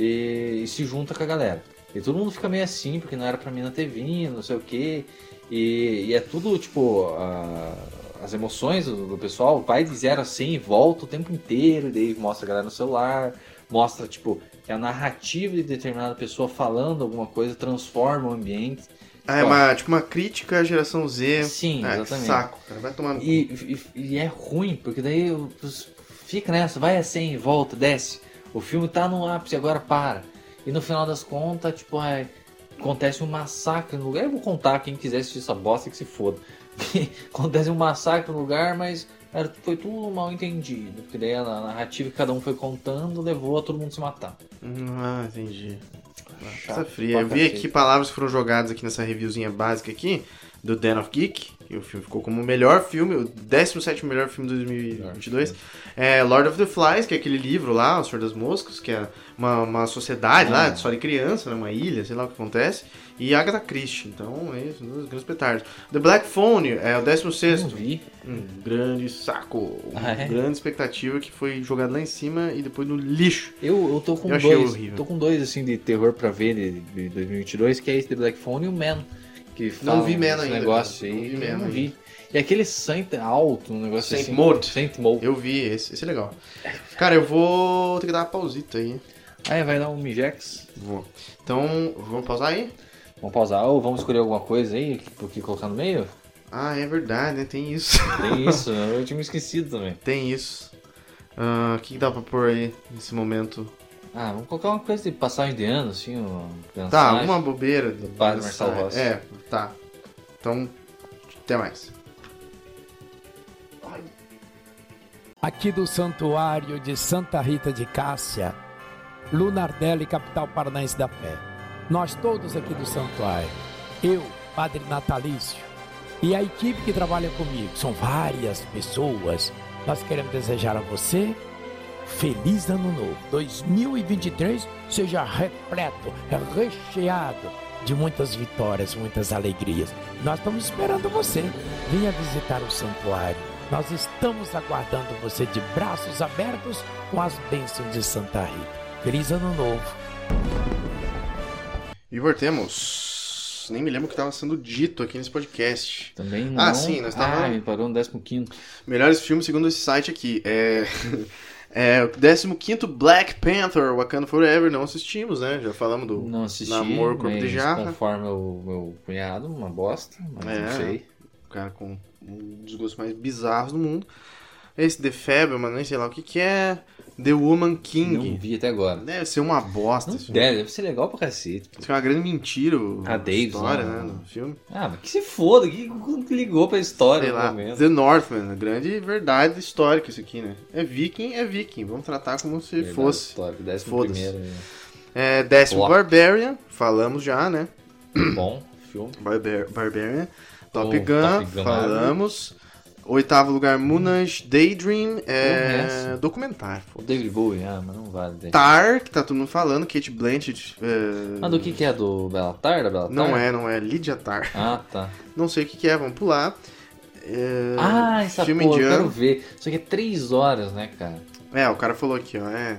e, e se junta com a galera. E todo mundo fica meio assim, porque não era pra mina ter vindo, não sei o quê. E, e é tudo, tipo, a- as emoções do, do pessoal, vai de 0 a 100 e volta o tempo inteiro, e daí mostra a galera no celular, mostra, tipo, que a narrativa de determinada pessoa falando alguma coisa transforma o ambiente. Ah, é uma, tipo uma crítica à geração Z. Sim, Ah, exatamente. saco, cara. Vai tomar no. E, e- e é ruim, porque daí fica nessa, vai a 100, volta, desce. O filme tá no ápice, agora para. E no final das contas, tipo, ai, acontece um massacre no lugar. Eu vou contar, quem quiser assistir essa bosta que se foda. acontece um massacre no lugar, mas era, foi tudo mal entendido. Porque daí a narrativa que cada um foi contando levou a todo mundo se matar. Ah, entendi. Chato Essa fria. Eu vi aqui palavras que foram jogadas aqui nessa reviewzinha básica aqui. do Den of Geek, e o filme ficou como o melhor filme, o 17 melhor filme de 2022. É Lord of the Flies, que é aquele livro lá, O Senhor das Moscas, que é uma, uma sociedade lá, Ah. só de criança, né, uma ilha, sei lá o que acontece. E Agatha Christie, então é isso, um dos grandes petardos. The Black Phone é o 16 Não vi. um grande saco, Ah, é? grande expectativa que foi jogado lá em cima e depois no lixo. Eu, eu tô com Eu dois. Tô com dois assim de terror pra ver de, de 2022, que é esse The Black Phone e o Man. Que Não vi esse ainda, negócio cara. Não aí. vi Man não ainda. vi. E aquele Saint alto, um negócio Saint assim. Maud. Saint. Eu vi esse, esse é legal. Cara, eu vou ter que dar uma pausita aí. Aí vai dar um Mijex. Vou. Então, vamos pausar aí? Vamos pausar ou vamos escolher alguma coisa aí pro que colocar no meio? Ah, é verdade, né? Tem isso. Tem isso, eu tinha me esquecido também. Tem isso. Ah, O que, que dá pra pôr aí nesse momento? Ah, vamos colocar uma coisa de passagem de ano, assim, uma Tá, alguma bobeira. Do padre Marcelo Rossi. É, tá. Então, até mais. aqui do Santuário de Santa Rita de Cássia, Lunardelli, capital paranaense da fé. Nós todos aqui do Santuário, eu, Padre Natalício, e a equipe que trabalha comigo, são várias pessoas. Nós queremos desejar a você feliz ano novo. 2023 seja repleto, recheado de muitas vitórias, muitas alegrias. Nós estamos esperando você. Venha visitar o santuário. Nós estamos aguardando você de braços abertos com as bênçãos de Santa Rita. Feliz ano novo. E voltemos. Nem me lembro o que estava sendo dito aqui nesse podcast. Também não. Ah, sim, nós tava- Ah, parou no 15. Melhores filmes segundo esse site aqui. É. É o 15 Black Panther, Wakanda Forever, não assistimos, né? Já falamos do Não assisti, Namor Corpo de mas Jarra. conforme o meu cunhado, uma bosta, mas É. não sei. O cara com um dos gostos mais bizarros do mundo. Esse The Fableman, nem sei lá o que que é. The Woman Não King. vi até agora. Deve ser uma bosta Não deve, deve ser legal pra cacete. Deve ser uma grande mentira A Davis, história, né? né, do filme. Ah, mas que se foda, que ligou pra história Sei no lá, momento. The Northman, grande verdade histórica isso aqui, né? É viking, é viking. Vamos tratar como se Verdade fosse. Histórico, décimo Foda-se. primeiro. né? É, décimo. Barbarian, falamos já, né? Bom, filme. Barbar Barbarian. Top Oh, Gun, Top Gun falamos. Oitavo lugar, Moonage Daydream, é documentário. O David Bowie, ah, mas não vale. Tar, que tá todo mundo falando, Kate Blanchett. é, Ah, do que que é? Do Bellatar? Da? Não é, não é, Lydia Tar. Ah, tá. Não sei o que, que é, vamos pular. É, Ah, essa filme porra, eu indiano. quero ver. Isso aqui é três horas, né, cara? É, o cara falou aqui, ó, é.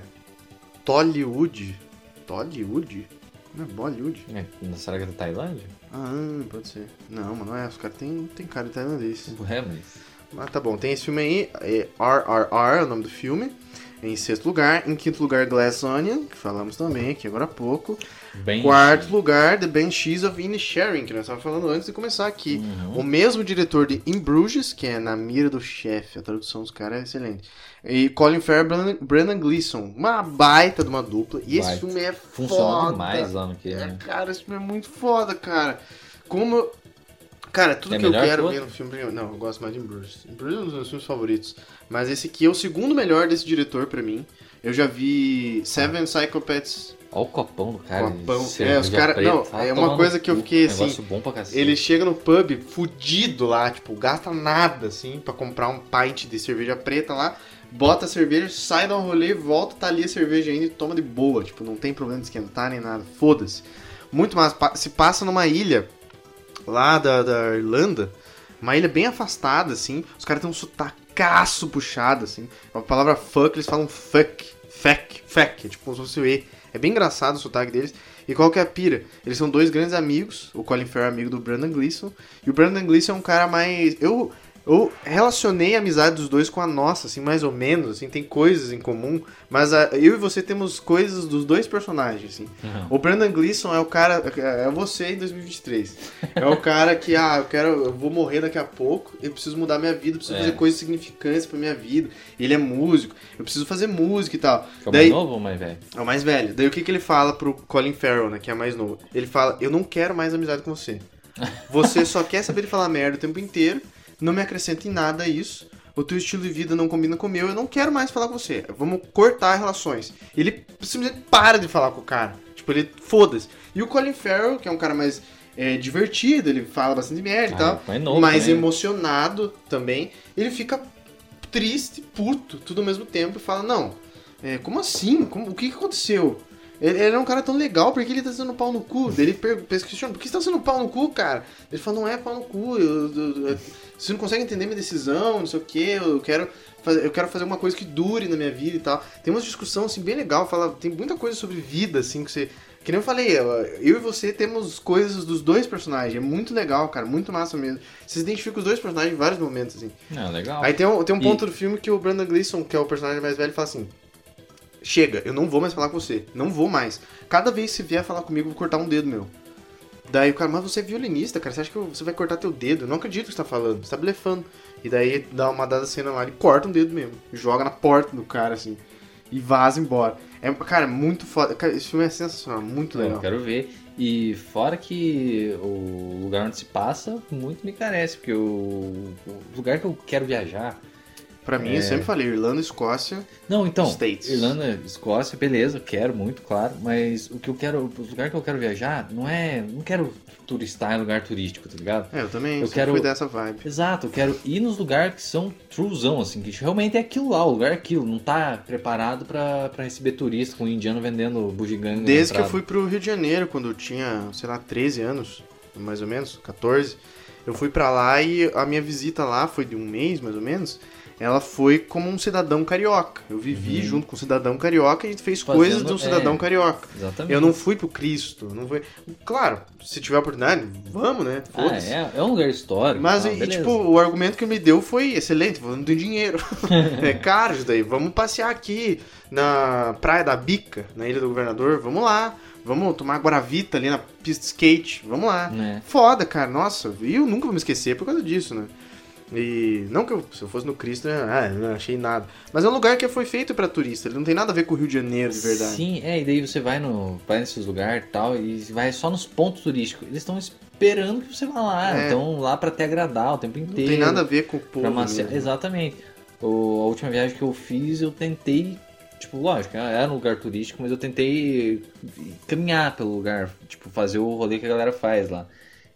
Tollywood. Tollywood? Não é Bollywood? É, será que é da Tailândia? Ah, pode ser. Não, mas não é, os caras tem, tem cara de tailandês. É, mas... Ah, tá bom. Tem esse filme aí, é RRR, é o nome do filme. Em sexto lugar. Em quinto lugar, Glass Onion, que falamos também aqui agora há pouco. Bem... Quarto lugar, The Banshees of Inisherin, que nós estávamos falando antes de começar aqui. Uhum. O mesmo diretor de In Bruges, que é Na Mira do Chefe. A tradução dos caras é excelente. E Colin Farrell e Brendan Gleeson. Uma baita de uma dupla. E esse Baita. filme é Funciona foda. demais lá no que É, cara, esse filme é muito foda, cara. Como. Cara, tudo É que eu quero que ver no filme. Não, eu gosto mais de. In Bruges é um dos meus filmes favoritos. Mas esse aqui é o segundo melhor desse diretor pra mim. Eu já vi Seven Psychopaths. Olha o copão do cara. Copão. É, os cara- preta. não, Vai é uma coisa que eu cu. fiquei, assim, Negócio bom pra cacete. Ele chega no pub fudido lá, tipo, gasta nada, assim, pra comprar um pint de cerveja preta lá, bota a cerveja, sai do rolê, volta, tá ali a cerveja ainda e toma de boa. Tipo, não tem problema de esquentar nem nada, foda-se. Muito mais, se passa numa ilha lá da, da Irlanda, uma ilha bem afastada, assim, os caras têm um sotacaço puxado, assim. A palavra fuck, eles falam fuck, fuck, fuck, é tipo como se fosse o E. É bem engraçado o sotaque deles. E qual que é a pira? Eles são dois grandes amigos. O Colin Farrell é amigo do Brandon Gleeson. E o Brandon Gleeson é um cara mais... Eu, eu relacionei a amizade dos dois com a nossa, assim, mais ou menos. Assim, tem coisas em comum. Mas a- eu e você temos coisas dos dois personagens, assim. Uhum. O Brandon Gleeson é o cara... É você em 2023. É o cara que, ah, eu quero... Eu vou morrer daqui a pouco. Eu preciso mudar minha vida. Eu preciso É. fazer coisas significantes pra minha vida. Ele é músico. Eu preciso fazer música e tal. É o Daí, mais novo ou mais velho? é o mais velho. Daí o que, que ele fala pro Colin Farrell, né? Que é mais novo. Ele fala, eu não quero mais amizade com você. Você só quer saber de falar merda o tempo inteiro. Não me acrescenta em nada isso. O teu estilo de vida não combina com o meu. Eu não quero mais falar com você. Vamos cortar relações. Ele simplesmente para de falar com o cara. Tipo, ele foda-se. E o Colin Farrell, que é um cara mais é, divertido, ele fala bastante merda e Ah, tal, mais novo mais né? emocionado também, ele fica triste, puto, tudo ao mesmo tempo e fala, não, é, como assim? Como- o que, que aconteceu? Ele, ele é um cara tão legal, por que ele tá sendo pau no cu? Ele questiona, por que você tá sendo pau no cu, cara? Ele fala, não é pau no cu, eu- eu- eu- você não consegue entender minha decisão, não sei o que, eu quero, fazer, eu quero fazer uma coisa que dure na minha vida e tal. Tem uma discussão, assim, bem legal, fala, tem muita coisa sobre vida, assim, que você... Que nem eu falei, eu e você temos coisas dos dois personagens, é muito legal, cara, muito massa mesmo. Você se identifica com os dois personagens em vários momentos, assim. Ah, legal. Aí tem um, tem um E- ponto do filme que o Brandon Gleeson, que é o personagem mais velho, fala assim: Chega, eu não vou mais falar com você. Não vou mais. Cada vez que você vier falar comigo, eu vou cortar um dedo meu. Daí o cara, mas você é violinista, cara. Você acha que eu- você vai cortar teu dedo? Eu não acredito que você tá falando. Você tá blefando. E daí dá uma dada cena lá, ele corta um dedo mesmo. Joga na porta do cara, assim. E vaza embora. É, cara, muito foda. Cara, esse filme é sensacional, muito Eu legal. quero ver. E fora que o lugar onde se passa, muito me carece, porque o, o lugar que eu quero viajar. Pra mim, É. eu sempre falei, Irlanda, Escócia. Não, então, States. Irlanda, Escócia, beleza, quero muito, claro, mas o que eu quero, o lugar que eu quero viajar não é, não quero turistar em lugar turístico, tá ligado? É, eu também Eu quero- fui dessa vibe. Exato, eu quero ir nos lugares que são truzão, assim, que realmente é aquilo lá, o lugar é aquilo, não tá preparado pra, pra receber turista com um indiano vendendo bugiganga. Desde que eu fui pro Rio de Janeiro, quando eu tinha, sei lá, 13 anos, mais ou menos, 14, eu fui pra lá e a minha visita lá foi de um mês, mais ou menos. Ela foi como um cidadão carioca. Eu vivi Uhum. junto com um cidadão carioca e a gente fez Fazendo- coisas de um cidadão é. carioca. Exatamente. Eu não fui pro Cristo, não fui. Claro, se tiver oportunidade, vamos, né? Ah, é, é um lugar histórico. Mas, ah, e, tipo, o argumento que me deu foi excelente, não tem dinheiro. é caro isso daí. Vamos passear aqui na Praia da Bica, na Ilha do Governador, vamos lá. Vamos tomar Guaravita ali na pista de skate, vamos lá. Né? Foda, cara, nossa. E eu nunca vou me esquecer por causa disso, né? E não que eu, se eu fosse no Cristo, né? Ah, não achei nada. Mas é um lugar que foi feito pra turista, ele não tem nada a ver com o Rio de Janeiro, de verdade. Sim, é, e daí você vai, no, vai nesses lugares e tal, e vai só nos pontos turísticos. Eles estão esperando que você vá lá, É. estão lá pra te agradar o tempo Não inteiro. tem nada a ver com o povo. mesmo. Exatamente. O- a última viagem que eu fiz, eu tentei, tipo, lógico, era um lugar turístico, mas eu tentei caminhar pelo lugar, tipo, fazer o rolê que a galera faz lá.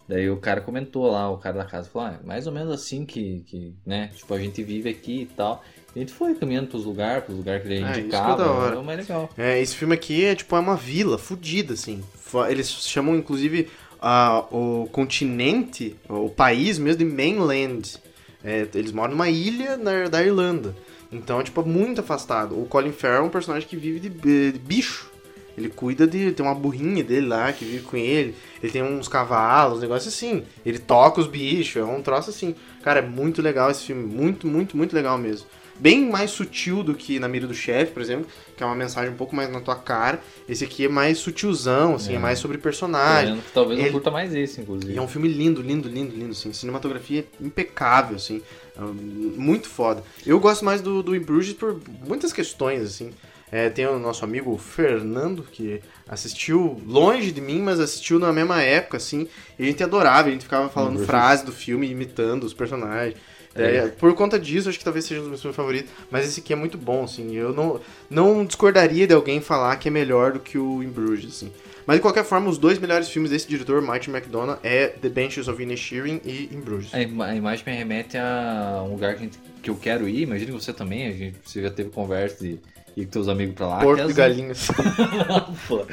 Daí o cara comentou lá, o cara da casa falou, ah, é mais ou menos assim que, que, né, tipo, a gente vive aqui e tal. E a gente foi caminhando pros lugares, pros lugares que ele Ah, isso é indicava, da hora. é o mais legal. É, esse filme aqui é tipo é uma vila fudida, assim. Eles chamam, inclusive, ah, o continente, o país mesmo de mainland. É, eles moram numa ilha na, da Irlanda. Então, é, tipo, muito afastado. O Colin Farrell é um personagem que vive de, de bicho. Ele cuida de. Tem uma burrinha dele lá que vive com ele. Ele tem uns cavalos, um negócio assim. Ele toca os bichos, é um troço assim. Cara, é muito legal esse filme. Muito, muito, muito legal mesmo. Bem mais sutil do que Na Mira do Chefe, por exemplo, que é uma mensagem um pouco mais na tua cara. Esse aqui é mais sutilzão, assim, é, É. mais sobre personagem. que talvez eu curta mais esse, inclusive. É um filme lindo, lindo, lindo, lindo, assim. Cinematografia impecável, assim. É Muito foda. Eu gosto mais do, do In Bruges por muitas questões, assim. É, tem o nosso amigo Fernando, que assistiu longe de mim, mas assistiu na mesma época, assim. E a gente adorava, a gente ficava falando Bruges. frases do filme, imitando os personagens. É. É, por conta disso, acho que talvez seja um dos meus filmes favoritos. Mas esse aqui é muito bom, assim. Eu não, não discordaria de alguém falar que é melhor do que o In Bruges, assim. Mas de qualquer forma, os dois melhores filmes desse diretor, Martin McDonagh, é The Benches of Inisherin e In Bruges. A, ima- a imagem me remete a um lugar que, gente- que eu quero ir. Imagina que você também, a gente, você já teve conversa de ir com teus amigos pra lá. Porto que é de as- Galinhas.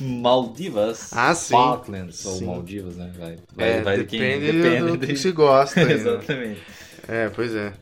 Maldivas. Ah, sim. Falklands, ou. Maldivas, né? Vai, vai, É, vai de quem depende, do, de- que se gosta. aí, né? Exatamente. É, pois é.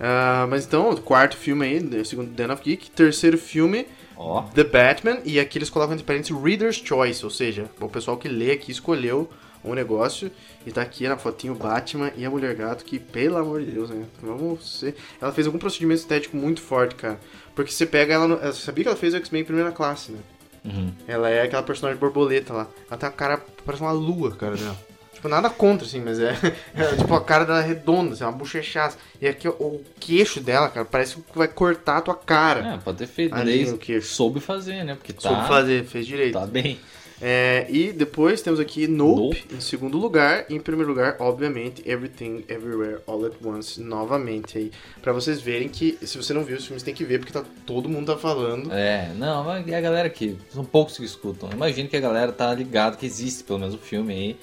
Ah, mas então, quarto filme aí, o segundo Den of Geek. Terceiro filme, Ó, The Batman. E aqui eles colocam entre parênteses Reader's Choice, ou seja, o pessoal que lê aqui escolheu um negócio. E tá aqui na fotinho Batman e a Mulher Gato, que pelo amor de Deus, né? Vamos ser. Ela fez algum procedimento estético muito forte, cara. Porque você pega ela. No... Você sabia que ela fez o X-Men primeira classe, né? uhum. Ela é aquela personagem borboleta lá. Ela tem a cara, parece uma lua, cara dela. Tipo, nada contra, assim, mas é, é, Tipo, a cara dela é redonda, assim, uma bochechaça. E aqui o queixo dela, cara, parece que vai cortar a tua cara. É, pode ter feito. Ali soube fazer, né? Porque tá, Soube fazer, fez direito. tá bem. É, e depois temos aqui Nope, em segundo lugar. E em primeiro lugar, obviamente, Everything Everywhere All at Once, novamente aí. Pra vocês verem que, se você não viu os filmes, tem que ver, porque tá, todo mundo tá falando. É, não, mas é a galera que. São poucos que escutam. Imagino que a galera tá ligado que existe pelo menos o filme aí.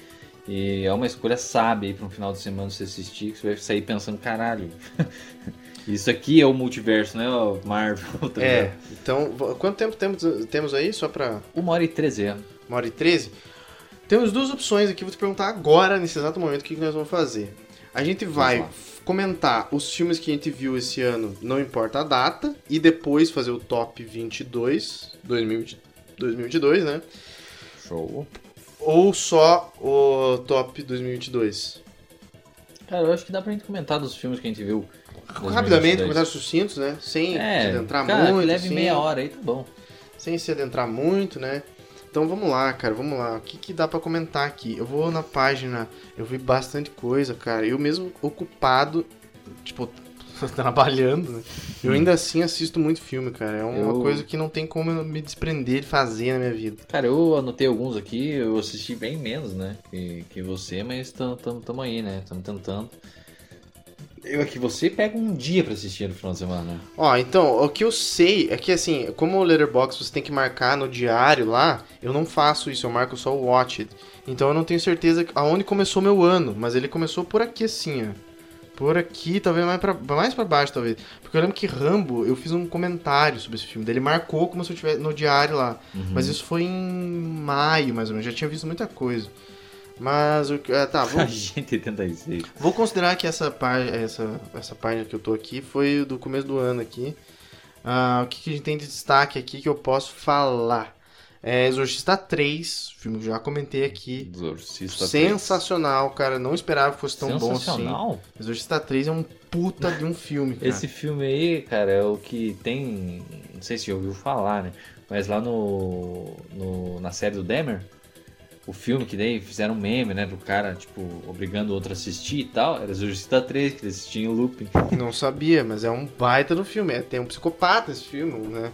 E é uma escolha sábia aí pra um final de semana você assistir, que você vai sair pensando, caralho. Isso aqui é o multiverso, né? O Marvel. tá É, então, quanto tempo temos, temos aí? Só pra Uma hora e treze anos. Uma hora e treze? Temos duas opções aqui, vou te perguntar agora, nesse exato momento, o que que nós vamos fazer. A gente vai comentar os filmes que a gente viu esse ano, não importa a data, e depois fazer o top 22, 2020 2022, né? Show. Ou só o top 2022? Cara, eu acho que dá pra gente comentar dos filmes que a gente viu. Rapidamente, 2022. comentários sucintos, né? Sem É, se adentrar cara, muito. leve assim. meia hora aí, tá bom. sem se adentrar muito, né? Então vamos lá, cara, vamos lá. O que, que dá pra comentar aqui? Eu vou na página, eu vi bastante coisa, cara. Eu mesmo ocupado, tipo, trabalhando, né? Eu ainda assim assisto muito filme, cara. É uma Eu- coisa que não tem como eu me desprender de fazer na minha vida. Cara, eu anotei alguns aqui, eu assisti bem menos, né? Que, que você, mas tamo, tamo, tamo aí, né? Tamo tentando. Eu aqui, você pega um dia pra assistir no final de semana, né? Ó, então, o que eu sei é que assim, como o Letterboxd você tem que marcar no diário lá, eu não faço isso, eu marco só o Watch It. Então eu não tenho certeza aonde começou meu ano, mas ele começou por aqui assim, ó. Por aqui, talvez mais pra, mais pra baixo, talvez. Porque eu lembro que Rambo, eu fiz um comentário sobre esse filme. Ele marcou como se eu tivesse no diário lá. Mas isso foi em maio, mais ou menos. Já tinha visto muita coisa. Mas, o que- ah, tá, vamos, gente 86. Vou considerar que essa, pá- essa, essa página que eu tô aqui foi do começo do ano aqui. Ah, o que, que a gente tem de destaque aqui que eu posso falar? É Exorcista 3, filme que eu já comentei aqui. Exorcista Sensacional, cara. Não esperava que fosse tão bom assim. Sensacional. Exorcista 3 é um puta de um filme, cara. Esse filme aí, cara, é o que tem. Não sei se ouviu falar, né? Mas lá no, no- na série do Demer, o filme que daí fizeram um meme, né? Do cara, tipo, obrigando o outro a assistir e tal, era Exorcista 3, que eles assistiam em looping. Não sabia, mas é um baita no filme. É, tem um psicopata esse filme, né?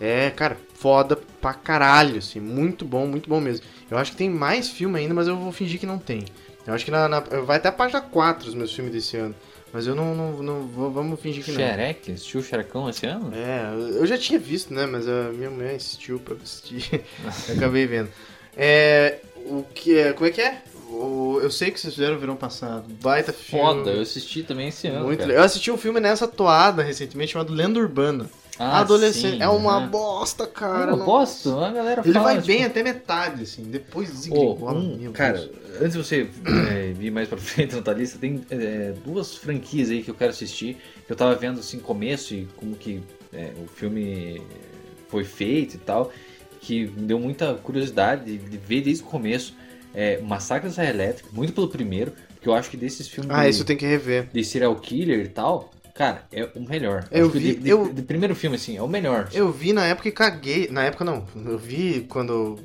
É, cara, foda pra caralho, assim. Muito bom, muito bom mesmo. Eu acho que tem mais filme ainda, mas eu vou fingir que não tem. Eu acho que na, na- vai até a página 4 os meus filmes desse ano. Mas eu não, não, não vou, vamos fingir que não. Shrek, assistiu o Shrekão esse ano? É, eu já tinha visto, né? Mas a minha mulher insistiu pra assistir. eu acabei vendo. É. O que é. Como é que é? O, eu sei que vocês fizeram o verão passado. Baita filme. Foda, eu assisti também esse ano. Muito cara. Eu assisti um filme nessa toada recentemente chamado Lenda Urbana. Ah, Adolescente. sim, é uma né? bosta, cara. Não- gosto, a galera Ele fala, vai tipo, bem até metade, assim. Depois um, meu cara, Deus. antes de você é, vir mais pra frente na tua lista, tem é, duas franquias aí que eu quero assistir. Que eu tava vendo assim começo e como que é, o filme foi feito e tal. Que me deu muita curiosidade de, de ver desde o começo. É, Massacre da Elétrica, muito pelo primeiro, porque eu acho que desses filmes Ah, de, isso tenho que rever. de serial killer e tal, cara, é o melhor. Eu Acho vi- de- eu- de primeiro filme, assim, é o melhor. Eu vi na época e caguei. Na época não. Eu vi quando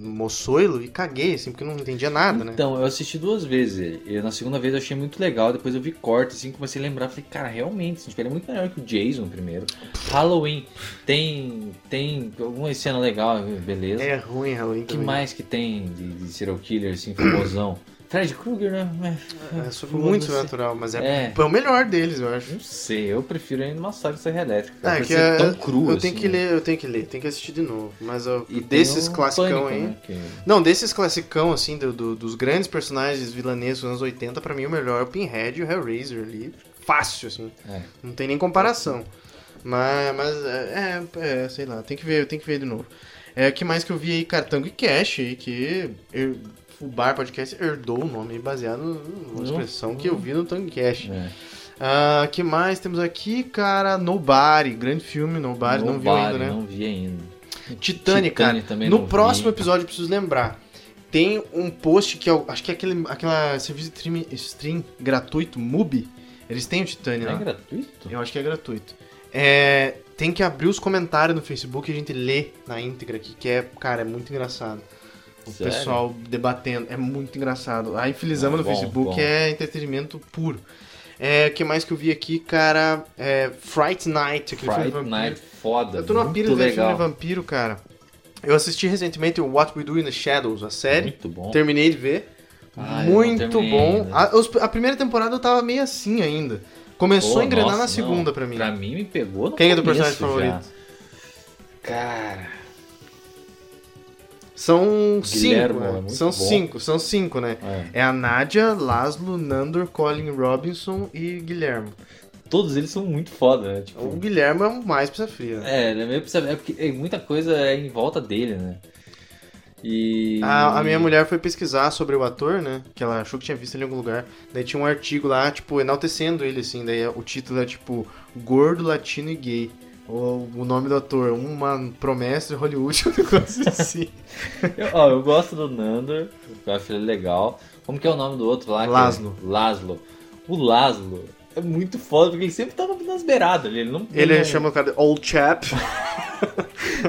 Moçoilo e caguei, assim, porque eu não entendia nada, né? Então, eu assisti duas vezes ele. E na segunda vez eu achei muito legal. Depois eu vi corte, assim, comecei a lembrar. Falei, cara, realmente, assim, tipo, ele é muito melhor que o Jason primeiro. Halloween tem. Tem alguma cena legal, beleza. É ruim, Halloween O que também. mais que tem de, de serial killer, assim, famosão? Fred Krueger, né? É muito sobrenatural, mas é, É. o melhor deles, eu acho. Não sei, eu prefiro ainda Massacre da Serra Elétrica. É que é, tão cru, eu assim. tenho que ler, eu tenho que ler, tenho que assistir de novo. Mas eu, E desses o classicão aí. né, que- Não, desses classicão, assim, do, do- dos grandes personagens vilanescos dos anos 80, pra mim o melhor é o Pinhead e o Hellraiser ali. Fácil, assim. É. Não tem nem comparação. Mas, mas é, é, é, sei lá, tem que ver, tem que ver de novo. É, que mais que eu vi aí, cara, Tango e Cash que eu- o Bar Podcast herdou o nome baseado numa Uhum. expressão que eu vi no Tango Cash. É. Ah, que mais temos aqui, cara? Nobody, grande filme, Nobody, não viu Nobody, ainda, né? Não vi ainda. Titanic, cara. Também no não próximo vi. episódio, eu preciso lembrar. Tem um post que eu acho que é aquele aquela serviço de stream, stream gratuito, Mubi. Eles têm o Titanic É lá. gratuito? Eu acho que é gratuito. É, tem que abrir os comentários no Facebook e a gente lê na íntegra aqui, que é, cara, é muito engraçado. O Sério? pessoal debatendo, é muito engraçado. A Infilizama Ah, no bom, Facebook bom. é entretenimento puro. É, o que mais que eu vi aqui, cara? É, Fright Night, aquele filme Fright vampiro. Night, foda. Eu tô numa pira de filme de vampiro, cara. Eu assisti recentemente o What We Do in the Shadows, a série. Muito bom. Terminei de ver. Ah, Muito bom. A, a primeira temporada eu tava meio assim ainda. Começou Pô, a engrenar nossa, na segunda não. pra mim. Pra mim me pegou no Quem é começo personagem já. favorito? Cara, São Guilhermo, cinco. é né? muito São bom. cinco, são cinco, né? é. É a Nádia, Laszlo, Nandor, Colin Robinson e Guilhermo. todos eles são muito foda, né? Tipo, O Guilhermo é o mais precisa fria. É, ele é meio é porque é, muita coisa é em volta dele, né? E. A, a minha mulher foi pesquisar sobre o ator, né? Que ela achou que tinha visto ele em algum lugar. Daí tinha um artigo lá, tipo, enaltecendo ele, assim. Daí o título é, tipo, Gordo, Latino e Gay. Ou o nome do ator, uma promessa de Hollywood, um negócio assim. Eu, ó, eu gosto do Nandor, eu acho ele legal. Como que é o nome do outro lá? que Laszlo. Laszlo. O Laszlo é muito foda, porque ele sempre tá nas beiradas. Ele não. Ele não- chama o cara de Old Chap.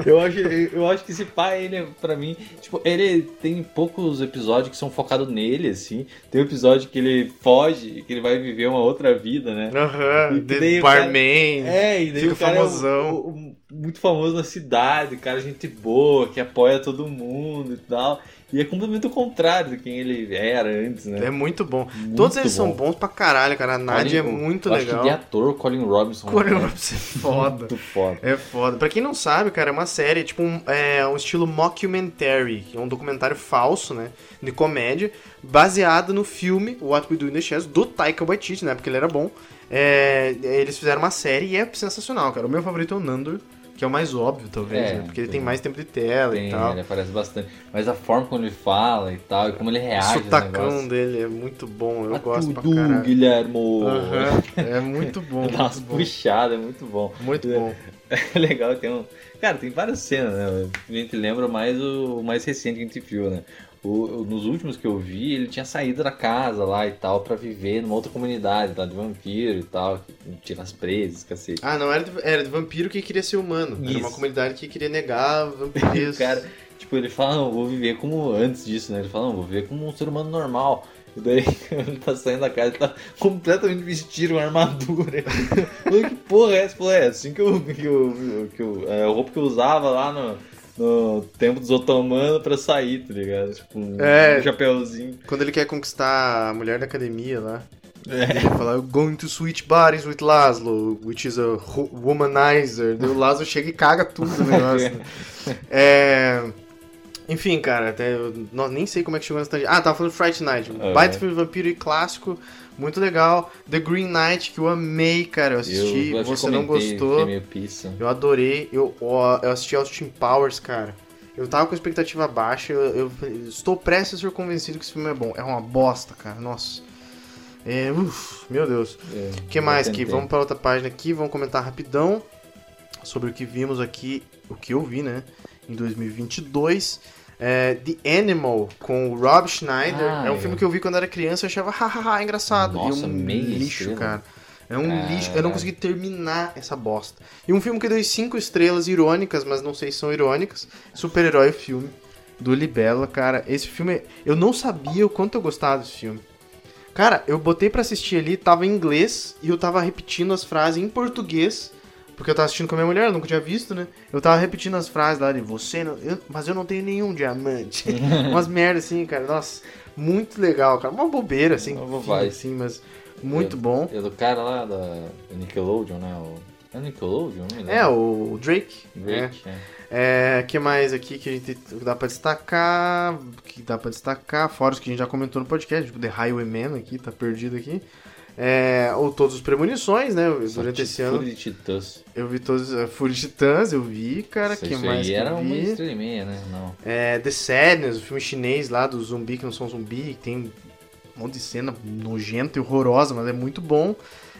Eu acho, eu acho que esse pai, ele, é, pra mim, tipo, ele tem poucos episódios que são focados nele, assim. Tem um episódio que ele foge, que ele vai viver uma outra vida, né? Aham, daí The cara- Barman. É, e daí Fica o cara famosão. é o- o- muito famoso na cidade, cara, gente boa, que apoia todo mundo e tal. E é completamente o contrário do quem ele era antes, né? É muito bom. Muito Todos eles são bom. bons pra caralho, cara. A Nádia é Colin- muito eu legal. Acho que de ator, Colin Robinson. Colin é Robinson é foda. Muito foda. É foda. Pra quem não sabe, cara, é uma série, tipo, um, é um estilo mockumentary, que é um documentário falso, né, de comédia, baseado no filme What We Do in the Shadows, do Taika Waititi, né, porque ele era bom. É, eles fizeram uma série e é sensacional, cara. O meu favorito é o Nandor, que é o mais óbvio, talvez, É, né, porque ele tem- mais tempo de tela Tem, e tal. ele aparece bastante. Mas a forma como ele fala e tal, e como ele O reage aos sotacão dele é muito bom, eu Ah, gosto pra tudo, caralho. Guilhermo! Aham, É muito bom, Dá umas puxadas, é muito bom. Muito bom. É legal, tem um. Cara, tem várias cenas, né? A gente lembra mais o, o mais recente que a gente viu, né? O, o- nos últimos que eu vi, ele tinha saído da casa lá e tal, pra viver numa outra comunidade, tá? De vampiro e tal, tira as presas, cacete. Ah, não, era de, era de vampiro que queria ser humano. Era uma Isso. comunidade que queria negar E vampiros. o cara, tipo, ele fala, não, vou viver como antes disso, né? Ele fala, não, vou viver como um ser humano normal. E daí ele tá saindo da casa, ele tá completamente vestido, uma armadura. Falei, que porra é essa? Falou, é assim que eu, que eu, que eu é, a roupa que eu usava lá no, no tempo dos otomanos pra sair, tá ligado? Tipo, um, É. chapéuzinho. Quando ele quer conquistar a mulher da academia lá. É. Ele fala, "I'm going to switch bodies with Laszlo, which is a womanizer. Daí o Laszlo chega e caga tudo no negócio. né? É... Enfim, cara, até eu não- nem sei como é que chegou nessa tangente. Ah, tava falando Fright Night. É. Filme de vampiro e clássico, muito legal. The Green Knight, que eu amei, cara. Eu assisti, eu você não gostou. Eu adorei. Eu, eu assisti Austin Powers, cara. Eu tava com expectativa baixa. Eu, eu estou prestes a ser convencido que esse filme é bom. É uma bosta, cara. Nossa. É, uf, meu Deus. É, O que mais aqui? Vamos para outra página aqui. Vamos comentar rapidão sobre o que vimos aqui. O que eu vi, né? Em 2022. É, The Animal, com o Rob Schneider. Ah, é um é. filme que eu vi quando era criança e achava hahaha engraçado. Nossa, e um lixo, estrela. cara. É um Caralho. lixo. Eu não consegui terminar essa bosta. E um filme que deu cinco estrelas irônicas, mas não sei se são irônicas. Super-herói filme. Do Libela, cara. Esse filme. Eu não sabia o quanto eu gostava desse filme. Cara, eu botei pra assistir ali, tava em inglês e eu tava repetindo as frases em português. Porque eu tava assistindo com a minha mulher, eu nunca tinha visto, né? Eu tava repetindo as frases lá de você, não, eu- mas eu não tenho nenhum diamante. Umas merdas assim, cara. Nossa, muito legal, cara. Uma bobeira, assim, Uma bobagem. assim, mas muito bom. É do cara lá da Nickelodeon, né? O... É Nickelodeon? Não. É, o Drake. Drake, é. É, é, que mais aqui que a gente dá pra destacar? Que dá pra destacar, fora os que a gente já comentou no podcast, tipo The Highwayman aqui, tá perdido aqui. É, ou todos os premonições, né? Durante esse ano. Fúria de Titãs. Eu vi todos. Uh, Fúria de Titãs, eu vi, cara. Isso, que isso mais aí que era uma estrela e meia, né? Não. É, The Sadness, o filme chinês lá do zumbi que não são zumbi, que tem um monte de cena nojenta e horrorosa, mas é muito bom.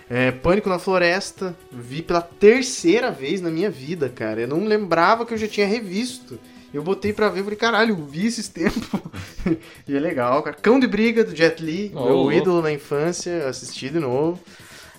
É, Pânico na Floresta, vi pela terceira vez na minha vida, cara. Eu não lembrava que eu já tinha revisto. Eu botei pra ver e falei, caralho, vi esses tempos. e é legal, cara. Cão de Briga, do Jet Li, Oh, meu ídolo na infância, eu assisti de novo.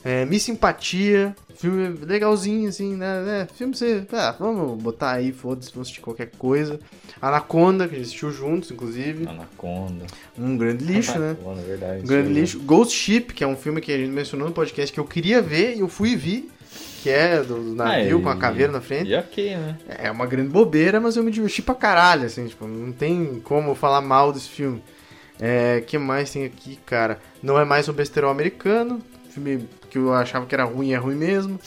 É, Miss Simpatia, filme legalzinho, assim, né? É, filme você. Ah, vamos botar aí, foda-se, vamos assistir qualquer coisa. Anaconda, que a gente assistiu juntos, inclusive. Anaconda. Um grande lixo, né? Anaconda, é verdade. Um grande lixo. Ghost Ship, que é um filme que a gente mencionou no podcast que eu queria ver e eu fui ver. Que é, do, do navio Ah, com a caveira na frente. E ok, né? É uma grande bobeira, mas eu me diverti pra caralho, assim, tipo, não tem como falar mal desse filme. É, que mais tem aqui, cara? Não é mais um besterol americano, filme que eu achava que era ruim, é ruim mesmo.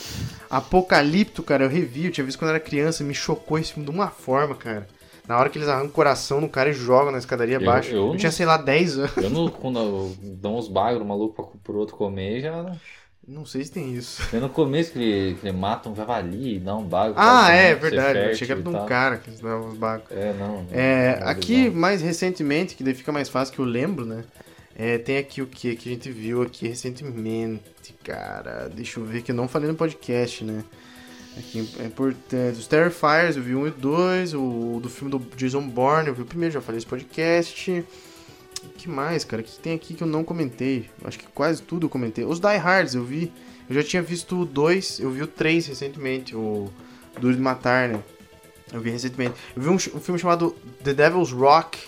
Apocalipto, cara, eu revi, eu tinha visto quando eu era criança, me chocou esse filme de uma forma, cara. Na hora que eles arrancam o coração no cara e jogam na escadaria Eu- abaixo. Eu, eu não- tinha, sei lá, 10 anos. Eu não, quando eu dou uns bagros maluco pro outro comer, já. Não sei se tem isso. É no começo que ele, que ele mata um javali e dá um bago. Ah, é verdade. E de um cara que dava os bagos. É, não. não, É, não, aqui, mais recentemente, que daí fica mais fácil que eu lembro, né? É, tem aqui o que que a gente viu aqui recentemente, cara. Deixa eu ver que eu não falei no podcast, né? Aqui é importante. Os Terrifiers, eu vi um e dois. O do filme do Jason Bourne, eu vi o primeiro, já falei esse podcast. Que mais, cara? O que tem aqui que eu não comentei? Acho que quase tudo eu comentei. Os Die Hards eu vi. Eu já tinha visto 2, eu vi o 3 recentemente, o Duro de Matar, né? Eu vi recentemente. Eu vi um, um filme chamado The Devil's Rock,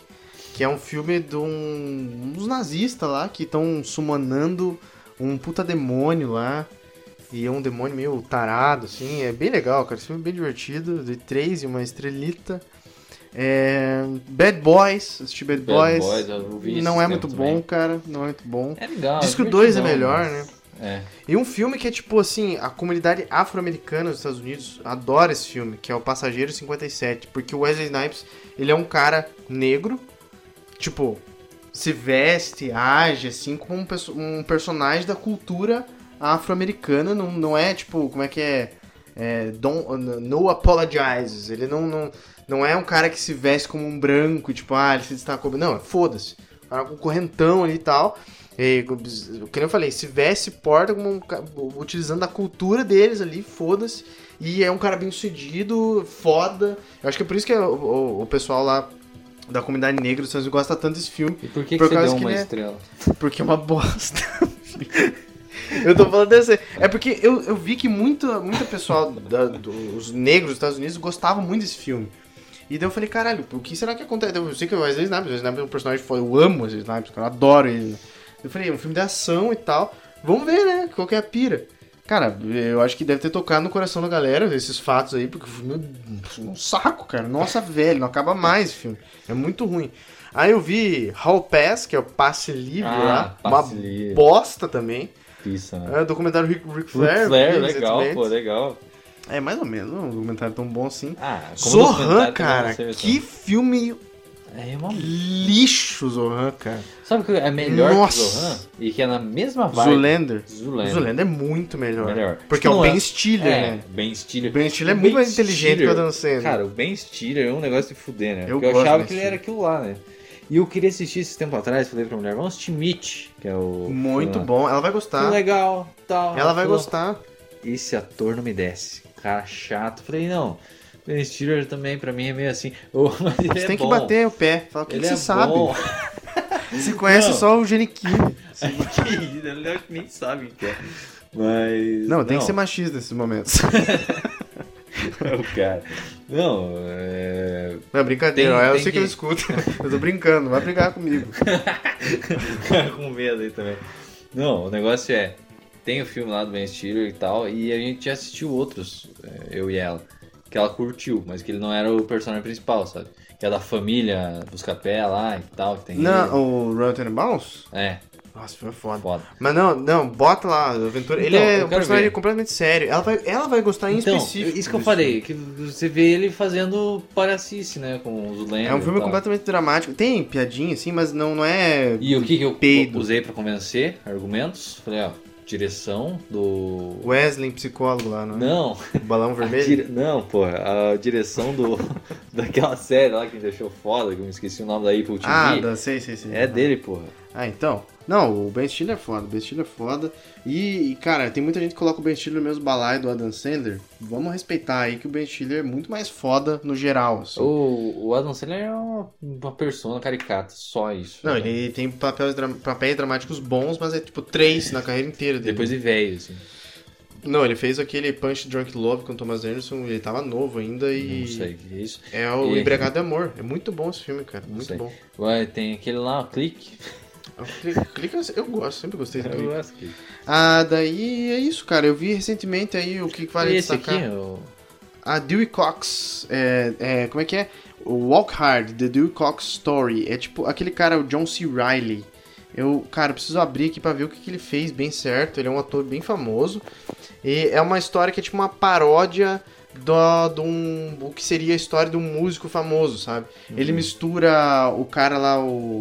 que é um filme de um, uns nazistas lá que estão summonando um puta demônio lá. E é um demônio meio tarado, assim. É bem legal, cara. Esse filme é bem divertido. De três e uma estrelita. É, Bad Boys, assisti Bad, Bad Boys. Boys, eu não é muito também. bom, cara. Não é muito bom. É legal. Diz que o 2 é melhor, mas- né? É. E um filme que é tipo assim, a comunidade afro-americana dos Estados Unidos adora esse filme, que é o Passageiro 57, porque o Wesley Snipes, ele é um cara negro, tipo, se veste, age assim como um, perso- um personagem da cultura afro-americana, não, não é tipo, como é que é, é don't, no apologizes, ele não, não, não é um cara que se veste como um branco, tipo, ah, ele se destacou, não, é foda-se, cara com correntão ali e tal, e, que nem eu falei, se veste, porta como um utilizando a cultura deles ali, foda-se. E é um cara bem sucedido, foda. Eu acho que é por isso que o, o- o pessoal lá da comunidade negra dos Estados Unidos gosta tanto desse filme. E por que, Por que você causa deu que uma é- estrela? Porque é uma bosta. eu tô falando desse. É porque eu, eu vi que muita, muita pessoal, da- dos negros dos Estados Unidos, gostavam muito desse filme. E daí eu falei, caralho, o que será que acontece? Eu sei que o Wesley Snipes, o Wesley Snipes é um personagem foda, eu amo o Wesley Snipes, cara, eu adoro ele. Eu falei, é um filme de ação e tal, vamos ver, né, qual que é a pira. Cara, eu acho que deve ter tocado no coração da galera esses fatos aí, porque o filme é um saco, cara. Nossa, velho, não acaba mais esse filme. É muito ruim. Aí eu vi Hall Pass, que é o passe livre Ah, lá. Passe uma Livre. bosta também. Pissa, né? É, documentário Rick, Rick Ric Flair. Flair, vi legal, pô, legal. É, mais ou menos, não é um documentário tão bom assim. Ah, Zohan, cara, que filme É uma... lixo, Zohan, cara. Sabe o que é melhor Nossa. que Zohan? E que é na mesma vibe. Zoolander. Zoolander. Zoolander é muito melhor. Melhor. Porque é o é- Ben Stiller, É, né? Ben Stiller. O Ben Stiller é muito Ben mais inteligente que o Stiller- Adam Sandler. Cara, o Ben Stiller é um negócio de fuder, né? Eu Porque eu achava que ele era aquilo lá, né? E eu queria assistir esse tempo atrás, falei pra mulher, vamos assistir Mitch, que é o... muito bom. Ela vai Que gostar. legal, tal. Ela vai falou, gostar. Esse ator não me desce. Cara chato. Falei, não. Ben Stiller também, pra mim, é meio assim. Oh, Você é tem que bom. bater o pé. Fala, o que, que é você sabe? bom. Você conhece Não. só o Geniquini. Ele acho que nem sabe o que é. Mas. Não, tem que ser machista nesses momentos. o cara. Não, é. Não, brincadeira. Tem- eu tem sei que... que- eu escuto. eu tô brincando. Não vai brigar comigo. Com medo aí também. Não, o negócio é. Tem o filme lá do Ben Stiller e tal, e a gente já assistiu outros, é, eu e ela, que ela curtiu, mas que ele não era o personagem principal, sabe? Que é da família Buscapé lá e tal, que tem. Não, ele. o Rotten Bounce? É, Nossa, foi foda. foda. Mas não, não, bota lá, Aventura. Ele Então, é um personagem ver. completamente sério. Ela vai, ela vai gostar em Então, específico. isso que eu falei, que você vê ele fazendo paracice, né, com os lendas É um filme completamente dramático. Tem piadinha, assim, mas não, não é. E o que, que eu Peido. usei pra convencer? Argumentos? Falei, ó, direção do. Wesley, psicólogo lá, não é? Não, O balão a vermelho? dire- não, porra, a direção do daquela série lá que me deixou foda, que eu me esqueci o nome da Apple TV. Ah, da, sei, sei, sei. É dele, porra. Ah, então. Não, o Ben Stiller é foda, o Ben Stiller é foda. E, cara, tem muita gente que coloca o Ben Stiller no mesmo balaio do Adam Sandler. Vamos respeitar aí que o Ben Stiller é muito mais foda no geral, assim. O, o Adam Sandler é uma, uma persona caricata, só isso. Não, né? ele tem papéis, papéis dramáticos bons, mas é tipo três na carreira inteira dele. Depois de velho, assim. Não, ele fez aquele Punch Drunk Love com o Thomas Anderson, ele tava novo ainda e... Não sei o que é isso. É o E- Embriagado de Amor. É muito bom esse filme, cara. Muito bom. Ué, tem aquele lá, Clique. Clica, clica- eu gosto, sempre gostei do Eu clique. gosto Ah, daí é isso, cara. Eu vi recentemente aí o que vale E esse destacar. aqui, o... A Dewey Cox, é, é, como é que é? O Walk Hard, The Dewey Cox Story. É tipo aquele cara, o John C. Reilly. Eu, cara, preciso abrir aqui pra ver o que, que ele fez bem certo. Ele é um ator bem famoso. E é uma história que é tipo uma paródia do, de um, o que seria a história de um músico famoso, sabe? Ele mistura o cara lá, o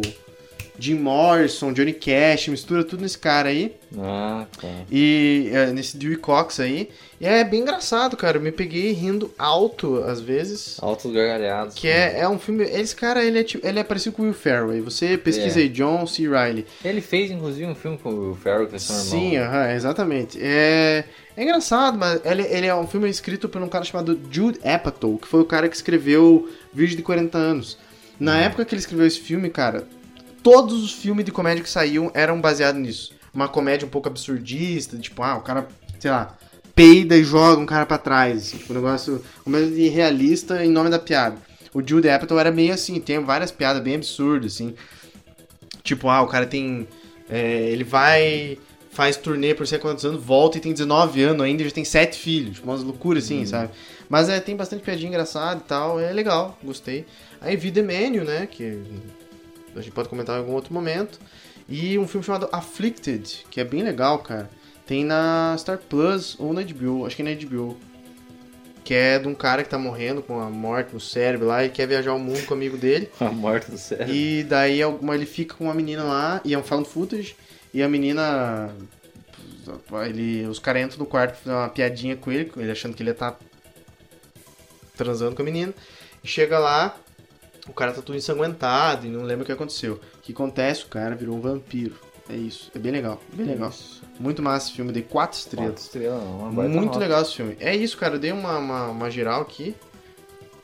Jim Morrison, Johnny Cash, mistura tudo nesse cara aí. Ah, tá. E é, nesse Dewey Cox aí. E é bem engraçado, cara. Eu me peguei rindo alto às vezes. Altos gargalhados. Que é, é um filme. Esse cara, ele é, ele é parecido com o Will Ferrell. Você pesquisa É. aí, John C. Reilly. Ele fez, inclusive, um filme com o Ferro, que é seu irmão. Sim, aham, exatamente. É, é engraçado, mas ele, ele é um filme escrito por um cara chamado Jude Apatow, que foi o cara que escreveu Virgem de 40 anos. Na Uhum. época que ele escreveu esse filme, cara, todos os filmes de comédia que saíam eram baseados nisso. Uma comédia um pouco absurdista, tipo, ah, o cara, sei lá, peida e joga um cara pra trás. assim, tipo, um negócio, comédia de realista em nome da piada. O Jude Apatow era meio assim, tem várias piadas bem absurdas, assim. Tipo, ah, o cara tem. é, ele vai. Faz turnê por sei quantos anos, volta e tem 19 anos ainda e já tem 7 filhos. Tipo, umas loucuras assim, sabe? Mas é, tem bastante piadinha engraçada e tal. É legal, gostei. Aí vi The Menu, né? Que a gente pode comentar em algum outro momento. E um filme chamado Afflicted, que é bem legal, cara. Tem na Star Plus ou na HBO, acho que é na HBO. Que é de um cara que tá morrendo com a morte no cérebro lá e quer viajar ao mundo com o amigo dele. A morte do cérebro. E daí alguma- ele fica com uma menina lá, e é um found footage, e a menina. Ele, os caras entram no quarto pra fazer uma piadinha com ele, ele achando que ele ia estar transando com a menina. E chega lá, o cara tá tudo ensanguentado e não lembra o que aconteceu. O que acontece? O cara virou um vampiro. É isso. É bem legal. Bem legal. Muito massa esse filme. Dei quatro Quatro estrelas. estrelas, não, uma Muito nota. legal esse filme. É isso, cara. Eu dei uma, uma, uma geral aqui.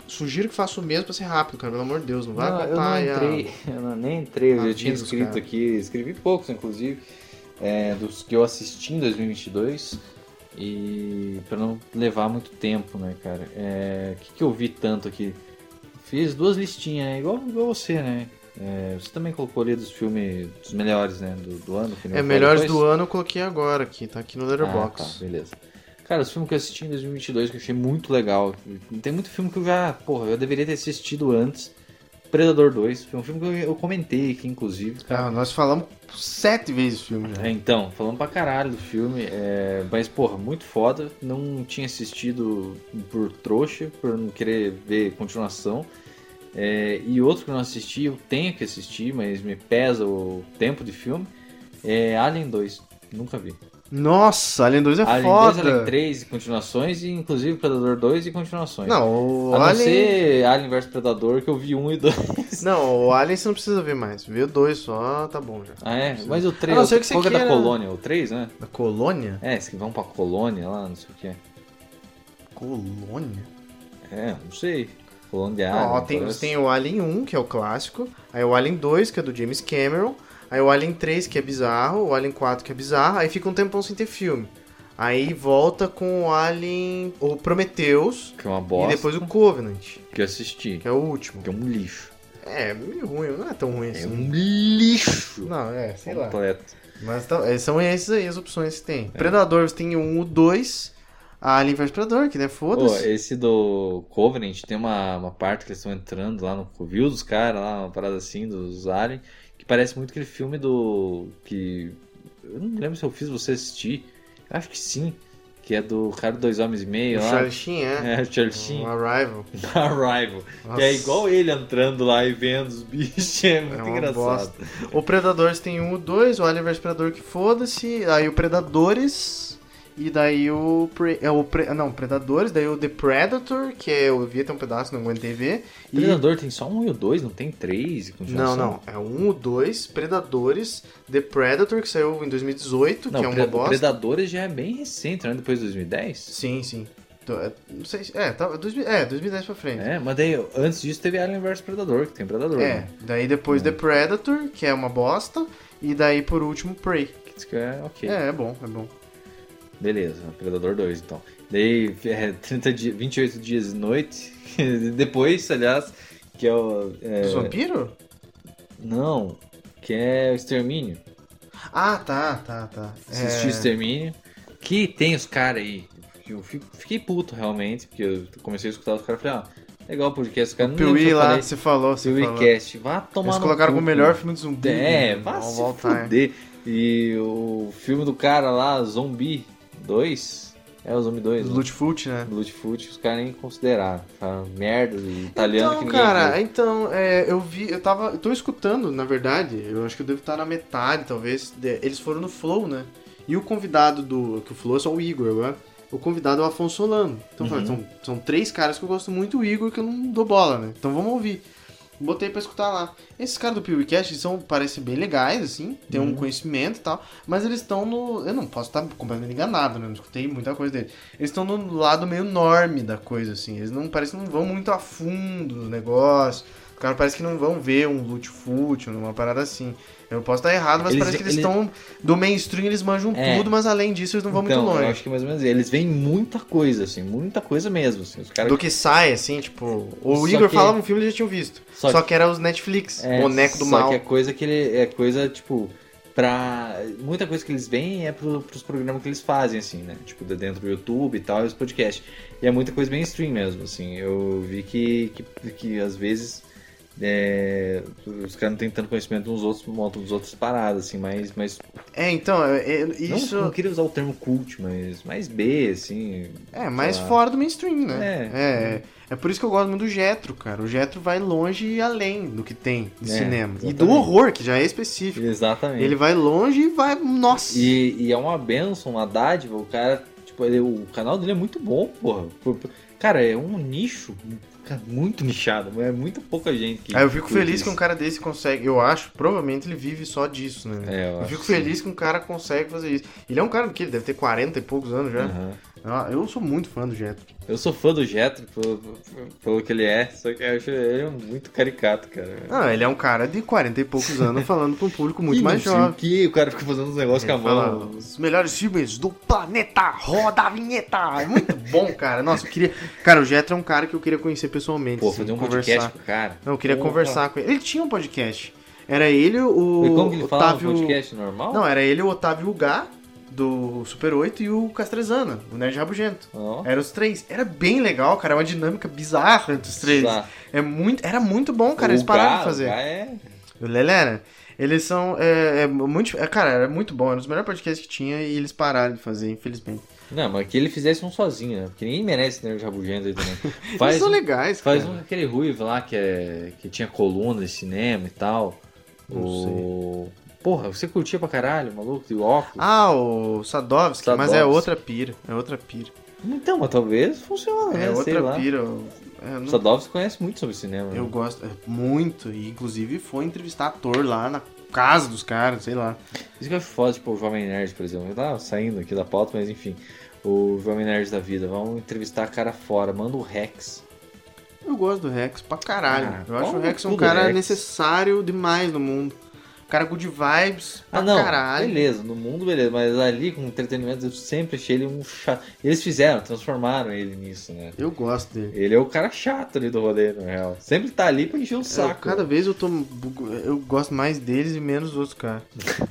Sugiro que faça o mesmo pra ser rápido, cara. Pelo amor de Deus. Não vai Não, eu contar não aí a- entrei, eu não- nem entrei, eu a tinha escrito cara. aqui, escrevi poucos, inclusive, é, dos que eu assisti em 2022, e para não levar muito tempo, né, cara. É, O que, que eu vi tanto aqui? Fiz duas listinhas, né, igual, igual você, né. É, você também colocou ali dos filmes, dos melhores, né, do, do ano. que É, melhores depois? do ano eu coloquei agora aqui, tá aqui no Ah, Letterboxd. tá, beleza. Cara, os filmes que eu assisti em 2022 que eu achei muito legal. Tem muito filme que eu já, porra, eu deveria ter assistido antes. Predador 2, foi um filme que eu, comentei aqui, inclusive. Ah, nós falamos sete vezes o filme já. É, então, falando pra caralho do filme, é, mas, porra, muito foda. Não tinha assistido por trouxa, por não querer ver continuação. É, e outro que eu não assisti, eu tenho que assistir, mas me pesa o tempo de filme, é Alien 2. Nunca vi. Nossa, Alien 2 é Alien foda. 2, Alien 3 e continuações, e inclusive Predador 2 e continuações. Não, o A não Alien... ser Alien vs Predador, que eu vi um e dois. Não, o Alien você não precisa ver mais. Vê o 2 só, tá bom já. Ah, é? Mas o 3, A não ser que você qual que é da colônia? O 3, né? Da colônia? É, esse que vão pra colônia lá, não sei o que. Colônia? É, não sei. De Ó, Alien. tem, parece. tem o Alien 1, que é o clássico. Aí o Alien 2, que é do James Cameron. Aí o Alien 3, que é bizarro. O Alien 4, que é bizarro. Aí fica um tempão sem ter filme. Aí volta com o Alien... O Prometheus. Que é uma bosta. E depois o Covenant, Que eu assisti. que é o último. Que é um lixo. É, meio ruim. Não é tão ruim É assim. um lixo. Não, é, sei lá. completo. Mas tá- é, são esses aí as opções que tem. Predador você tem o 1, o 2. Alien vs Predador, que né, Pô, foda-se. esse do Covenant tem uma, uma parte que eles estão entrando lá no covil dos caras, lá, uma parada assim, dos Alien, que parece muito aquele filme do. que. Eu não lembro se eu fiz você assistir. Acho que sim. Que é do cara do Dois Homens e Meio o lá. Charlie Sheen, é. É, o Charlie Sheen. Arrival. Arrival. Nossa. Que é igual ele entrando lá e vendo os bichos. É muito uma engraçado. bosta. O Predador você tem um, 2, o Alien vs Predador que foda-se, aí o Predadores, e daí o, Pre, é, o Pre- não, Predadores, daí o The Predator, que é, eu vi até um pedaço, não aguentei ver. E, Predador tem só um e o dois, não tem três? não, não, é 1, o 2, Predadores, The Predator, que saiu em 2018, Não, que é uma Pre- bosta. Predadores já é bem recente, né? Depois de 2010? Sim, sim. Então, é, Não sei se... É, tá, 2000 é, 2010 pra frente. É, mas daí antes disso teve Alien vs Predador, que tem Predador. É, Né? daí depois The Predator, que é uma bosta, e daí por último Prey. Que diz que é ok. É, é bom, é bom. Beleza, Predador 2 então. Daí é, 30 dias, 28 dias e noite. Depois, aliás, que é o. é, Dos vampiros? Não. que é o Extermínio. Ah, tá, tá, tá. Assisti o Extermínio. Que tem os caras aí. Eu fico- fiquei puto realmente, porque eu comecei a escutar os caras e falei, ah, legal o podcast, lembro se Piuí lá, falei. você falou, você falou. Piuícast, vá tomar Eles no colocaram cu, o melhor cara. filme de zumbi. É, né, vá se fuder. E o filme do cara lá, Zombie 2, é o Zombie 2, né? Lutfoot, né? Os caras nem consideraram. Falaram merda de italiano que Então, ninguém cara, viu. então, é, eu vi, eu tava, eu tô escutando, na verdade, eu acho que eu devo estar na metade, talvez, de- eles foram no Flow, né? E o convidado do, que o Flow é só o Igor agora, o convidado é o Afonso Solano. Então, eu falei, Uhum. são, são três caras que eu gosto muito, o Igor que eu não dou bola, né? Então vamos ouvir. Botei pra escutar lá. Esses caras do PewCast são, parecem bem legais, assim, tem Uhum. um conhecimento e tal, mas eles estão no. Eu não posso estar completamente enganado, né? Não escutei muita coisa deles. Eles estão no lado meio norme da coisa, assim. Eles não parecem não vão muito a fundo no negócio. Caras parecem que não vão ver um loot foot, uma parada assim. Eu posso estar errado, mas Eles- parece que eles eles- estão. Do mainstream eles manjam É. tudo, mas além disso eles não vão então, muito eu longe. acho que mais ou menos eles veem muita coisa, assim, muita coisa mesmo. Assim, Do que sai, assim, tipo. O Só Igor que- falava um filme que eles já tinham visto. Só Só, que- que... era os Netflix, É, boneco do só mal. que é coisa que ele é coisa tipo pra muita coisa que eles veem é pro, pros programas que eles fazem assim, né? Tipo de dentro do YouTube e tal, e os podcasts. E é muita coisa mainstream mesmo, assim. Eu vi que que, que às vezes é, os caras não têm tanto conhecimento uns outros, montam dos outros paradas, assim, mas, mas É, então, é, é, não- isso. não, queria usar o termo cult, mas mais B, assim. É, mais fora do mainstream, né? É. É. é. por isso que eu gosto muito do Jetro, cara. O Jetro vai longe e além do que tem de É, cinema. E exatamente. do horror, que já é específico. Exatamente. Ele vai longe e vai. Nossa! E, e é uma benção, uma dádiva, o cara, tipo, ele- o canal dele é muito bom, porra. Por- por- Cara, é um nicho cara, muito nichado, é muito pouca gente que. Eu fico feliz isso. que um cara desse consegue. Eu acho, provavelmente ele vive só disso, né? É, eu eu fico feliz que um cara consegue fazer isso. Ele é um cara que ele deve ter 40 e poucos anos já. Aham. Ah, Eu sou muito fã do Jetro. Eu sou fã do Jetro pelo, pelo que ele é, só que eu acho ele muito caricato, cara. Ah, ele é um cara de 40 e poucos anos falando com um público muito mais jovem. que, o cara fica fazendo uns negócios com a mão. os melhores filmes do planeta, roda a vinheta. É muito bom, cara. Nossa, eu queria. Cara, o Jetro é um cara que eu queria conhecer pessoalmente. Pô, assim, fazer um conversar. podcast com o cara. Não, eu queria Porra. conversar com ele. Ele tinha um podcast. Era ele, o. E como que ele falava Otávio... no podcast normal? Não, era ele, o Otávio Gá, do Super 8, e o Castrezana, o Nerd Rabugento. Ó. Eram os três. Era bem legal, cara. É uma dinâmica bizarra entre os três. É muito, era muito bom, cara. Eles O pararam Gá- de fazer. é... O Lelera, eles são. É, é muito. é, cara, era muito bom. Era um dos melhores podcasts que tinha e eles pararam de fazer, infelizmente. Não, mas que ele fizesse um sozinho, né? Porque ninguém merece nerd rabugento aí também. eles Faz são um- legais, Faz cara. um aquele ruivo lá que, é, que tinha coluna de cinema e tal. Não o... Porra, você curtia pra caralho, maluco, de óculos. Ah, o Sadovski, mas é Sadovski. outra pira. É outra pira. Então, mas talvez funcione, É né? Sei outra lá. pira. É, não- Sadovski conhece muito sobre cinema. Eu né? gosto é, muito. E inclusive foi entrevistar ator lá na casa dos caras, sei lá. Isso que eu acho foda, tipo, o Jovem Nerd, por exemplo. Eu tava saindo aqui da pauta, mas enfim. O Jovem Nerd da vida. Vamos entrevistar a cara fora. Manda o Rex. Eu gosto do Rex pra caralho. Ah, eu acho o Rex um cara Rex. necessário demais no mundo. Um cara good vibes pra Ah, não. caralho. Beleza, no mundo, beleza. Mas ali, com entretenimento, eu sempre achei ele um chato. Eles fizeram, transformaram ele nisso, né? Eu gosto dele. Ele é o cara chato ali do rolê, na real. Sempre tá ali pra encher o Eu, saco. cada vez eu tô. Eu gosto mais deles e menos dos outros caras.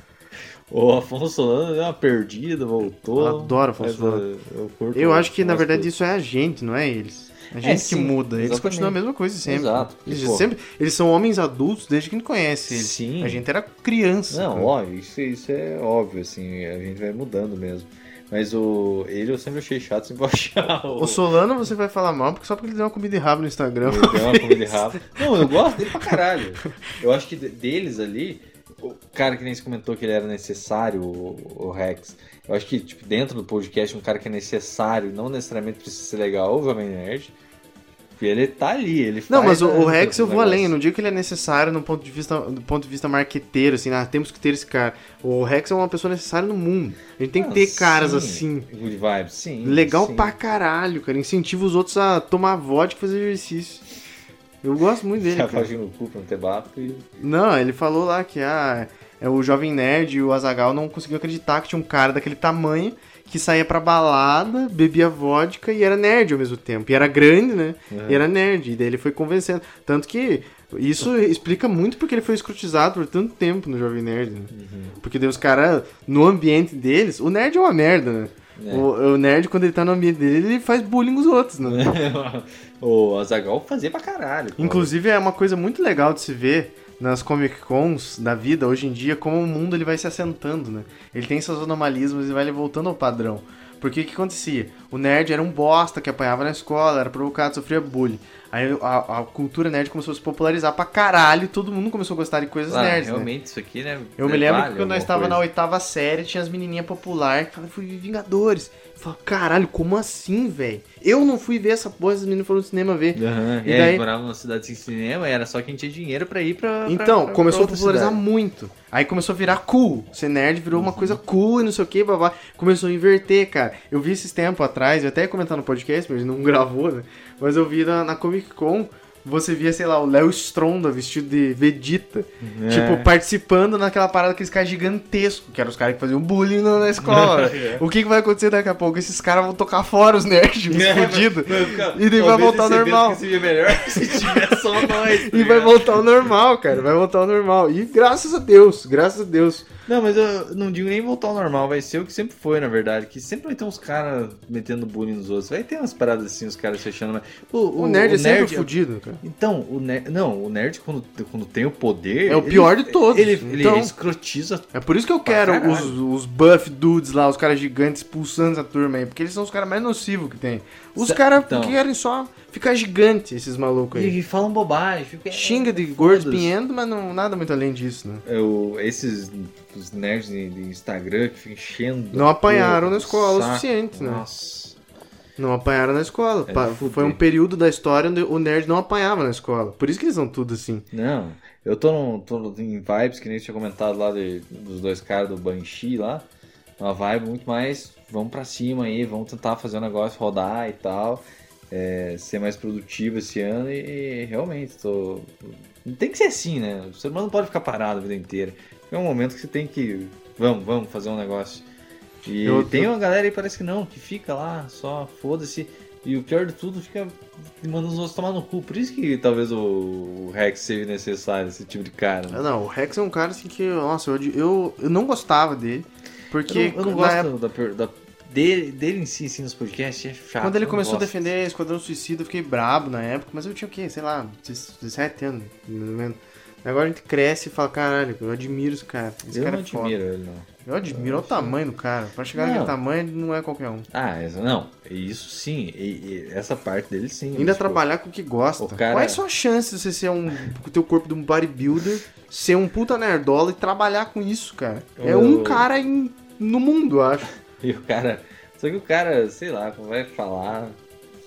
O Afonso Solano deu uma perdida, voltou. Eu adoro Afonso Solano. uh, Eu, curto Eu acho que na verdade coisas. isso é a gente, não é eles. A gente que sim, muda. Eles exatamente. continuam a mesma coisa sempre. Exato. Eles, sempre, eles são homens adultos desde que a gente conhece eles. Sim. A gente era criança. Não, cara. óbvio, isso, isso é óbvio, assim, a gente vai mudando mesmo. Mas o ele eu sempre achei chato, sempre vou achar o... O Solano você vai falar mal porque só porque ele deu uma comida de rabo no Instagram. Ele deu uma comida rápida. Não, eu gosto dele pra caralho. Eu acho que de- deles ali, o cara que nem se comentou que ele era necessário, o, o Rex. Eu acho que, tipo, dentro do podcast, um cara que é necessário, não necessariamente precisa ser legal, o Jovem Nerd. Porque ele tá ali, ele Não, mas o, o Rex eu vou negócio. além. Eu não digo que ele é necessário no ponto de vista, do ponto de vista marqueteiro, assim, ah, temos que ter esse cara. O Rex é uma pessoa necessária no mundo. A gente tem que Ah, ter caras sim. assim. Good vibes, sim. Legal sim. pra caralho, cara. Incentiva os outros a tomar vodka e fazer exercício. Eu gosto muito dele, cara. fazendo no cu pra não ter bafo e... Não, ele falou lá que ah, é o Jovem Nerd e o Azagal não conseguiam acreditar que tinha um cara daquele tamanho que saía pra balada, bebia vodka e era nerd ao mesmo tempo. E era grande, né? Uhum. E era nerd. E daí ele foi convencendo. Tanto que Isso explica muito porque ele foi escrotizado por tanto tempo no Jovem Nerd, né? Uhum. Porque daí os caras, no ambiente deles, o nerd é uma merda, né? É. O, o nerd, quando ele tá no ambiente dele, ele faz bullying com os outros, né? o Azagal fazia pra caralho. Inclusive, é uma coisa muito legal de se ver nas Comic Cons da vida hoje em dia, como o mundo ele vai se assentando, né? Ele tem seus anomalismos e vai voltando ao padrão. Porque o que acontecia? O nerd era um bosta que apanhava na escola, era provocado, sofria bullying. Aí a, a cultura nerd começou a se popularizar pra caralho todo mundo começou a gostar de coisas Ah, nerds, né? realmente, isso aqui, né? Eu me lembro que quando nós estava na oitava série, tinha as menininhas populares que falavam, fui ver Vingadores. Eu falava, caralho, como assim, velho? Eu não fui ver essa porra, essas meninas foram no cinema ver. Aham, E E daí- daí... morava numa cidade sem cinema, era só quem tinha dinheiro pra ir pra. pra- Então, pra- começou a pra outra popularizar cidade. muito. Aí começou a virar cool. Ser nerd virou uma coisa cool e não sei o que, babá. Começou a inverter, cara. Eu vi esses tempos atrás, eu até ia comentar no podcast, mas a não gravou, né? Mas eu vi na, na Comic Con, você via, sei lá, o Léo Stronda vestido de Vegeta. É. Tipo, participando naquela parada aqueles caras gigantescos, que eram os caras que faziam bullying na, escola. É. O que, que vai acontecer daqui a pouco? Esses caras vão tocar fora os nerds, os fudidos. Ficar- E daí vai voltar ao normal. seria melhor se tiver só nós. tá E vai voltar ao normal, cara. Vai voltar ao normal. E graças a Deus, graças a Deus. Não, mas eu não digo nem voltar ao normal, vai ser o que sempre foi, na verdade. Que sempre vai ter uns caras metendo bullying nos outros. Vai ter umas paradas assim, os caras fechando. mas- O, O, nerd é sempre fudido, cara. Então, o nerd. Não, o nerd, quando, quando tem o poder. É o pior de todos, Ele, ele, então. escrotiza. É por isso que eu quero os, os buff dudes lá, os caras gigantes expulsando essa turma aí. Porque eles são os caras mais nocivos que tem. Os caras então. querem só ficar gigante, esses malucos aí. E, falam bobagem. Fica, Xinga de gordo espinhento, mas não, nada muito além disso, né? Eu, esses os nerds de, de Instagram que ficam enchendo. Não apanharam o na escola o saco. suficiente, né? Nossa. Não apanharam na escola. É. Foi um período da história onde o nerd não apanhava na escola. Por isso que eles são tudo assim. Não, eu tô, num, tô em vibes que nem tinha comentado lá de- dos dois caras do Banshee lá. Uma vibe muito mais, vamos pra cima aí, vamos tentar fazer o negócio rodar e tal. É, ser mais produtivo esse ano e, e realmente tô. Tem que ser assim, né? O ser humano não pode ficar parado a vida inteira. É um momento que você tem que. Vamos, vamos fazer um negócio. E Eu- tem eu- uma galera aí parece que não, que fica lá, só foda-se. E o pior de tudo fica mandando os outros tomar no cu. Por isso que talvez o, o Rex seja necessário, esse tipo de cara. né? Ah, Não, o Rex é um cara assim que, nossa, eu, eu, eu não gostava dele. Porque eu não, eu não gosto época- da, da- dele, dele em si, assim, nos podcasts, é chato. quando ele eu começou a gosto. defender Esquadrão Suicida, eu fiquei brabo na época, mas eu tinha o quê? Sei lá, 17 anos, mais ou menos. Agora a gente cresce e fala, caralho, eu admiro esse cara. Esse Eu cara não é foda. admiro ele, não. Eu admiro olha o tamanho do cara. Pra chegar Não. naquele tamanho, ele não é qualquer um. Ah, não. Isso sim. e- e essa parte dele sim. Ainda mas, pô, trabalhar com o que gosta. o cara- Qual é a sua chance de você ser um. com o teu corpo de um bodybuilder, ser um puta nerdola e trabalhar com isso, cara? É Eu- um cara em- no mundo, eu acho. E o cara. Só que o cara, sei lá, vai falar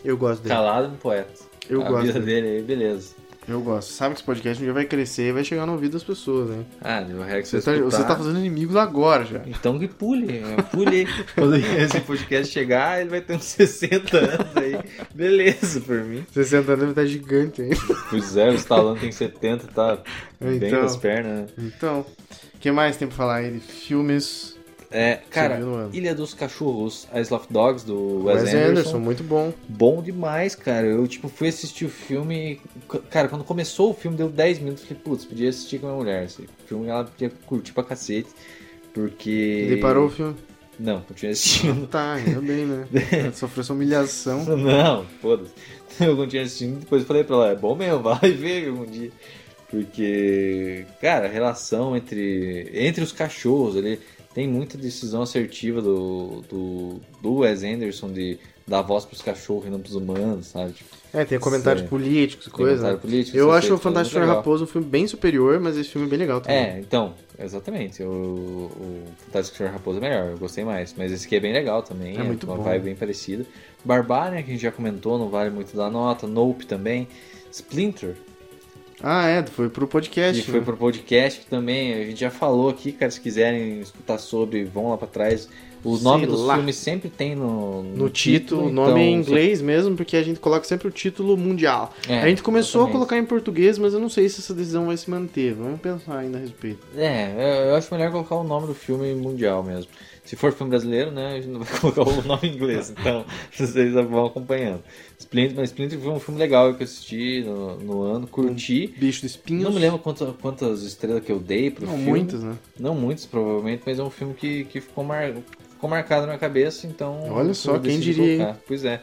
Eu gosto dele. calado um poeta. Eu a gosto vida dele. dele aí, beleza. Eu gosto. Sabe que esse podcast um dia vai crescer e vai chegar no ouvido das pessoas, hein? Ah, o Rex Você tá, você tá fazendo inimigos agora já. Então que pule, é, pule. Quando esse podcast chegar, ele vai ter uns 60 anos aí. Beleza, por mim. 60 anos deve estar gigante ainda. Pois é, o Stallone tem 70, tá bem Então. das pernas, né? Então, o que mais tem pra falar aí de filmes? É, cara? Ilha dos Cachorros, Isle of Dogs, do Wes, Wes, Anderson. Anderson. muito bom. Bom demais, cara. Eu, tipo, fui assistir o filme. Cara, quando começou o filme, deu 10 minutos. Falei, putz, podia assistir com a minha mulher. Esse filme ela podia curtir pra cacete. Porque. E daí parou o filme. Não, continuei assistindo. Tá, ainda bem, né? Sofreu essa humilhação. Não, foda-se. Eu continuei assistindo, depois falei pra ela, é bom mesmo, vai ver algum dia. Porque, cara, a relação entre, entre os cachorros, ele tem muita decisão assertiva do, do, do Wes Anderson de dar voz pros cachorros e não pros humanos, sabe? Tipo, É, tem comentários Sim. políticos e coisa. comentário né? político, Eu acho o Fantástico muito Senhor. Raposo um filme bem superior, mas esse filme é bem legal também. É, então, exatamente. O, o Fantástico Senhor Raposo é melhor, eu gostei mais. Mas esse aqui é bem legal também, É muito uma bom. vibe bem parecida. Barbária, que a gente já comentou, não vale muito da nota. Nope também. Splinter, Ah, é, foi pro podcast. foi né? pro podcast também a gente já falou aqui, cara, se quiserem escutar sobre, vão lá pra trás. O nome Sei dos lá. filmes sempre tem no, No título, o nome então, em inglês mesmo, porque a gente coloca sempre o título mundial. É, a gente começou a exatamente. colocar em português, mas eu não sei se essa decisão vai se manter. Vamos pensar ainda a respeito. É, eu acho melhor colocar o nome do filme mundial mesmo. Se for filme brasileiro, né, a gente não vai colocar o nome em inglês, então vocês vão acompanhando. Splinter, mas Splinter foi um filme legal que eu assisti no, no ano, curti. Bicho de espinhos. Não me lembro quantas, quantas estrelas que eu dei pro Não, filme. muitas, né? Não muitas, provavelmente, mas é um filme que, que ficou, mar... ficou marcado na minha cabeça, então. Olha só, quem diria. Pois é.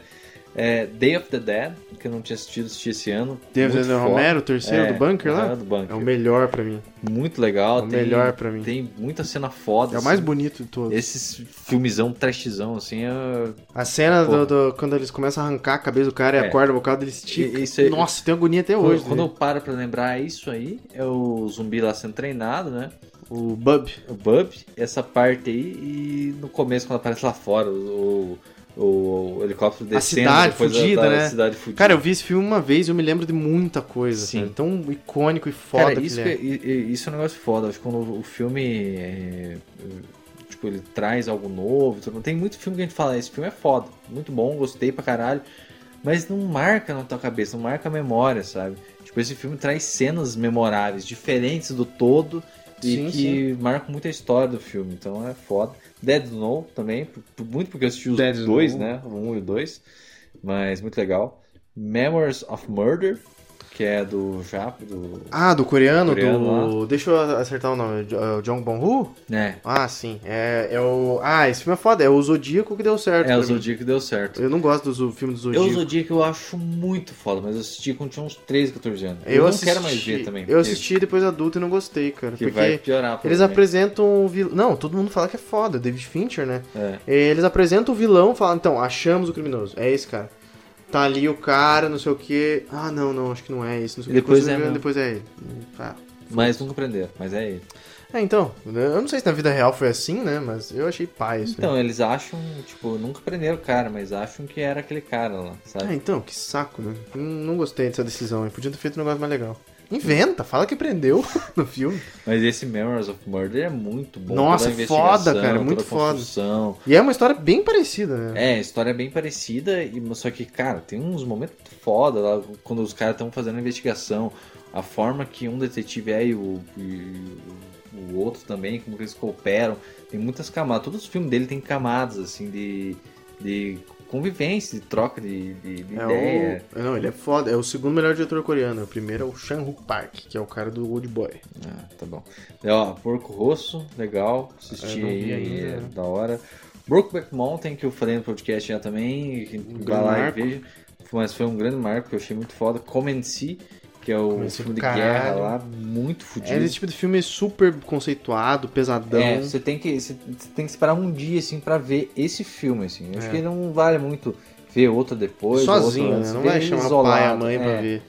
É, Day of the Dead, que eu não tinha assistido, assisti esse ano. David Muito foda. Romero, o terceiro É, do bunker lá? do bunker. É o melhor pra mim. Muito legal. É o tem- melhor pra mim. Tem muita cena foda. É o mais assim. bonito de todos. Esses filmezão, trashzão, assim, é... A cena do, do- quando eles começam a arrancar a cabeça do cara e É. a corda vocal dele estica. Isso Nossa, tem agonia até Quando, hoje. quando eu né? paro pra lembrar, é isso aí. É o zumbi lá sendo treinado, né? O Bub. O Bub, essa parte aí, e no começo, quando aparece lá fora, o, o, helicóptero descendo. cidade depois da- fudida, da, né? cidade fudida. Cara, eu vi esse filme uma vez e eu me lembro de muita coisa. Sim. Sim. Tão icônico e foda Cara, que isso, ele é. e- isso é um negócio foda. Acho que quando o filme. é, tipo, ele traz algo novo. Tem muito filme que a gente fala, esse filme é foda, muito bom, gostei pra caralho. Mas não marca na tua cabeça, não marca a memória, sabe? Tipo, esse filme traz cenas memoráveis, diferentes do todo. E Sim, que marcam muito a história do filme, então é foda. Dead Snow também, muito porque eu assisti os Dead dois, Snow. né? O um e o dois. Mas muito legal. Memories of Murder, que é do Jap, do. Ah, do coreano, Coreano do. Deixa eu acertar o nome. É o Jong Bong-ho? É, Ah, sim. É, é o. Ah, esse filme é foda. É o Zodíaco que deu certo. é o. Zodíaco que deu certo. Eu não gosto do filme do Eu, o Zodíaco. Zodíaco eu acho muito foda, mas eu assisti quando tinha uns 13, 14 anos. Eu, Eu não assisti, quero mais ver também. Eu assisti depois adulto e não gostei, cara. Que porque vai piorar. eles apresentam o vilão. Não, todo mundo fala que é foda, David Fincher, né? É. Eles apresentam o vilão falam, então, achamos o criminoso. É esse cara. Tá ali o cara, não sei o que. Ah, não, não, acho que não é esse. Não sei depois Quando é vê, mesmo. depois é ele. Ah. Mas nunca aprenderam, mas é ele. É, então, eu não sei se na vida real foi assim, né? Mas eu achei pai isso. Então, né? eles acham, tipo, nunca prenderam o cara, mas acham que era aquele cara lá, sabe? Ah, então, que saco, né? Não, não gostei dessa decisão. Podia ter feito um negócio mais legal. Inventa, fala que prendeu no filme. Mas esse Memories of Murder é muito bom. Nossa, foda, cara, toda muito foda. E é uma história bem parecida, né? É, história é bem parecida, e- só que, cara, tem uns momentos foda lá, quando os caras estão fazendo a investigação, a forma que um detetive é e o, e o outro também, como eles cooperam, tem muitas camadas. Todos os filmes dele tem camadas, assim, de, de convivência, de troca de, de, de É ideia. o... Não, ele é foda. É o segundo melhor diretor coreano. O primeiro é o Chan-Wook Park, que é o cara do Old Boy. Ah, tá bom. E, ó, Porco Rosso, legal, assisti aí, ainda, é né? da hora. Brokeback Mountain, que eu falei no podcast já também, Um vai lá marco. e veja. Mas foi um grande marco que eu achei muito foda. See, que é o filme de guerra lá, muito fodido. É esse tipo de filme super conceituado, pesadão. É, você tem que você tem que esperar um dia assim para ver esse filme assim. Eu acho É. que não vale muito ver outro depois, Sozinho, outro né? Não vai chamar o isolado, pai e a mãe é, pra ver.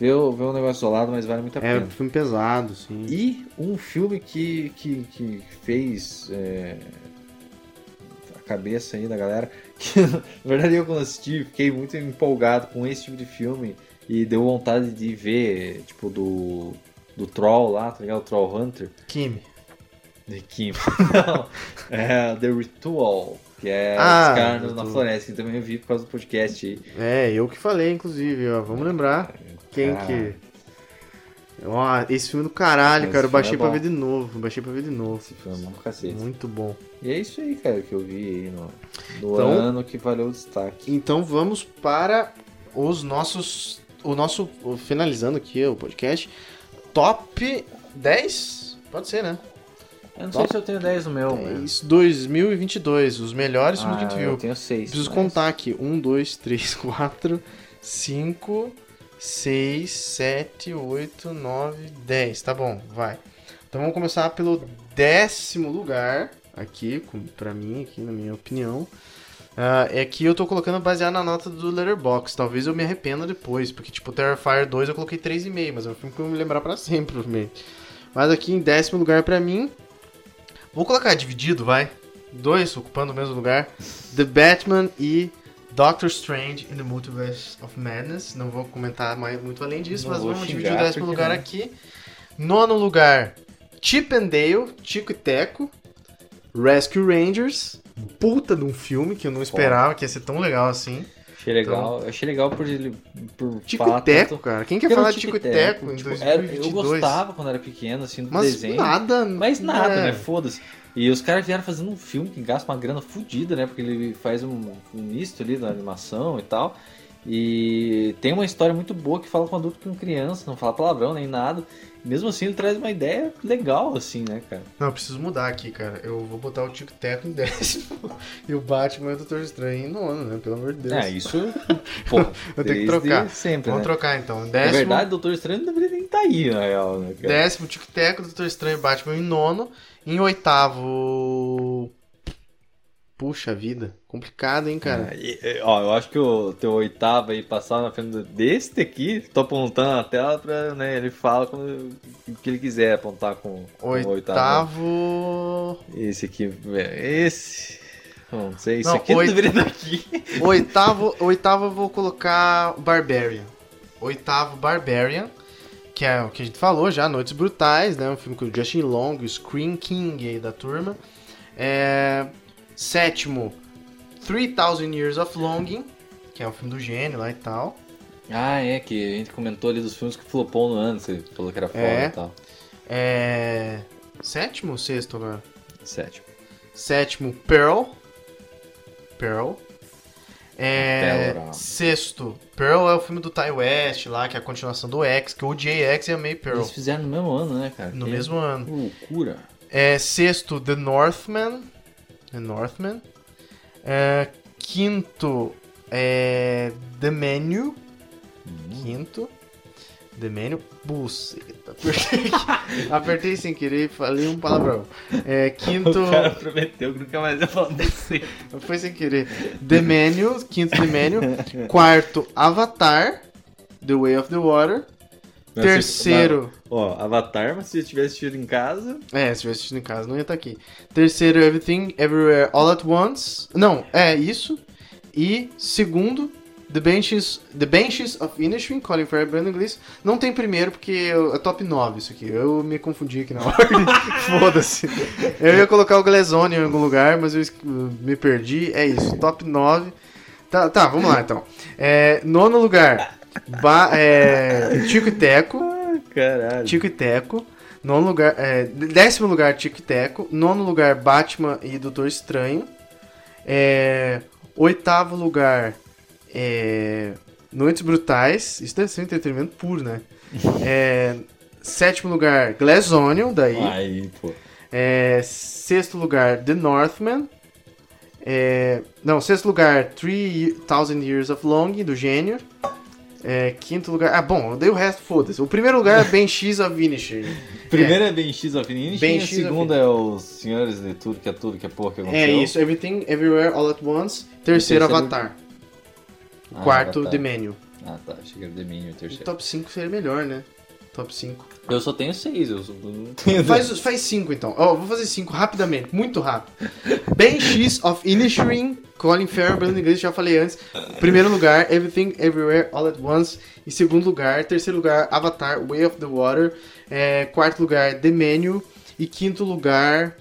Ver, o- ver um negócio isolado, mas vale muito a É pena. um filme pesado, sim. E um filme que, que, que fez é, a cabeça aí da galera. Que, na verdade, eu quando assisti, fiquei muito empolgado com esse tipo de filme e deu vontade de ver, tipo, do, do Troll lá, tá ligado? O Troll Hunter. Kimi. De Kim. Não, é The Ritual, que é Ah, os caras na floresta, que também eu vi por causa do podcast aí. É, eu que falei, inclusive, ó. Vamos lembrar quem Caralho. que. Ó, esse filme do caralho, cara. Eu filme baixei é pra ver de novo. Baixei pra ver de novo. Esse filme é um cacete. Muito bom. E é isso aí, cara, que eu vi aí no, no Então- ano que valeu o destaque. Então vamos para os nossos. O nosso. Finalizando aqui o podcast. Top 10? Pode ser, né? Eu não sei se eu tenho 10 no meu, velho. 10 2022. Os melhores filmes que a Ah, gente eu viu. tenho 6. Preciso contar aqui. 1, 2, 3, 4, 5, 6, 7, 8, 9, 10. Tá bom, vai. Então vamos começar pelo décimo lugar. Aqui, pra mim, aqui na minha opinião. Ah, é que eu tô colocando baseado na nota do Letterboxd. Talvez eu me arrependa depois, porque tipo, Terrifier 2 eu coloquei 3,5, mas é um filme que eu vou me lembrar pra sempre, provavelmente. Mas aqui em décimo lugar pra mim. Vou colocar dividido, vai. Dois ocupando o mesmo lugar. The Batman e Doctor Strange in the Multiverse of Madness. Não vou comentar mais, muito além disso, Não mas vamos dividir o décimo lugar não. aqui. Nono lugar, Chip and Dale, Tico e Teco. Rescue Rangers, puta de um filme que eu não esperava que ia ser tão legal assim. Achei legal. Eu achei legal por ele. Por Tico falar Teco, tanto- cara. Quem quer falar de Tico e Teco em tipo, era- 2022? eu gostava quando era pequeno, assim, do Mas desenho. nada. Mas nada, é. né? Foda-se. E os caras vieram fazendo um filme que gasta uma grana fodida, né? Porque ele faz um, um misto ali da animação e tal. E tem uma história muito boa que fala com adulto com criança, não fala palavrão nem nada. Mesmo assim, ele traz uma ideia legal, assim, né, cara? Não, eu preciso mudar aqui, cara. Eu vou botar o Tico e Teco em décimo e o Batman e o Doutor Estranho em nono, né? Pelo amor de Deus. É, isso. Pô, Vou ter que trocar. Sempre, Vamos né? trocar então. Na Décimo, verdade, o Doutor Estranho não deveria nem estar aí, na real, né, cara? décimo Tico e Teco, Doutor Estranho e Batman em nono. Em oitavo. Puxa vida. Complicado, hein, cara? Ah, e- e, ó, eu acho que o teu oitavo aí passar na frente deste aqui, tô apontando na tela pra, né, ele fala o que ele quiser apontar com, com o oitavo. Oitavo. Esse aqui, é, esse, não sei, isso Não, aqui não oit- deveria. Oitavo, oitavo eu vou colocar Barbarian. Oitavo Barbarian, que é o que a gente falou já, Noites Brutais, né? Um filme com o Justin Long, o Screen King aí da turma. É, sétimo, 3000 Years of Longing, que é o filme do gênio lá e tal. Ah, é, que a gente comentou ali dos filmes que flopou no ano, você falou que era foda É. e tal. É, sétimo ou sexto agora? Sétimo. Sétimo, Pearl. Pearl. É, Pearl. sexto, Pearl é o filme do Ty West lá, que é a continuação do X, que eu odiei X e amei Pearl. Eles fizeram no mesmo ano, né, cara? No Que mesmo ano. Loucura. É, sexto, The Northman. Northman. É, quinto, é, The Menu. Quinto. The Menu. Buceta. Apertei, apertei sem querer e falei um palavrão. É, quinto. O cara prometeu que nunca mais ia falar desse. Foi sem querer. The Menu, quinto The Menu. Quarto, Avatar, The Way of the Water. Mas Terceiro, Ó, Avatar, mas se eu tivesse assistido em casa, é, se tivesse assistido em casa, não ia estar aqui. Terceiro, Everything, Everywhere, All at Once. Não, é isso. E segundo, The Benches, The Benches of Inisherin, Colin Farrell e Brandon Gleeson. Não tem primeiro, porque é top 9 isso aqui. Eu me confundi aqui na ordem. Foda-se. Eu ia colocar o Glazone em algum lugar, mas eu me perdi. É isso, top 9. Tá, tá vamos lá então. É, nono lugar, ba é, Tico e Teco. caralho. Tico e Teco. Nono lugar, é, décimo lugar, Tico e Teco. Nono lugar, Batman e Doutor Estranho. É, oitavo lugar, é, Noites Brutais. Isso deve ser um entretenimento puro, né? É, sétimo lugar, Glass Onion, daí. Aí, pô. É, sexto lugar, The Northman. Não, sexto lugar, 3000 Years of Longing, do Gênio. É, quinto lugar. Ah, bom, eu dei o resto, foda-se. O primeiro lugar é Ben X of Finisher. Primeiro é, bem X of Ben e X of segunda é os Senhores de Tudo que é Tudo que é Pouco que É aconteceu. isso, Everything, Everywhere, All at Once. Terceiro, terceiro- Avatar. Ah, Quarto, Avatar. The Menu. Ah, tá. Achei que era The Minion, o O terceiro. top 5 seria melhor, né? Top 5. Eu só tenho seis, eu só não tenho... Faz, faz cinco então. Ó, vou fazer cinco rapidamente, muito rápido. Ben X of Inisherin, Colin Farrell, Brandon Gleeson, já falei antes. Primeiro lugar, Everything, Everywhere, All at Once. Em segundo lugar, terceiro lugar, Avatar, Way of the Water. É, quarto lugar, The Menu. E quinto lugar,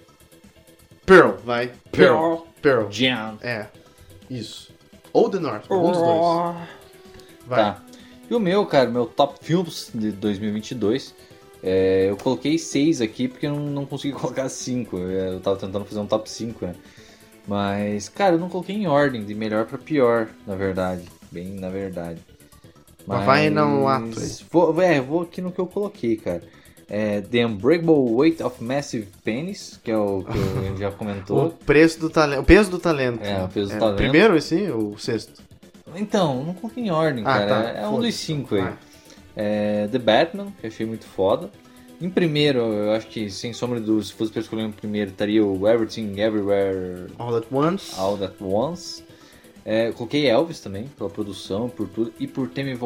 Pearl, vai. Pearl. Pearl. Jam. É, isso. Ou The North, um dos dois. Vai. Tá. E o meu, cara, meu top films de 2022, é, eu coloquei seis aqui porque eu não, não consegui colocar cinco. Eu tava tentando fazer um top 5, né? Mas, cara, eu não coloquei em ordem, de melhor pra pior, na verdade. Bem, na verdade. Mas vai no ato. Vou, é, vou aqui no que eu coloquei, cara. É, The Unbreakable Weight of Massive Penis, que é o que gente já O comentou. preço do talento. O peso do talento. É, o peso do talento. Primeiro ou o sexto? Então, não coloquei em ordem, Ah, cara. tá, É um foda-se. dos cinco aí. Vai. É, The Batman, que achei muito foda. Em primeiro, eu acho que sem sombra de dúvida, se fosse pra escolher um primeiro, estaria o Everything Everywhere All at Once. All at Once. É, coloquei Elvis também, pela produção, por tudo, e por ter me,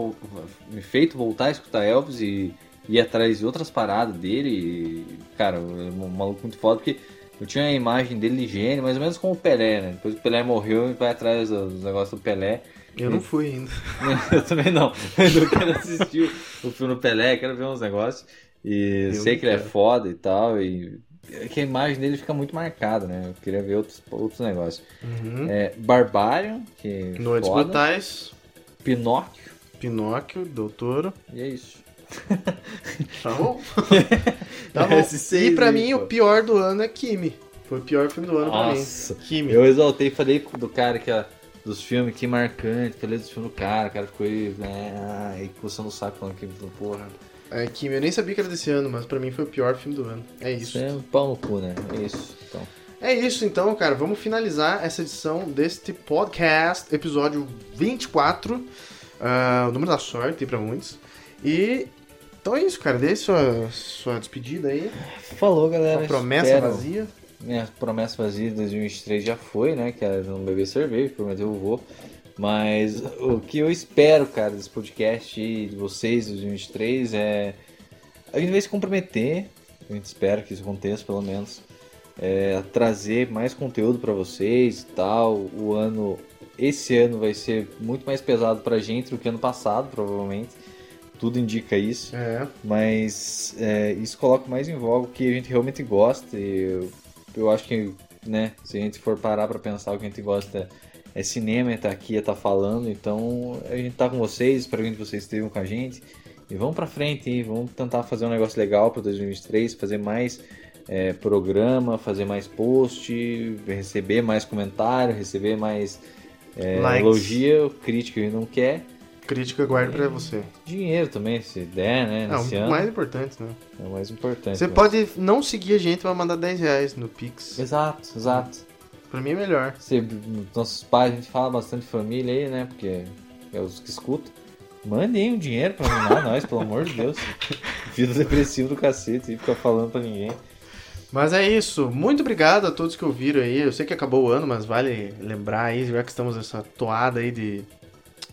me feito voltar a escutar Elvis e ir atrás de outras paradas dele. E, cara, é um maluco muito foda, porque eu tinha a imagem dele de gênio, mais ou menos como o Pelé, né? Depois que o Pelé morreu, gente vai atrás dos negócios do Pelé. Eu não fui ainda. eu também não. Eu quero assistir o filme do Pelé, quero ver uns negócios. E Eu sei que ele é foda e tal. E é que a imagem dele fica muito marcada, né? Eu queria ver outros, outros negócios. Uhum. É, Barbarian, que Noites foda. Brutais, Pinóquio, Pinóquio, Doutor. e é isso. Tá bom? tá bom. E pra aí, mim, pô. o pior do ano é Kimi. Foi o pior filme do ano Nossa, pra mim. Kimi. eu exaltei, falei do cara que ó, dos filmes, que marcante, falei dos filmes do cara, o cara ficou aí, né, ai, coçando o saco falando que, porra, É, Kimi, eu nem sabia que era desse ano, mas pra mim foi o pior filme do ano. É isso. é um pau no cu, né? É isso, então. É isso então, cara. Vamos finalizar essa edição deste podcast, episódio 24. ah, o número da sorte aí pra muitos. E. Então é isso, cara. Dê sua, sua despedida aí. Falou, galera. Sua promessa espero- vazia. Minha promessa vazia de 2023 já foi, né? Que era não beber cerveja, prometeu eu vou. Mas o que eu espero, cara, desse podcast e de vocês, de 2023, é. A gente vai se comprometer, a gente espera que isso aconteça, pelo menos. É, trazer mais conteúdo pra vocês e tal. O ano. Esse ano vai ser muito mais pesado pra gente do que ano passado, provavelmente. Tudo indica isso É. mas é, isso coloca mais em voga o que a gente realmente gosta e eu, eu acho que né se a gente for parar pra pensar o que a gente gosta é cinema é tá aqui é tá falando então a gente tá com vocês espero que vocês estejam com a gente e vamos pra frente hein? vamos tentar fazer um negócio legal para 2023 fazer mais é, programa fazer mais post receber mais comentário receber mais é, elogio crítica a gente não quer Crítica guarde pra você. dinheiro também se der né nesse o ano mais importante, né? é o mais importante. Você né? pode não seguir a gente, vai mandar 10 reais no Pix. Exato, exato. Pra mim é melhor. Você, nossos pais, a gente fala bastante família aí, né? Porque é os que escutam. Mandem um dinheiro pra animar nós, pelo amor de Deus. Vida depressivo do cacete e ficar falando pra ninguém. Mas é isso. Muito obrigado a todos que ouviram aí. Eu sei que acabou o ano, mas vale lembrar aí, já que estamos nessa toada aí de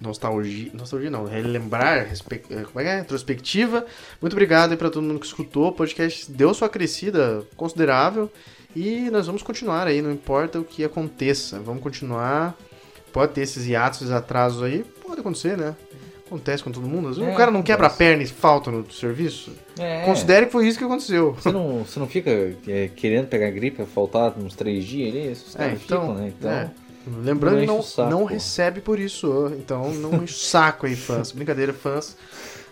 nostalgia. Nostalgia não, relembrar, respe... eh, como é que é? Retrospectiva. Muito obrigado aí pra todo mundo que escutou. O podcast deu sua crescida considerável. E nós vamos continuar aí, não importa o que aconteça. Vamos continuar. Pode ter esses hiatos, esses atrasos aí. Pode acontecer, né? Acontece com todo mundo. Às vezes É, o cara não quebra a perna e falta no serviço. É. Considere que foi isso que aconteceu. Você não, você não fica é, querendo pegar gripe, faltar uns três dias ali? Os É, então, ficam, né? Então, é. Lembrando não que não, não pô. recebe por isso, então não enche o saco aí, fãs. Brincadeira, fãs.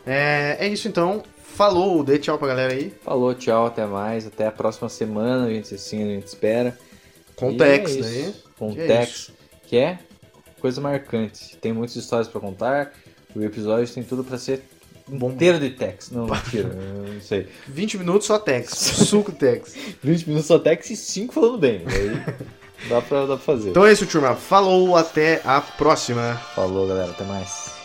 É, é isso então. Falou, dê tchau pra galera aí. falou, tchau, até mais. Até a próxima semana, a gente assim, a gente espera. Com é né? Com Que é que é coisa marcante. Tem muitas histórias pra contar. O episódio tem tudo pra ser Bom. inteiro de Tex. Não, mentira, não sei. 20 minutos só Tex. Suco Tex. 20 minutos só Tex e 5 falando bem. Aí dá pra, dá pra fazer. Então é isso, turma. Falou, até a próxima. Falou, galera. Até mais.